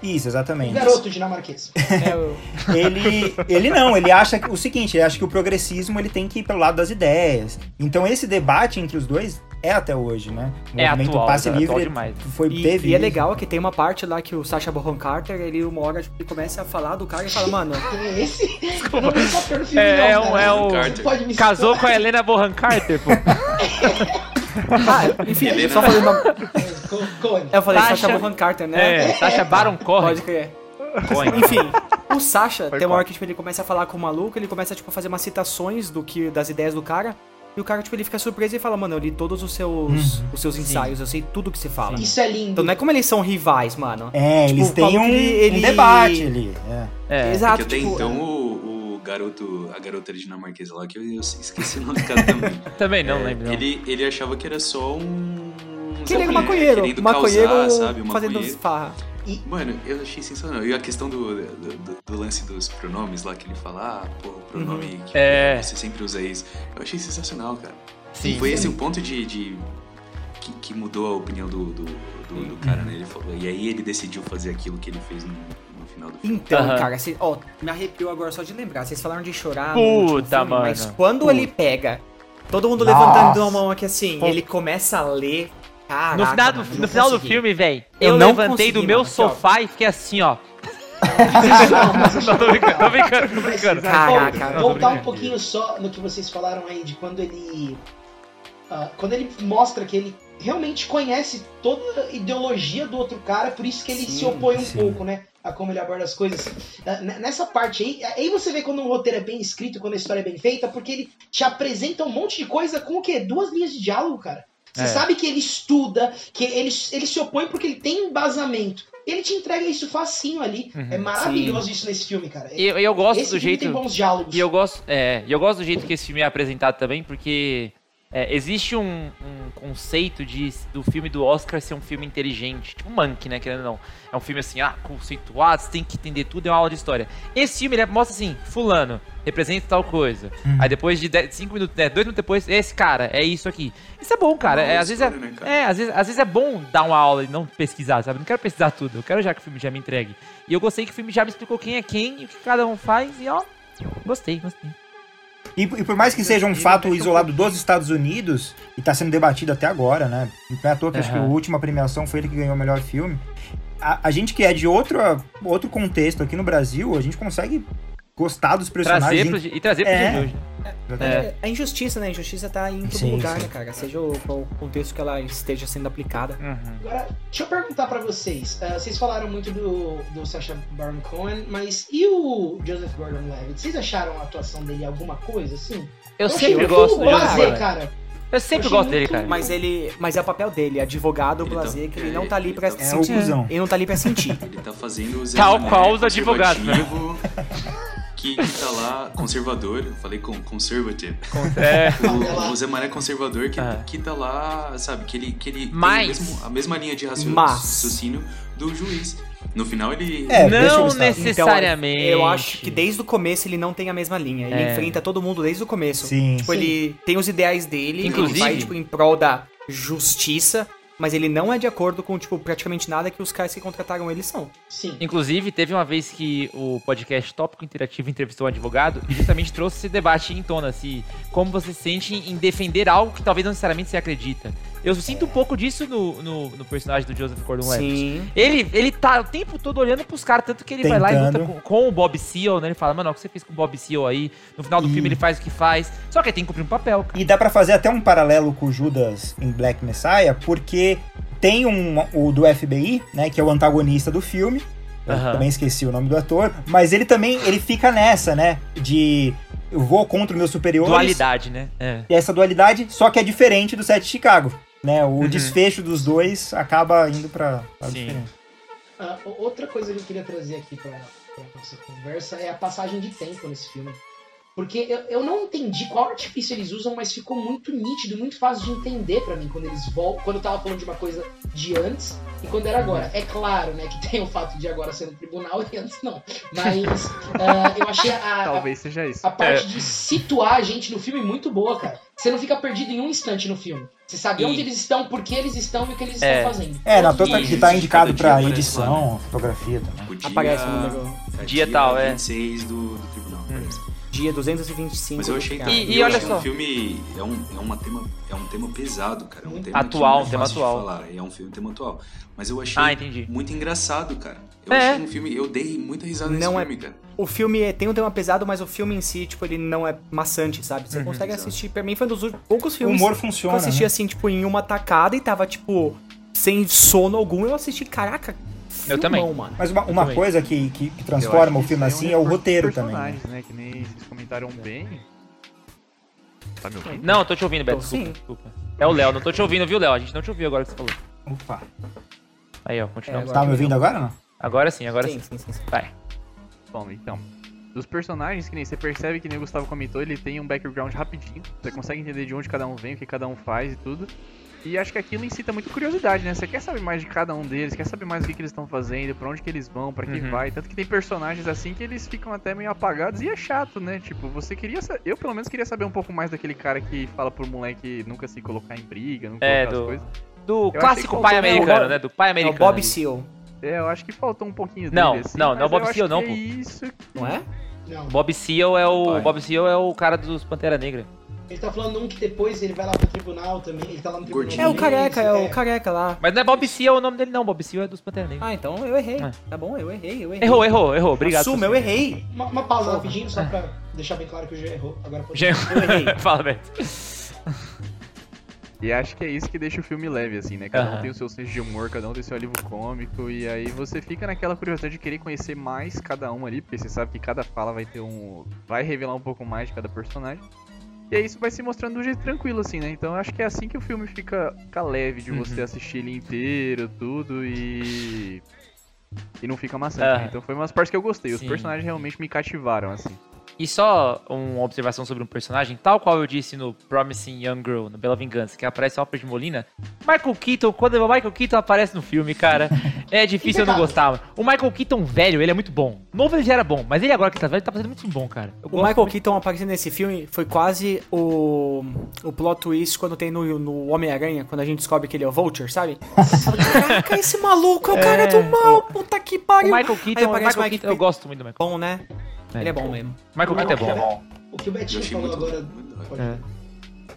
[SPEAKER 6] Isso, exatamente.
[SPEAKER 2] Garoto dinamarquês.
[SPEAKER 3] É, o-
[SPEAKER 6] ele, ele não, ele acha que- o seguinte, ele acha que o progressismo ele tem que ir pelo lado das ideias. Então esse debate entre os dois é até hoje, né? O
[SPEAKER 1] É
[SPEAKER 6] movimento
[SPEAKER 1] atual,
[SPEAKER 6] passe
[SPEAKER 1] é atual
[SPEAKER 6] livre
[SPEAKER 1] demais.
[SPEAKER 6] foi
[SPEAKER 3] E,
[SPEAKER 6] teve
[SPEAKER 3] e é legal que tem uma parte lá que o Sacha Baron Carter, ele uma hora tipo, ele começa a falar do cara e fala, mano,
[SPEAKER 2] é esse? Não filme,
[SPEAKER 1] É- é um-
[SPEAKER 2] cara.
[SPEAKER 1] é o- Casou com a? Helena Bonham Carter, pô.
[SPEAKER 3] ah, enfim,
[SPEAKER 4] Helena.
[SPEAKER 3] só falando uma-. Eu falei
[SPEAKER 1] Sacha-
[SPEAKER 3] Sacha Baron Carter, né?
[SPEAKER 1] É, Sacha Baron Cohen.
[SPEAKER 3] Pode crer.
[SPEAKER 1] Cohen.
[SPEAKER 3] Enfim, o Sasha,
[SPEAKER 5] Foi
[SPEAKER 3] tem uma hora que tipo, ele começa a falar com o maluco, ele começa tipo, a fazer umas citações do que, das ideias do cara, e o cara tipo, ele fica surpreso e fala, mano, eu li todos os seus, os seus ensaios, eu sei tudo que você fala.
[SPEAKER 2] Isso é lindo.
[SPEAKER 3] Então não é como eles são rivais, mano.
[SPEAKER 6] É,
[SPEAKER 3] Tipo,
[SPEAKER 6] eles têm um,
[SPEAKER 3] ele-
[SPEAKER 6] um debate ali. é.
[SPEAKER 1] É.
[SPEAKER 3] Exato,
[SPEAKER 4] Porque até
[SPEAKER 3] tipo,
[SPEAKER 4] então o, o garoto, a garota dinamarquesa lá, que eu, eu esqueci o nome do cara também.
[SPEAKER 1] Também não
[SPEAKER 4] É,
[SPEAKER 1] lembro. não.
[SPEAKER 4] Ele, ele achava que era só um.
[SPEAKER 3] que ele era maconheiro,
[SPEAKER 4] querendo
[SPEAKER 3] maconheiro
[SPEAKER 4] causar, sabe? Um
[SPEAKER 3] fazendo
[SPEAKER 4] maconheiro.
[SPEAKER 3] Farra.
[SPEAKER 4] Mano, eu achei sensacional. E a questão do, do, do- do lance dos pronomes lá que ele fala, ah, pô, o pronome que
[SPEAKER 1] É.
[SPEAKER 4] você sempre usa isso. Eu achei sensacional, cara.
[SPEAKER 1] Sim.
[SPEAKER 4] Foi esse o ponto de. de- que, que mudou a opinião do, do, do- do cara, né? Ele falou, e aí ele decidiu fazer aquilo que ele fez no, no final do filme.
[SPEAKER 3] Então,
[SPEAKER 1] Aham.
[SPEAKER 3] cara, cê, ó, me arrepiou agora só de lembrar. Vocês falaram de chorar
[SPEAKER 1] Puta,
[SPEAKER 3] filme,
[SPEAKER 1] mano.
[SPEAKER 3] mas quando
[SPEAKER 1] Puta.
[SPEAKER 3] ele pega, todo mundo
[SPEAKER 6] Nossa.
[SPEAKER 3] levantando a mão aqui assim, ele começa a ler. Caraca,
[SPEAKER 1] No final do, no final do filme, velho,
[SPEAKER 3] Eu
[SPEAKER 1] eu,
[SPEAKER 3] não
[SPEAKER 1] levantei do meu
[SPEAKER 3] mano, ó.
[SPEAKER 1] sofá e fiquei assim, ó.
[SPEAKER 2] Não, mas eu
[SPEAKER 1] Não, tô brincando, tô brincando, tô brincando.
[SPEAKER 3] Caraca,
[SPEAKER 2] Vou
[SPEAKER 3] não,
[SPEAKER 2] voltar um
[SPEAKER 1] brincando.
[SPEAKER 2] pouquinho só no que vocês falaram aí de quando ele. ah, quando ele mostra que ele realmente conhece toda a ideologia do outro cara, por isso que ele se
[SPEAKER 3] Sim,
[SPEAKER 2] opõe um
[SPEAKER 6] sim.
[SPEAKER 2] pouco, né? A como ele aborda as coisas. Ah, Nessa parte aí, aí você vê quando um roteiro é bem escrito, quando a história é bem feita, porque ele te apresenta um monte de coisa com o quê? Duas linhas de diálogo, cara. Você
[SPEAKER 1] É.
[SPEAKER 2] sabe que ele estuda, que ele, ele se opõe porque ele tem embasamento. Ele te entrega isso facinho ali.
[SPEAKER 1] Uhum.
[SPEAKER 2] É maravilhoso isso nesse filme, cara.
[SPEAKER 1] E eu, eu gosto
[SPEAKER 2] Esse
[SPEAKER 1] do jeito.
[SPEAKER 2] tem bons diálogos.
[SPEAKER 1] E eu gosto, é, e eu gosto do jeito que esse filme é apresentado também, porque é, existe um, um conceito de, do filme do Oscar ser um filme inteligente, tipo Monkey, né, querendo ou não. É um filme assim, ah, conceituado, você tem que entender tudo, é uma aula de história. Esse filme ele mostra assim, fulano, representa tal coisa. Aí depois de 5 minutos, né, dois minutos depois, esse cara, é isso aqui. Isso é bom, cara. É, às vezes é,
[SPEAKER 4] né, cara?
[SPEAKER 1] é, às vezes, às vezes é bom dar uma aula e não pesquisar, sabe? Não quero pesquisar tudo, eu quero já que o filme já me entregue. E eu gostei que o filme já me explicou quem é quem e o que cada um faz, e ó, gostei, gostei.
[SPEAKER 6] E, e por mais que seja um fato isolado dos Estados Unidos, e tá sendo debatido até agora, né? Não é à toa que acho que a última premiação foi ele que ganhou o melhor filme. A, a gente que é de outro, outro contexto aqui no Brasil, a gente consegue gostar dos personagens.
[SPEAKER 1] Trazer pro, e trazer pro
[SPEAKER 6] É.
[SPEAKER 1] dia de hoje.
[SPEAKER 3] É. A injustiça, né? A injustiça tá em todo
[SPEAKER 6] Sim,
[SPEAKER 3] lugar,
[SPEAKER 6] sim.
[SPEAKER 3] né, cara? Seja o, o contexto que ela esteja sendo aplicada.
[SPEAKER 1] Uhum.
[SPEAKER 2] Agora, deixa eu perguntar pra vocês. Ah, vocês falaram muito do, do Sacha Baron Cohen, mas e o Joseph Gordon-Levitt? Vocês acharam a atuação dele alguma coisa, assim?
[SPEAKER 1] Eu sempre gosto do Joseph Gordon.
[SPEAKER 2] cara.
[SPEAKER 1] Eu sempre
[SPEAKER 2] Eu
[SPEAKER 1] gosto dele, cara.
[SPEAKER 3] Mas ele. Mas é o papel dele, advogado
[SPEAKER 4] Ele tá-
[SPEAKER 3] blazer, que ele
[SPEAKER 4] é,
[SPEAKER 3] não tá ali pra
[SPEAKER 4] ele tá-
[SPEAKER 6] É o
[SPEAKER 3] sentir.
[SPEAKER 6] cuzão.
[SPEAKER 3] Ele não tá ali pra sentir.
[SPEAKER 4] Ele tá fazendo o Zé
[SPEAKER 1] Tal qual os advogados, né?
[SPEAKER 4] Que, que tá lá, conservador, eu falei com conservative.
[SPEAKER 1] É.
[SPEAKER 4] O, o Zé Mané conservador que,
[SPEAKER 1] Ah.
[SPEAKER 4] que tá lá, sabe, que ele, que ele tem
[SPEAKER 1] Mas-
[SPEAKER 4] mesmo- a mesma linha de raciocínio, do juiz. No final ele.
[SPEAKER 6] É,
[SPEAKER 1] não
[SPEAKER 6] listar.
[SPEAKER 1] necessariamente.
[SPEAKER 3] Então, eu acho que desde o começo ele não tem a mesma linha. Ele
[SPEAKER 1] É.
[SPEAKER 3] enfrenta todo mundo desde o começo.
[SPEAKER 6] Sim.
[SPEAKER 3] Tipo,
[SPEAKER 2] Sim.
[SPEAKER 3] ele tem os ideais dele,
[SPEAKER 1] Inclusive-
[SPEAKER 3] ele vai, tipo, em prol da justiça, mas ele não é de acordo com, tipo, praticamente nada que os caras que contrataram ele são.
[SPEAKER 2] Sim.
[SPEAKER 1] Inclusive, teve uma vez que o podcast Tópico Interativo entrevistou um advogado e justamente trouxe esse debate em tona, se como você se sente em defender algo que talvez não necessariamente você acredita. Eu sinto um pouco disso no, no, no personagem do Joseph Gordon-Levitt.
[SPEAKER 3] Sim.
[SPEAKER 1] Ele, ele tá o tempo todo olhando pros caras, tanto que ele vai lá e luta
[SPEAKER 6] Tentando.
[SPEAKER 1] com, com o Bob Seal, né? Ele fala, mano, o que você fez com o Bob Seal aí? No final do
[SPEAKER 6] E-
[SPEAKER 1] filme ele faz o que faz. Só que ele tem que cumprir um papel, cara.
[SPEAKER 6] E dá pra fazer até um paralelo com o Judas em Black Messiah, porque tem um, o do FBI, né, que é o antagonista do filme. Eu
[SPEAKER 1] Aham.
[SPEAKER 6] também esqueci o nome do ator, mas ele também ele fica nessa, né, de eu vou contra os meus superiores.
[SPEAKER 1] Dualidade, né? É.
[SPEAKER 6] E essa dualidade, só que é diferente do set de Chicago, né? O
[SPEAKER 1] Uhum.
[SPEAKER 6] desfecho dos dois acaba indo
[SPEAKER 1] Sim.
[SPEAKER 6] diferente.
[SPEAKER 2] O- outra coisa que eu queria trazer aqui pra nossa conversa é a passagem de tempo nesse filme. Porque eu, eu não entendi qual artifício eles usam, mas ficou muito nítido, muito fácil de entender pra mim quando eles voltam. Quando eu tava falando de uma coisa de antes e quando era agora. É claro, né, que tem o fato de agora ser no tribunal e antes não. Mas ah, eu achei a, a,
[SPEAKER 5] Talvez seja isso.
[SPEAKER 2] a parte
[SPEAKER 1] É.
[SPEAKER 2] de situar a gente no filme muito boa, cara. Você não fica perdido em um instante no filme. Você sabe
[SPEAKER 1] E-
[SPEAKER 2] onde eles estão, por que eles estão e o que eles
[SPEAKER 1] É.
[SPEAKER 2] estão fazendo.
[SPEAKER 6] É, na
[SPEAKER 2] os
[SPEAKER 6] que
[SPEAKER 2] dias.
[SPEAKER 6] tá indicado pra
[SPEAKER 4] aparece
[SPEAKER 6] edição, fotografia também.
[SPEAKER 4] O dia,
[SPEAKER 3] Aparece no negócio.
[SPEAKER 4] é
[SPEAKER 1] Dia tal, é.
[SPEAKER 4] 26 do, do tribunal, parece.
[SPEAKER 3] Dia 225.
[SPEAKER 4] Mas eu achei que.
[SPEAKER 1] E-
[SPEAKER 4] eu
[SPEAKER 1] olha
[SPEAKER 4] achei
[SPEAKER 1] só.
[SPEAKER 4] um filme é um, é uma tema é um tema pesado, cara, é um tema
[SPEAKER 1] Atual,
[SPEAKER 4] que não é
[SPEAKER 1] um tema atual.
[SPEAKER 4] falar, é um filme tema atual. Mas eu achei
[SPEAKER 1] Ah,
[SPEAKER 4] muito engraçado, cara. Eu
[SPEAKER 1] É.
[SPEAKER 4] achei um filme, eu dei muita risada nesse
[SPEAKER 3] Não é-
[SPEAKER 4] filme, cara.
[SPEAKER 3] O filme é- tem um tema pesado, mas o filme em si, tipo, ele não é maçante, sabe? Você
[SPEAKER 1] Uhum.
[SPEAKER 3] consegue
[SPEAKER 4] Exato.
[SPEAKER 3] assistir. Pra mim foi um dos poucos
[SPEAKER 6] O
[SPEAKER 3] filmes
[SPEAKER 6] humor
[SPEAKER 3] que eu
[SPEAKER 6] funciona.
[SPEAKER 3] assisti
[SPEAKER 6] né?
[SPEAKER 3] assim, tipo, em uma tacada e tava, tipo, sem sono algum. Eu assisti, caraca,
[SPEAKER 1] Eu também.
[SPEAKER 3] filmão, mano.
[SPEAKER 6] Mas uma, uma
[SPEAKER 1] também.
[SPEAKER 6] coisa que, que, que
[SPEAKER 5] Eu
[SPEAKER 6] transforma o filme assim
[SPEAKER 5] um
[SPEAKER 6] é o
[SPEAKER 5] reforço
[SPEAKER 6] roteiro também. né?
[SPEAKER 5] né? Que nem vocês comentaram bem. Tá me ouvindo?
[SPEAKER 1] Não, tô te ouvindo, Beto. Desculpa,
[SPEAKER 3] sim.
[SPEAKER 1] desculpa. É o Léo, não tô te ouvindo, viu, Léo? A gente não te ouviu agora que você falou.
[SPEAKER 6] Opa.
[SPEAKER 1] Aí, ó, continuamos.
[SPEAKER 3] É,
[SPEAKER 6] Tá me ouvindo agora ou não?
[SPEAKER 1] Agora sim, agora
[SPEAKER 3] sim,
[SPEAKER 1] sim.
[SPEAKER 3] sim, sim, sim.
[SPEAKER 1] Vai.
[SPEAKER 5] Bom, então. Dos personagens, que nem você percebe que nem o Gustavo comentou, ele tem um background rapidinho. Você consegue entender de onde cada um vem, o que cada um faz e tudo. E acho que aquilo incita muita curiosidade, né? Você quer saber mais de cada um deles, quer saber mais o que, que eles estão fazendo, pra onde que eles vão, pra que
[SPEAKER 1] Uhum.
[SPEAKER 5] vai. Tanto que tem personagens assim que eles ficam até meio apagados e é chato, né? Tipo, você queria sa- Eu pelo menos queria saber um pouco mais daquele cara que fala pro moleque nunca se colocar em briga, não
[SPEAKER 1] É,
[SPEAKER 5] colocar as
[SPEAKER 1] do-
[SPEAKER 5] coisas.
[SPEAKER 1] Do
[SPEAKER 5] achei
[SPEAKER 1] clássico
[SPEAKER 5] que
[SPEAKER 1] pai americano,
[SPEAKER 3] é o-
[SPEAKER 1] né? Do pai
[SPEAKER 3] É o
[SPEAKER 1] americano.
[SPEAKER 3] Bob. Seal,
[SPEAKER 5] É, eu acho que faltou um pouquinho
[SPEAKER 1] Não,
[SPEAKER 5] dele, assim,
[SPEAKER 1] não, não é o Bob
[SPEAKER 5] eu
[SPEAKER 1] Seal, não,
[SPEAKER 5] que
[SPEAKER 1] pô.
[SPEAKER 5] É isso
[SPEAKER 3] não é?
[SPEAKER 2] Não.
[SPEAKER 1] Bob Seal é o.
[SPEAKER 4] Pai.
[SPEAKER 1] Bob Seal é o cara dos Pantera Negra.
[SPEAKER 2] Ele tá falando um que depois ele vai lá pro tribunal também. Ele tá lá no tribunal.
[SPEAKER 4] Gordinho.
[SPEAKER 3] É o careca, é o
[SPEAKER 2] é.
[SPEAKER 3] careca lá.
[SPEAKER 1] Mas não é Bob Seal o nome dele, não. Bob Seal é dos Pantera Negra.
[SPEAKER 3] Ah, então eu errei.
[SPEAKER 1] É.
[SPEAKER 3] Tá bom, eu errei, eu errei.
[SPEAKER 1] Errou, errou, errou. Obrigado.
[SPEAKER 3] Assumo, eu errei.
[SPEAKER 2] Uma, uma pausa rapidinho, só pra deixar bem claro que o G errou. Agora pode.
[SPEAKER 1] Já-
[SPEAKER 3] Eu errei.
[SPEAKER 1] Fala, Beto.
[SPEAKER 5] E acho que é isso que deixa o filme leve, assim, né? Cada
[SPEAKER 1] Aham.
[SPEAKER 5] um tem o seu senso de humor, cada um tem seu alívio cômico, e aí você fica naquela curiosidade de querer conhecer mais cada um ali, porque você sabe que cada fala vai ter um. vai revelar um pouco mais de cada personagem. E aí isso vai se mostrando de um jeito tranquilo, assim, né? Então eu acho que é assim que o filme fica, fica leve de você
[SPEAKER 1] Uhum.
[SPEAKER 5] assistir ele inteiro, tudo, e. E não fica maçante.
[SPEAKER 1] Aham.
[SPEAKER 5] né? Então foi umas partes que eu gostei. Os
[SPEAKER 1] Sim.
[SPEAKER 5] personagens realmente me cativaram, assim.
[SPEAKER 1] E só uma observação sobre um personagem, tal qual eu disse no Promising Young Girl, no Bela Vingança, que aparece o Alfred Molina. Michael Keaton, quando o Michael Keaton aparece no filme, cara, é difícil eu não gostar. O Michael Keaton velho, ele é muito bom. Novo ele já era bom, mas ele agora que tá velho, tá fazendo muito bom, cara. Eu
[SPEAKER 3] O Michael
[SPEAKER 1] muito.
[SPEAKER 3] Keaton aparecendo nesse filme foi quase o, o plot twist quando tem no, no Homem-Aranha, quando a gente descobre que ele é o Vulture, sabe? Caraca, esse maluco é o cara do mal, puta que
[SPEAKER 1] O
[SPEAKER 3] pariu.
[SPEAKER 1] Michael
[SPEAKER 3] Aí
[SPEAKER 1] Keaton, o Michael
[SPEAKER 3] o Mike
[SPEAKER 1] Keaton, eu gosto muito do Michael
[SPEAKER 3] Bom, né? Ele é bom mesmo.
[SPEAKER 1] Michael Keaton é bom.
[SPEAKER 2] O que o
[SPEAKER 4] Eu
[SPEAKER 2] Betinho
[SPEAKER 4] achei
[SPEAKER 2] falou
[SPEAKER 4] muito,
[SPEAKER 2] agora.
[SPEAKER 1] É.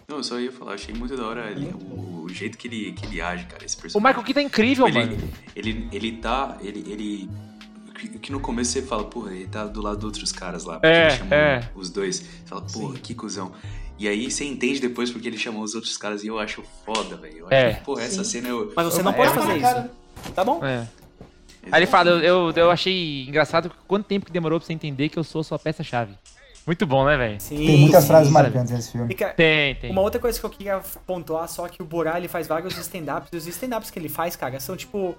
[SPEAKER 4] Não, eu só ia falar, achei muito da hora ele- o, o jeito que ele, que ele age, cara, esse
[SPEAKER 1] O
[SPEAKER 4] personagem.
[SPEAKER 1] Michael Keaton é incrível,
[SPEAKER 4] ele,
[SPEAKER 1] mano.
[SPEAKER 4] Ele, ele tá. Ele. ele que, que no começo você fala, porra, ele tá do lado de outros caras lá. Porque
[SPEAKER 1] É,
[SPEAKER 4] ele chamou
[SPEAKER 1] é.
[SPEAKER 4] os dois. Você fala, porra,
[SPEAKER 2] Sim.
[SPEAKER 4] que cuzão. E aí você entende depois porque ele chamou os outros caras e eu acho foda, velho. Eu
[SPEAKER 1] É.
[SPEAKER 4] porra, essa
[SPEAKER 2] Sim.
[SPEAKER 4] cena eu.
[SPEAKER 3] Mas você
[SPEAKER 1] É,
[SPEAKER 3] não pode
[SPEAKER 1] é,
[SPEAKER 3] fazer isso. Tá bom?
[SPEAKER 1] É. Aí ele fala, eu, eu, eu achei engraçado quanto tempo que demorou pra você entender que eu sou sua peça-chave. Muito bom, né, velho?
[SPEAKER 3] Sim.
[SPEAKER 6] Tem muitas
[SPEAKER 3] sim.
[SPEAKER 6] frases
[SPEAKER 1] sabe?
[SPEAKER 6] marcantes nesse filme.
[SPEAKER 3] Cara,
[SPEAKER 1] Tem, tem.
[SPEAKER 3] Uma outra coisa que eu queria pontuar, só que o Borá, ele faz vários stand-ups, e os stand-ups que ele faz, cara, são tipo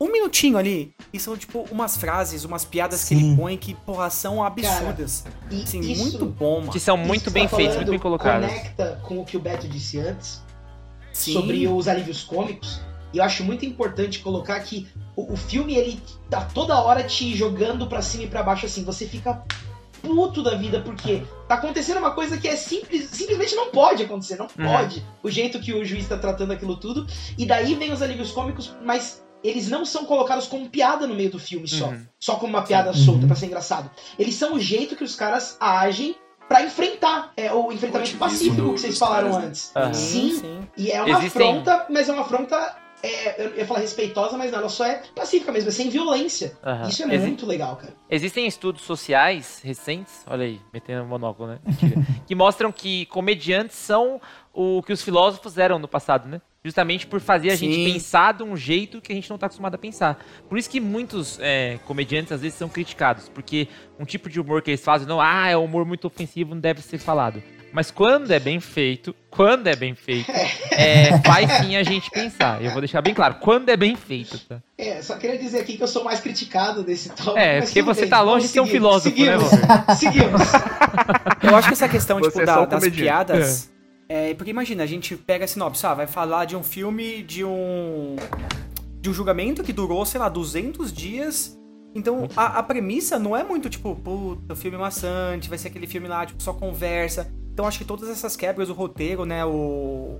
[SPEAKER 3] um minutinho ali, e são tipo umas frases, umas piadas que
[SPEAKER 6] Sim.
[SPEAKER 3] ele põe que, porra, são absurdas.
[SPEAKER 2] E
[SPEAKER 3] Assim,
[SPEAKER 2] isso-
[SPEAKER 3] muito bom, mano.
[SPEAKER 1] Que são muito
[SPEAKER 2] que
[SPEAKER 1] bem
[SPEAKER 2] tá
[SPEAKER 1] muito bem colocados.
[SPEAKER 2] Conecta com o que o Beto disse antes
[SPEAKER 3] Sim.
[SPEAKER 2] sobre os alívios cômicos. E eu acho muito importante colocar que o, o filme ele tá toda hora te jogando pra cima e pra baixo assim. Você fica puto da vida porque tá acontecendo uma coisa que é simples, simplesmente não pode acontecer, não
[SPEAKER 1] Uhum.
[SPEAKER 2] pode. O jeito que o juiz tá tratando aquilo tudo. E daí vem os alívios cômicos, mas eles não são colocados como piada no meio do filme só.
[SPEAKER 1] Uhum.
[SPEAKER 2] Só como uma piada
[SPEAKER 6] Uhum.
[SPEAKER 2] solta pra ser engraçado. Eles são o jeito que os caras agem pra enfrentar é, o enfrentamento pacífico
[SPEAKER 4] do-
[SPEAKER 2] que vocês falaram
[SPEAKER 4] caras, né?
[SPEAKER 2] antes.
[SPEAKER 1] Aham.
[SPEAKER 2] Sim, E é uma
[SPEAKER 1] Existem-
[SPEAKER 2] afronta, mas é uma afronta. É, eu ia falar respeitosa, mas não, ela só é pacífica mesmo, é sem violência.
[SPEAKER 1] Aham.
[SPEAKER 2] Isso é
[SPEAKER 1] Exi-
[SPEAKER 2] muito legal, cara.
[SPEAKER 1] Existem estudos sociais recentes, olha aí, metendo o monóculo, né? Que mostram que comediantes são o que os filósofos eram no passado, né? Justamente por fazer a gente
[SPEAKER 3] Sim.
[SPEAKER 1] pensar de um jeito que a gente não tá acostumado a pensar. Por isso que muitos é, comediantes às vezes são criticados, porque um tipo de humor que eles fazem, não, ah, é um humor muito ofensivo, não deve ser falado. Mas quando é bem feito, quando é bem feito, é, faz sim a gente pensar. Eu vou deixar bem claro, quando é bem feito, tá?
[SPEAKER 2] É, só queria dizer aqui que eu sou mais criticado desse tópico.
[SPEAKER 1] É, porque você
[SPEAKER 2] bem,
[SPEAKER 1] tá longe
[SPEAKER 2] vamos
[SPEAKER 1] de ser um filósofo, né,
[SPEAKER 2] seguimos,
[SPEAKER 1] Robert?
[SPEAKER 2] Seguimos.
[SPEAKER 3] Eu acho que essa questão,
[SPEAKER 5] Você
[SPEAKER 3] tipo,
[SPEAKER 5] é
[SPEAKER 3] da- das piadas. É, porque imagina, a gente pega a sinopse, ah, vai falar de um filme de um. de um julgamento que durou, sei lá, 200 dias. Então a, a premissa não é muito tipo, puta, o filme maçante, vai ser aquele filme lá, tipo, só conversa. Então acho que todas essas quebras, o roteiro, né, o.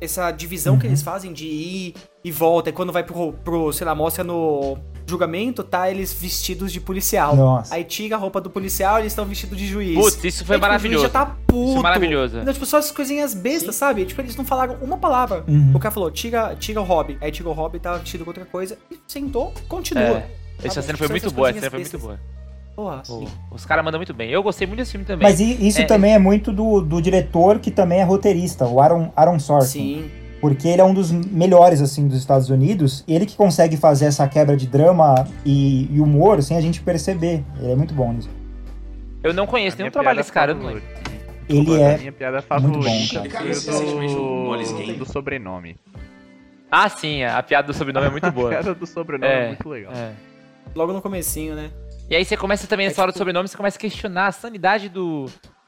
[SPEAKER 3] Essa divisão que eles fazem de ir e volta, e quando vai pro, pro, sei lá, mostra no julgamento, tá eles vestidos de policial.
[SPEAKER 6] Nossa.
[SPEAKER 3] Aí tira a roupa do policial, eles estão vestidos de juiz.
[SPEAKER 1] Putz, isso foi
[SPEAKER 3] Aí, tipo, O juiz
[SPEAKER 1] maravilhoso.
[SPEAKER 3] já tá puto.
[SPEAKER 1] Isso é maravilhoso.
[SPEAKER 3] Então, tipo, só as coisinhas bestas, sabe? Tipo, eles não falaram uma palavra.
[SPEAKER 6] Uhum.
[SPEAKER 3] O cara falou, tira, tira o hobby. Aí tira o hobby, tava vestido com outra coisa. E sentou, continua.
[SPEAKER 1] É. Essa cena foi muito boa, essa cena foi muito boa.
[SPEAKER 3] Porra, sim.
[SPEAKER 1] os caras mandam muito bem. Eu gostei muito desse filme também.
[SPEAKER 6] Mas isso
[SPEAKER 1] É,
[SPEAKER 6] também é muito do, do diretor que também é roteirista, o Aaron, Aaron Sorkin.
[SPEAKER 3] Sim.
[SPEAKER 6] Porque ele é um dos melhores, assim, dos Estados Unidos. Ele que consegue fazer essa quebra de drama e, e humor sem a gente perceber. Ele é muito bom nisso.
[SPEAKER 1] Eu não conheço
[SPEAKER 5] A
[SPEAKER 1] nenhum trabalho desse cara, não lembro.
[SPEAKER 6] Ele
[SPEAKER 5] A
[SPEAKER 6] é...
[SPEAKER 5] minha piada
[SPEAKER 6] muito bom, cara.
[SPEAKER 4] Molly's
[SPEAKER 5] do, do sobrenome.
[SPEAKER 1] Ah, sim, a piada do sobrenome é muito
[SPEAKER 5] A
[SPEAKER 1] boa.
[SPEAKER 5] piada do sobrenome é,
[SPEAKER 1] É,
[SPEAKER 5] muito legal.
[SPEAKER 1] É.
[SPEAKER 3] Logo no comecinho, né?
[SPEAKER 1] E aí você começa também
[SPEAKER 3] É
[SPEAKER 1] nessa hora do
[SPEAKER 3] tipo-
[SPEAKER 1] sobrenome, você começa a questionar a sanidade do,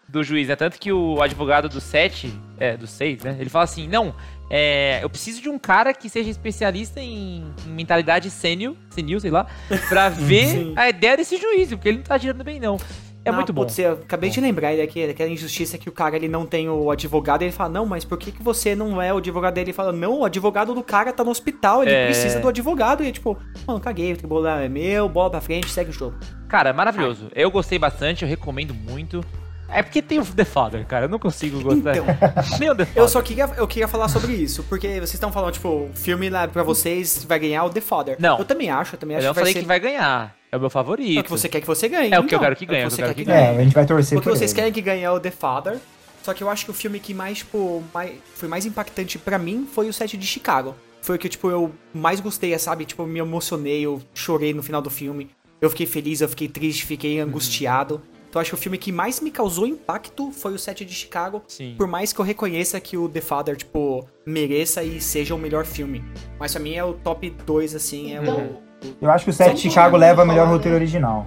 [SPEAKER 1] do juiz, né? Tanto que o advogado do 7, é, do 6, né? Ele fala assim, não, é, eu preciso de um cara que seja especialista em, em mentalidade senil, senil, sei lá, pra ver a ideia desse juiz, porque ele não tá girando bem, não. É
[SPEAKER 3] Não,
[SPEAKER 1] muito bom.
[SPEAKER 3] putz, eu acabei de lembrar ele aqui, daquela injustiça que o cara ele não tem o advogado. Ele fala, não, mas por que, que você não é o advogado dele? Ele fala, não, o advogado do cara tá no hospital, ele
[SPEAKER 1] É.
[SPEAKER 3] precisa do advogado. E é tipo, mano, caguei, o tribunal é meu, bola pra frente, segue o jogo.
[SPEAKER 1] Cara, maravilhoso. Eu gostei bastante, eu recomendo muito. É porque tem o The Father, cara. Eu não consigo gostar.
[SPEAKER 3] Então,
[SPEAKER 1] Nem o The Father.
[SPEAKER 3] eu só queria, eu queria falar sobre isso, porque vocês estão falando, tipo, o filme lá pra vocês vai ganhar o The Father.
[SPEAKER 1] Não.
[SPEAKER 3] Eu também acho, eu também
[SPEAKER 1] Eu
[SPEAKER 3] acho
[SPEAKER 1] não
[SPEAKER 3] que vai
[SPEAKER 1] falei
[SPEAKER 3] ser...
[SPEAKER 1] que vai ganhar. É o meu favorito.
[SPEAKER 3] É o que você quer que você ganhe.
[SPEAKER 1] É o que eu
[SPEAKER 3] então.
[SPEAKER 1] quero que
[SPEAKER 3] É
[SPEAKER 1] ganhe,
[SPEAKER 3] o
[SPEAKER 1] é
[SPEAKER 3] que
[SPEAKER 1] o
[SPEAKER 3] você
[SPEAKER 1] que eu
[SPEAKER 3] quer
[SPEAKER 1] quero
[SPEAKER 3] que
[SPEAKER 1] que
[SPEAKER 6] É,
[SPEAKER 3] ganhe.
[SPEAKER 6] a gente vai torcer
[SPEAKER 3] Porque
[SPEAKER 6] por
[SPEAKER 3] vocês
[SPEAKER 6] ele.
[SPEAKER 3] querem que ganhe é o The Father. Só que eu acho que o filme que mais, tipo, mais, foi mais impactante pra mim foi o set de Chicago. Foi o que, tipo, eu mais gostei, sabe? Tipo, eu me emocionei, eu chorei no final do filme. Eu fiquei feliz, eu fiquei triste, fiquei angustiado. Então acho que o filme que mais me causou impacto foi o set de Chicago.
[SPEAKER 1] Sim.
[SPEAKER 3] Por mais que eu reconheça que o The Father, tipo, mereça e seja o melhor filme. Mas pra mim é o top 2, assim, é o...
[SPEAKER 2] Então,
[SPEAKER 6] Eu acho que o set
[SPEAKER 2] Vamos
[SPEAKER 6] Chicago leva
[SPEAKER 2] mundo
[SPEAKER 6] melhor
[SPEAKER 2] falar,
[SPEAKER 6] roteiro
[SPEAKER 2] né?
[SPEAKER 6] original.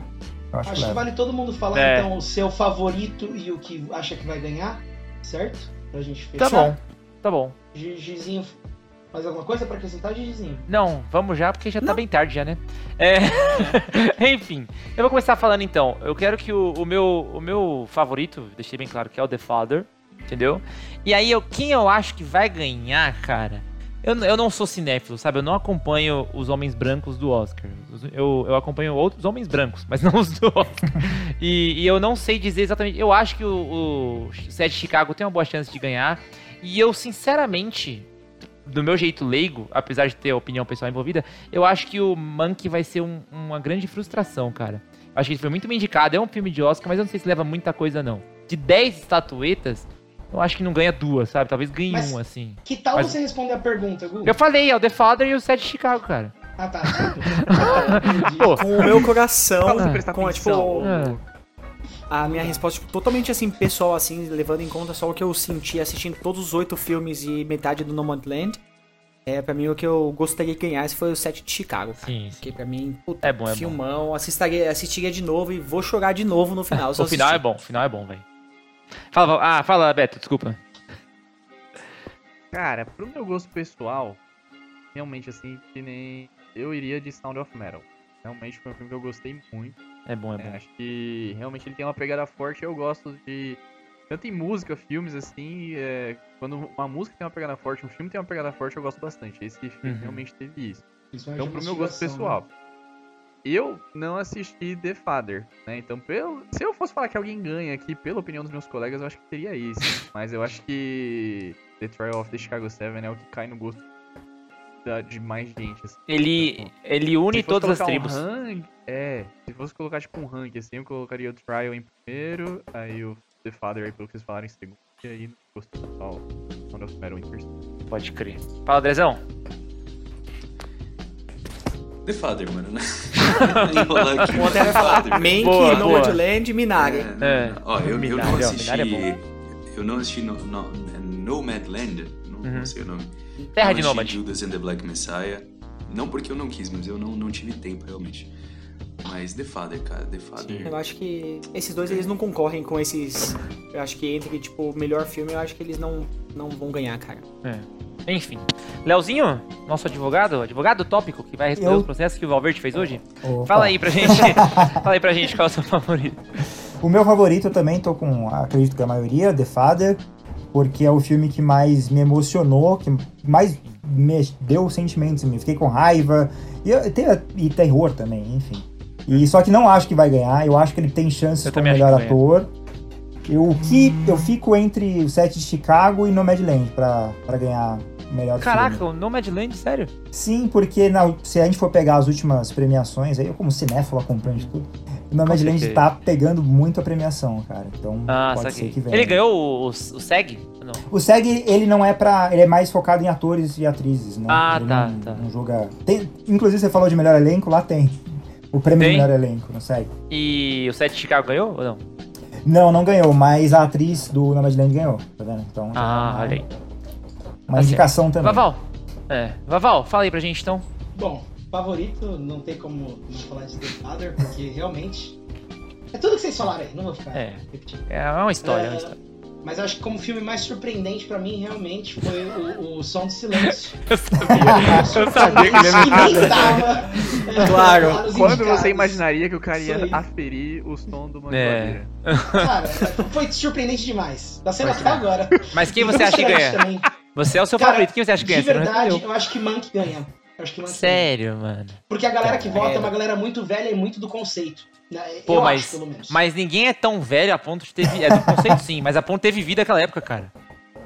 [SPEAKER 6] Eu acho,
[SPEAKER 2] acho
[SPEAKER 6] que
[SPEAKER 2] que vale todo mundo falar,
[SPEAKER 1] É.
[SPEAKER 2] então, o seu favorito e o que acha que vai ganhar, certo? Pra gente fechar.
[SPEAKER 1] Tá bom, tá bom.
[SPEAKER 2] Gi- Gizinho, mais alguma coisa pra acrescentar, Gizinho?
[SPEAKER 1] Não, vamos já, porque já tá
[SPEAKER 3] Não.
[SPEAKER 1] bem tarde já, né? É... Enfim, eu vou começar falando então. Eu quero que o, o meu, o meu favorito, deixei bem claro que é o The Father, entendeu? E aí, eu, quem eu acho que vai ganhar, cara? Eu, eu não sou cinéfilo, sabe? Eu não acompanho os homens brancos do Oscar. Os- Eu, eu acompanho outros homens brancos, mas não os do Oscar. E, e eu não sei dizer exatamente. Eu acho que o, o set de Chicago tem uma boa chance de ganhar. E eu, sinceramente, do meu jeito leigo, apesar de ter opinião pessoal envolvida, eu acho que o Monkey vai ser um- uma grande frustração, cara. Acho que ele foi muito bem indicado, é um filme de Oscar, mas eu não sei se leva muita coisa, não. De 10 estatuetas, eu acho que não ganha duas, sabe? Talvez ganhe
[SPEAKER 2] Mas-
[SPEAKER 1] um, assim.
[SPEAKER 2] Que tal
[SPEAKER 1] Mas-
[SPEAKER 2] você responder a pergunta, Gu?
[SPEAKER 1] Eu falei, é o The Father e o Set de Chicago, cara.
[SPEAKER 2] Ah, tá.
[SPEAKER 1] Pô,
[SPEAKER 3] Com o meu coração, com,
[SPEAKER 5] atenção.
[SPEAKER 3] tipo,
[SPEAKER 1] É.
[SPEAKER 3] a minha resposta tipo, totalmente assim, pessoal, assim, levando em conta só o que eu senti assistindo todos os oito filmes e metade do Nomadland. É, pra mim, o que eu gostaria de ganhar foi o set de Chicago. cara.
[SPEAKER 1] Sim,
[SPEAKER 3] Porque pra mim, puta,
[SPEAKER 1] É bom, é bom.
[SPEAKER 3] filmão, assistiria, assistiria de novo e vou chorar de novo no final.
[SPEAKER 1] o final é bom, o final é bom, velho. Fala, ah, fala, Beto, desculpa.
[SPEAKER 5] Cara, pro meu gosto pessoal, realmente assim, que nem eu iria de Sound of Metal. Realmente foi um filme que eu gostei muito.
[SPEAKER 1] É bom, é
[SPEAKER 5] né?
[SPEAKER 1] bom.
[SPEAKER 5] Acho que realmente ele tem uma pegada forte. Eu gosto de. Tanto em música, filmes, assim. é, quando uma música tem uma pegada forte, um filme tem uma pegada forte, eu gosto bastante. Esse filme
[SPEAKER 1] Uhum.
[SPEAKER 5] realmente teve isso.
[SPEAKER 2] Isso é
[SPEAKER 5] Então, pro meu gosto
[SPEAKER 2] mastigação,
[SPEAKER 5] pessoal. Eu não assisti The Father, né? Então, pelo, se eu fosse falar que alguém ganha aqui, pela opinião dos meus colegas, eu acho que seria esse. Mas eu acho que The Trial of the Chicago 7 é o que cai no gosto da- de mais gente. assim.
[SPEAKER 1] Ele, ele une
[SPEAKER 5] Se fosse
[SPEAKER 1] todas as
[SPEAKER 5] colocar um
[SPEAKER 1] tribos.
[SPEAKER 5] rank- é, se fosse colocar tipo um rank assim, eu colocaria o Trial em primeiro, aí o The Father aí pelo que vocês falaram em segundo, e aí no gosto total, Sound of Metal em terceiro.
[SPEAKER 1] Pode crer. Fala, Drezão.
[SPEAKER 4] The Father, mano, né?
[SPEAKER 3] O André vai falar. Mank. Nomadland, Minari.
[SPEAKER 4] É,
[SPEAKER 1] É.
[SPEAKER 4] Ó, eu, eu não
[SPEAKER 1] ó,
[SPEAKER 4] assisti.
[SPEAKER 1] É
[SPEAKER 4] eu não assisti no, no, Nomadland, não,
[SPEAKER 1] Uhum.
[SPEAKER 4] não sei o nome.
[SPEAKER 1] Terra de
[SPEAKER 4] assisti
[SPEAKER 1] Nômade.
[SPEAKER 4] Judas and the Black Messiah. Não porque eu não quis, mas eu não, não tive tempo realmente. Mas The Father, cara, The Father.
[SPEAKER 3] Eu acho que esses dois eles não concorrem com esses. Eu acho que entre, tipo, o melhor filme, eu acho que eles não, não vão ganhar, cara.
[SPEAKER 1] É. Enfim. Leozinho, nosso advogado, advogado tópico, que vai responder
[SPEAKER 6] Eu-
[SPEAKER 1] os processos que o Valverde fez hoje.
[SPEAKER 6] Opa.
[SPEAKER 1] Fala aí pra gente. Fala aí pra gente qual é o seu favorito.
[SPEAKER 6] O meu favorito eu também tô com, acredito que a maioria, The Father, porque é o filme que mais me emocionou, que mais me deu sentimentos mim. Fiquei com raiva e, e terror também, enfim. E só que não acho que vai ganhar, eu acho que ele tem chances
[SPEAKER 1] Eu
[SPEAKER 6] como
[SPEAKER 1] também acho
[SPEAKER 6] melhor ator. Eu, o que eu fico entre o set de Chicago e Nomadland pra, pra ganhar o melhor
[SPEAKER 1] Caraca,
[SPEAKER 6] filme.
[SPEAKER 1] o Nomadland, sério?
[SPEAKER 6] Sim, porque na- se a gente for pegar as últimas premiações, aí eu como cinéfilo acompanho de tudo, o Nomadland
[SPEAKER 1] certeza.
[SPEAKER 6] tá pegando muito a premiação, cara. Então
[SPEAKER 1] Ah,
[SPEAKER 6] pode ser que venha.
[SPEAKER 1] Ele ganhou o, o, o SEG? Não.
[SPEAKER 6] O SEG, ele não é pra. Ele é mais focado em atores e atrizes, né?
[SPEAKER 1] Ah,
[SPEAKER 6] ele
[SPEAKER 1] tá,
[SPEAKER 6] não,
[SPEAKER 1] tá.
[SPEAKER 6] Não julga. Tem, inclusive, você falou de melhor elenco, lá tem. O prêmio
[SPEAKER 1] Tem?
[SPEAKER 6] de melhor elenco no SEG.
[SPEAKER 1] E o set de Chicago ganhou ou não?
[SPEAKER 6] Não, não ganhou, mas a atriz do Nomadland ganhou, tá vendo? Então,
[SPEAKER 1] Ah,
[SPEAKER 6] uma,
[SPEAKER 1] olha aí.
[SPEAKER 6] Uma
[SPEAKER 1] Tá
[SPEAKER 6] indicação também.
[SPEAKER 1] Vaval. É. Vaval, fala aí pra gente então.
[SPEAKER 2] Bom, favorito, não tem como não falar de The Father, porque realmente. É tudo que vocês falaram aí, não vou ficar
[SPEAKER 1] É.
[SPEAKER 2] repetindo.
[SPEAKER 1] É uma história, é uma
[SPEAKER 2] É,
[SPEAKER 1] história.
[SPEAKER 2] Mas eu acho que como filme mais surpreendente pra mim, realmente, foi o, o Som do Silêncio.
[SPEAKER 1] Eu sabia. Eu sabia que ele ia
[SPEAKER 2] tava, é,
[SPEAKER 3] Claro.
[SPEAKER 2] nos
[SPEAKER 5] Quando
[SPEAKER 2] indicados.
[SPEAKER 5] você imaginaria que o cara ia aferir o som do
[SPEAKER 1] É.
[SPEAKER 5] Manguadeira?
[SPEAKER 2] Cara, foi surpreendente demais. Tá sendo até agora.
[SPEAKER 1] Mas quem você acha que ganha?
[SPEAKER 2] também.
[SPEAKER 1] Você é o seu
[SPEAKER 2] Cara,
[SPEAKER 1] favorito. Quem você acha que ganha?
[SPEAKER 2] De verdade, eu acho que Monk ganha. Eu acho que Monk ganha.
[SPEAKER 1] Sério, mano.
[SPEAKER 2] Porque a galera que vota é uma galera muito velha e muito do conceito. né?
[SPEAKER 1] Pô,
[SPEAKER 2] eu
[SPEAKER 1] mas,
[SPEAKER 2] acho, pelo menos.
[SPEAKER 1] mas ninguém é tão velho a ponto de ter. É do conceito sim, mas a ponto de ter vivido aquela época, cara.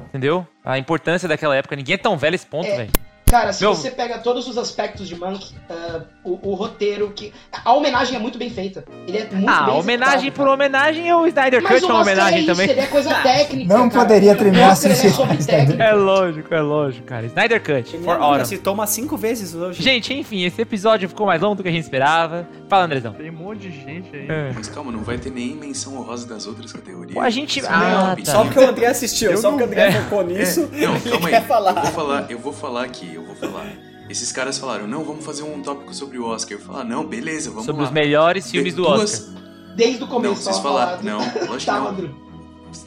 [SPEAKER 1] Entendeu? A importância daquela época. Ninguém é tão velho a esse ponto,
[SPEAKER 2] É,
[SPEAKER 1] velho.
[SPEAKER 2] Cara, se
[SPEAKER 1] Meu-
[SPEAKER 2] você pega todos os aspectos de Monk, ah, o, o roteiro, que. A homenagem é muito bem feita. Ele é muito
[SPEAKER 1] Ah,
[SPEAKER 2] bem
[SPEAKER 1] homenagem por homenagem e o Snyder
[SPEAKER 2] Mas
[SPEAKER 1] Cut é uma homenagem
[SPEAKER 2] é isso,
[SPEAKER 1] também.
[SPEAKER 2] Ele é coisa técnica.
[SPEAKER 6] Não
[SPEAKER 2] cara.
[SPEAKER 6] poderia
[SPEAKER 2] ele
[SPEAKER 6] sem
[SPEAKER 2] é
[SPEAKER 6] ser-.
[SPEAKER 1] É lógico, é lógico, cara. Snyder Cut, for Autumn.
[SPEAKER 3] Se toma cinco vezes hoje.
[SPEAKER 1] Gente, enfim, esse episódio ficou mais longo do que a gente esperava. Fala, Andrezão.
[SPEAKER 5] Tem um monte de gente aí.
[SPEAKER 1] É.
[SPEAKER 4] Mas calma, não vai ter nem menção honrosa das outras categorias.
[SPEAKER 1] Pô, a gente-
[SPEAKER 4] Só
[SPEAKER 1] Ah,
[SPEAKER 4] rapidinho.
[SPEAKER 1] tá.
[SPEAKER 3] Só porque o André assistiu,
[SPEAKER 5] Eu
[SPEAKER 3] só porque o André
[SPEAKER 1] é.
[SPEAKER 3] focou nisso.
[SPEAKER 4] É, não,
[SPEAKER 3] ele
[SPEAKER 4] calma aí.
[SPEAKER 3] quer falar.
[SPEAKER 4] Eu vou falar, eu vou falar aqui, eu vou falar. Esses caras falaram, não, vamos fazer um tópico sobre o Oscar. Eu falei, não, beleza, vamos
[SPEAKER 1] Sobre
[SPEAKER 4] lá.
[SPEAKER 1] os melhores filmes do
[SPEAKER 4] Duas-
[SPEAKER 1] Oscar.
[SPEAKER 2] Desde o
[SPEAKER 4] Não,
[SPEAKER 2] começo.
[SPEAKER 4] vocês
[SPEAKER 2] tava
[SPEAKER 4] falaram. Não, lógico
[SPEAKER 2] Tá,
[SPEAKER 4] não.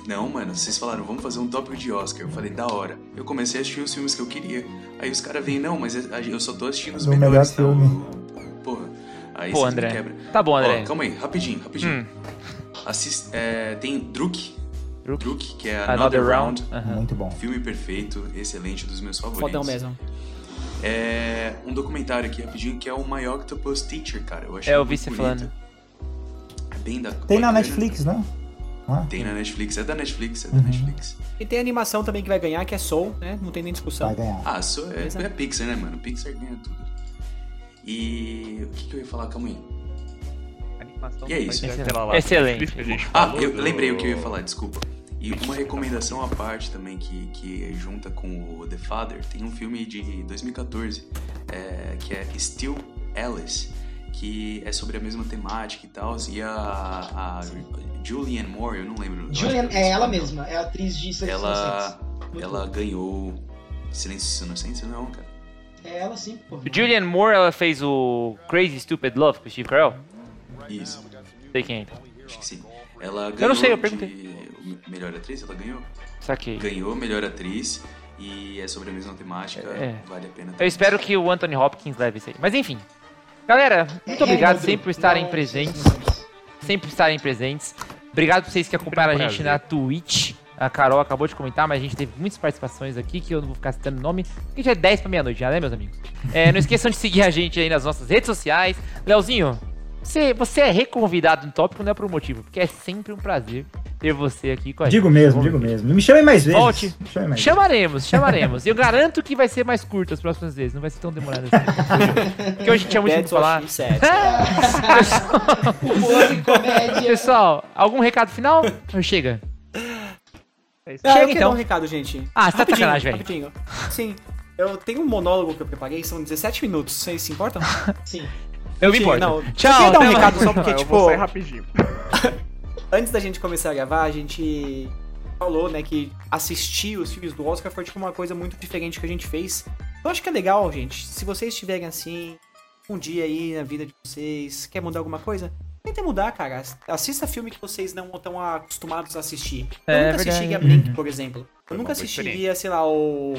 [SPEAKER 4] Não, mano, vocês falaram, vamos fazer um tópico de Oscar. Eu falei, da hora. Eu comecei a assistir os filmes que eu queria. Aí os caras vêm, não, mas a- eu só tô assistindo os melhores.
[SPEAKER 6] melhor
[SPEAKER 4] tá?
[SPEAKER 6] filme.
[SPEAKER 4] Porra. Aí
[SPEAKER 1] Pô,
[SPEAKER 4] vocês
[SPEAKER 1] André.
[SPEAKER 4] quebram.
[SPEAKER 1] Tá bom, André.
[SPEAKER 4] Ó, calma aí, rapidinho, rapidinho.
[SPEAKER 1] Hum,
[SPEAKER 4] Assis- é, tem Druk.
[SPEAKER 1] Druk.
[SPEAKER 4] Druk, que é
[SPEAKER 1] Another
[SPEAKER 4] Another,
[SPEAKER 1] Round.
[SPEAKER 4] Round.
[SPEAKER 1] Aham.
[SPEAKER 6] Muito bom.
[SPEAKER 4] Filme perfeito, excelente, dos meus favoritos.
[SPEAKER 3] Fodão mesmo.
[SPEAKER 4] É um documentário aqui rapidinho que é o My Octopus Teacher, cara. Eu achei
[SPEAKER 1] É, eu
[SPEAKER 4] muito
[SPEAKER 1] vi você
[SPEAKER 4] bonito.
[SPEAKER 1] falando.
[SPEAKER 4] É bem da
[SPEAKER 6] Tem na. Netflix, né? Ah,
[SPEAKER 4] Tem na Netflix, é da Netflix, é da
[SPEAKER 6] Uhum.
[SPEAKER 4] Netflix.
[SPEAKER 3] E tem animação também que vai ganhar, que é Soul, né? Não tem nem discussão.
[SPEAKER 6] vai ganhar.
[SPEAKER 4] Ah, só é,
[SPEAKER 3] Exato.
[SPEAKER 4] é Pixar, né, mano? Pixar ganha tudo. E o que, que eu ia falar? Calma aí.
[SPEAKER 5] A animação
[SPEAKER 4] E é isso.
[SPEAKER 1] Excelente. Excelente.
[SPEAKER 4] Ah, eu lembrei o que eu ia falar, desculpa. E uma recomendação à parte também, que, que junta com o The Father, tem um filme de 2014, é, que é Still Alice, que é sobre a mesma temática e tal, e a, a Julianne Moore, eu não lembro. eu acho
[SPEAKER 2] Julian,
[SPEAKER 4] que
[SPEAKER 2] é ela mesma, é a atriz de Silêncio
[SPEAKER 4] Ela,
[SPEAKER 2] Inocentes.
[SPEAKER 4] ela ganhou Silêncio Inocentes, não, cara.
[SPEAKER 2] É ela sim, pô.
[SPEAKER 1] Julianne Moore, ela fez o Crazy Stupid Love com o Steve Carell?
[SPEAKER 4] Isso,
[SPEAKER 1] Sei quem é.
[SPEAKER 4] acho que sim. Ela ganhou
[SPEAKER 1] não sei, eu
[SPEAKER 4] de
[SPEAKER 1] perguntei.
[SPEAKER 4] melhor atriz, ela ganhou?
[SPEAKER 1] Saquei.
[SPEAKER 4] Ganhou melhor atriz e é sobre a mesma temática,
[SPEAKER 1] É.
[SPEAKER 4] vale a pena.
[SPEAKER 1] Eu espero que o Anthony Hopkins leve isso aí. Mas enfim. Galera, muito
[SPEAKER 2] É,
[SPEAKER 1] obrigado
[SPEAKER 2] Madru,
[SPEAKER 1] sempre por estarem
[SPEAKER 2] não-
[SPEAKER 1] presentes. Sempre por estarem presentes. Obrigado por vocês que acompanharam a gente na Twitch. A Carol acabou de comentar, mas a gente teve muitas participações aqui que eu não vou ficar citando nome. Porque já é 10 pra meia-noite já, né, meus amigos? É, não esqueçam de seguir a gente aí nas nossas redes sociais. Leozinho, você, você é reconvidado no tópico, não é por um motivo, porque é sempre um prazer ter você aqui com a
[SPEAKER 6] Digo
[SPEAKER 1] gente.
[SPEAKER 6] mesmo,
[SPEAKER 1] Tá
[SPEAKER 6] digo mesmo. Me chamem mais vezes.
[SPEAKER 1] Volte.
[SPEAKER 6] Me chamem mais
[SPEAKER 1] Chamaremos, chamaremos. Eu garanto que vai ser mais curto as próximas vezes, não vai ser tão demorado assim. Porque hoje tinha muito o que
[SPEAKER 3] That's what
[SPEAKER 1] falar. Pessoal, algum recado final? Chega?
[SPEAKER 5] É isso.
[SPEAKER 3] Ah,
[SPEAKER 1] Chega,
[SPEAKER 3] eu
[SPEAKER 1] então.
[SPEAKER 3] dar um recado, gente.
[SPEAKER 1] Ah, você tá de
[SPEAKER 3] Rapidinho,
[SPEAKER 1] sacanagem, velho.
[SPEAKER 3] Rapidinho. Sim. Eu tenho um monólogo que eu preparei, são 17 minutos. Vocês se importam?
[SPEAKER 2] Sim.
[SPEAKER 1] Eu me importo.
[SPEAKER 3] não,
[SPEAKER 1] Tchau,
[SPEAKER 3] eu dar um recado só porque,
[SPEAKER 5] Ah, eu
[SPEAKER 3] tipo,
[SPEAKER 5] vou sair rapidinho.
[SPEAKER 3] antes da gente começar a gravar, a gente falou, né, que assistir os filmes do Oscar foi tipo uma coisa muito diferente que a gente fez. Eu acho que é legal, gente. Se vocês estiverem assim, um dia aí na vida de vocês, quer mudar alguma coisa? Tenta mudar, cara. Assista filme que vocês não estão acostumados a assistir. Eu
[SPEAKER 1] É
[SPEAKER 3] nunca
[SPEAKER 1] verdade.
[SPEAKER 3] assistiria Blink, por exemplo.
[SPEAKER 5] Foi
[SPEAKER 3] Eu
[SPEAKER 5] uma
[SPEAKER 3] nunca assistiria, sei lá, o.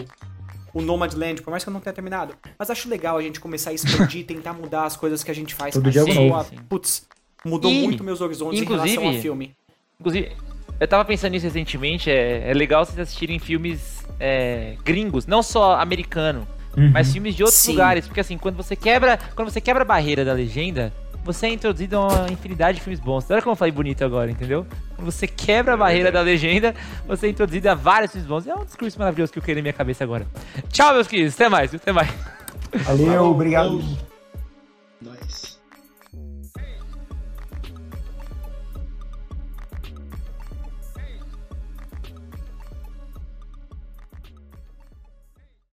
[SPEAKER 3] O Nomadland, por mais que eu não tenha terminado. Mas acho legal a gente começar a expandir, tentar mudar as coisas que a gente faz.
[SPEAKER 6] Todo dia algo
[SPEAKER 3] Sim,
[SPEAKER 1] novo.
[SPEAKER 3] sim. Putz, mudou
[SPEAKER 1] E,
[SPEAKER 3] muito meus horizontes em relação
[SPEAKER 1] inclusive,
[SPEAKER 3] ao filme.
[SPEAKER 1] Inclusive, eu tava pensando nisso recentemente, é, é legal vocês assistirem filmes é, gringos, não só americano,
[SPEAKER 6] Uhum.
[SPEAKER 1] mas filmes de outros
[SPEAKER 3] Sim.
[SPEAKER 1] lugares, porque assim, quando você quebra, quando você quebra a barreira da legenda, você é introduzido a uma infinidade de filmes bons. Olha como eu falei bonito agora, entendeu? Quando você quebra a barreira da legenda, você é introduzido a vários filmes bons. É um discurso maravilhoso que eu criei na minha cabeça agora. Tchau, meus queridos, até mais, até mais.
[SPEAKER 6] Valeu, obrigado.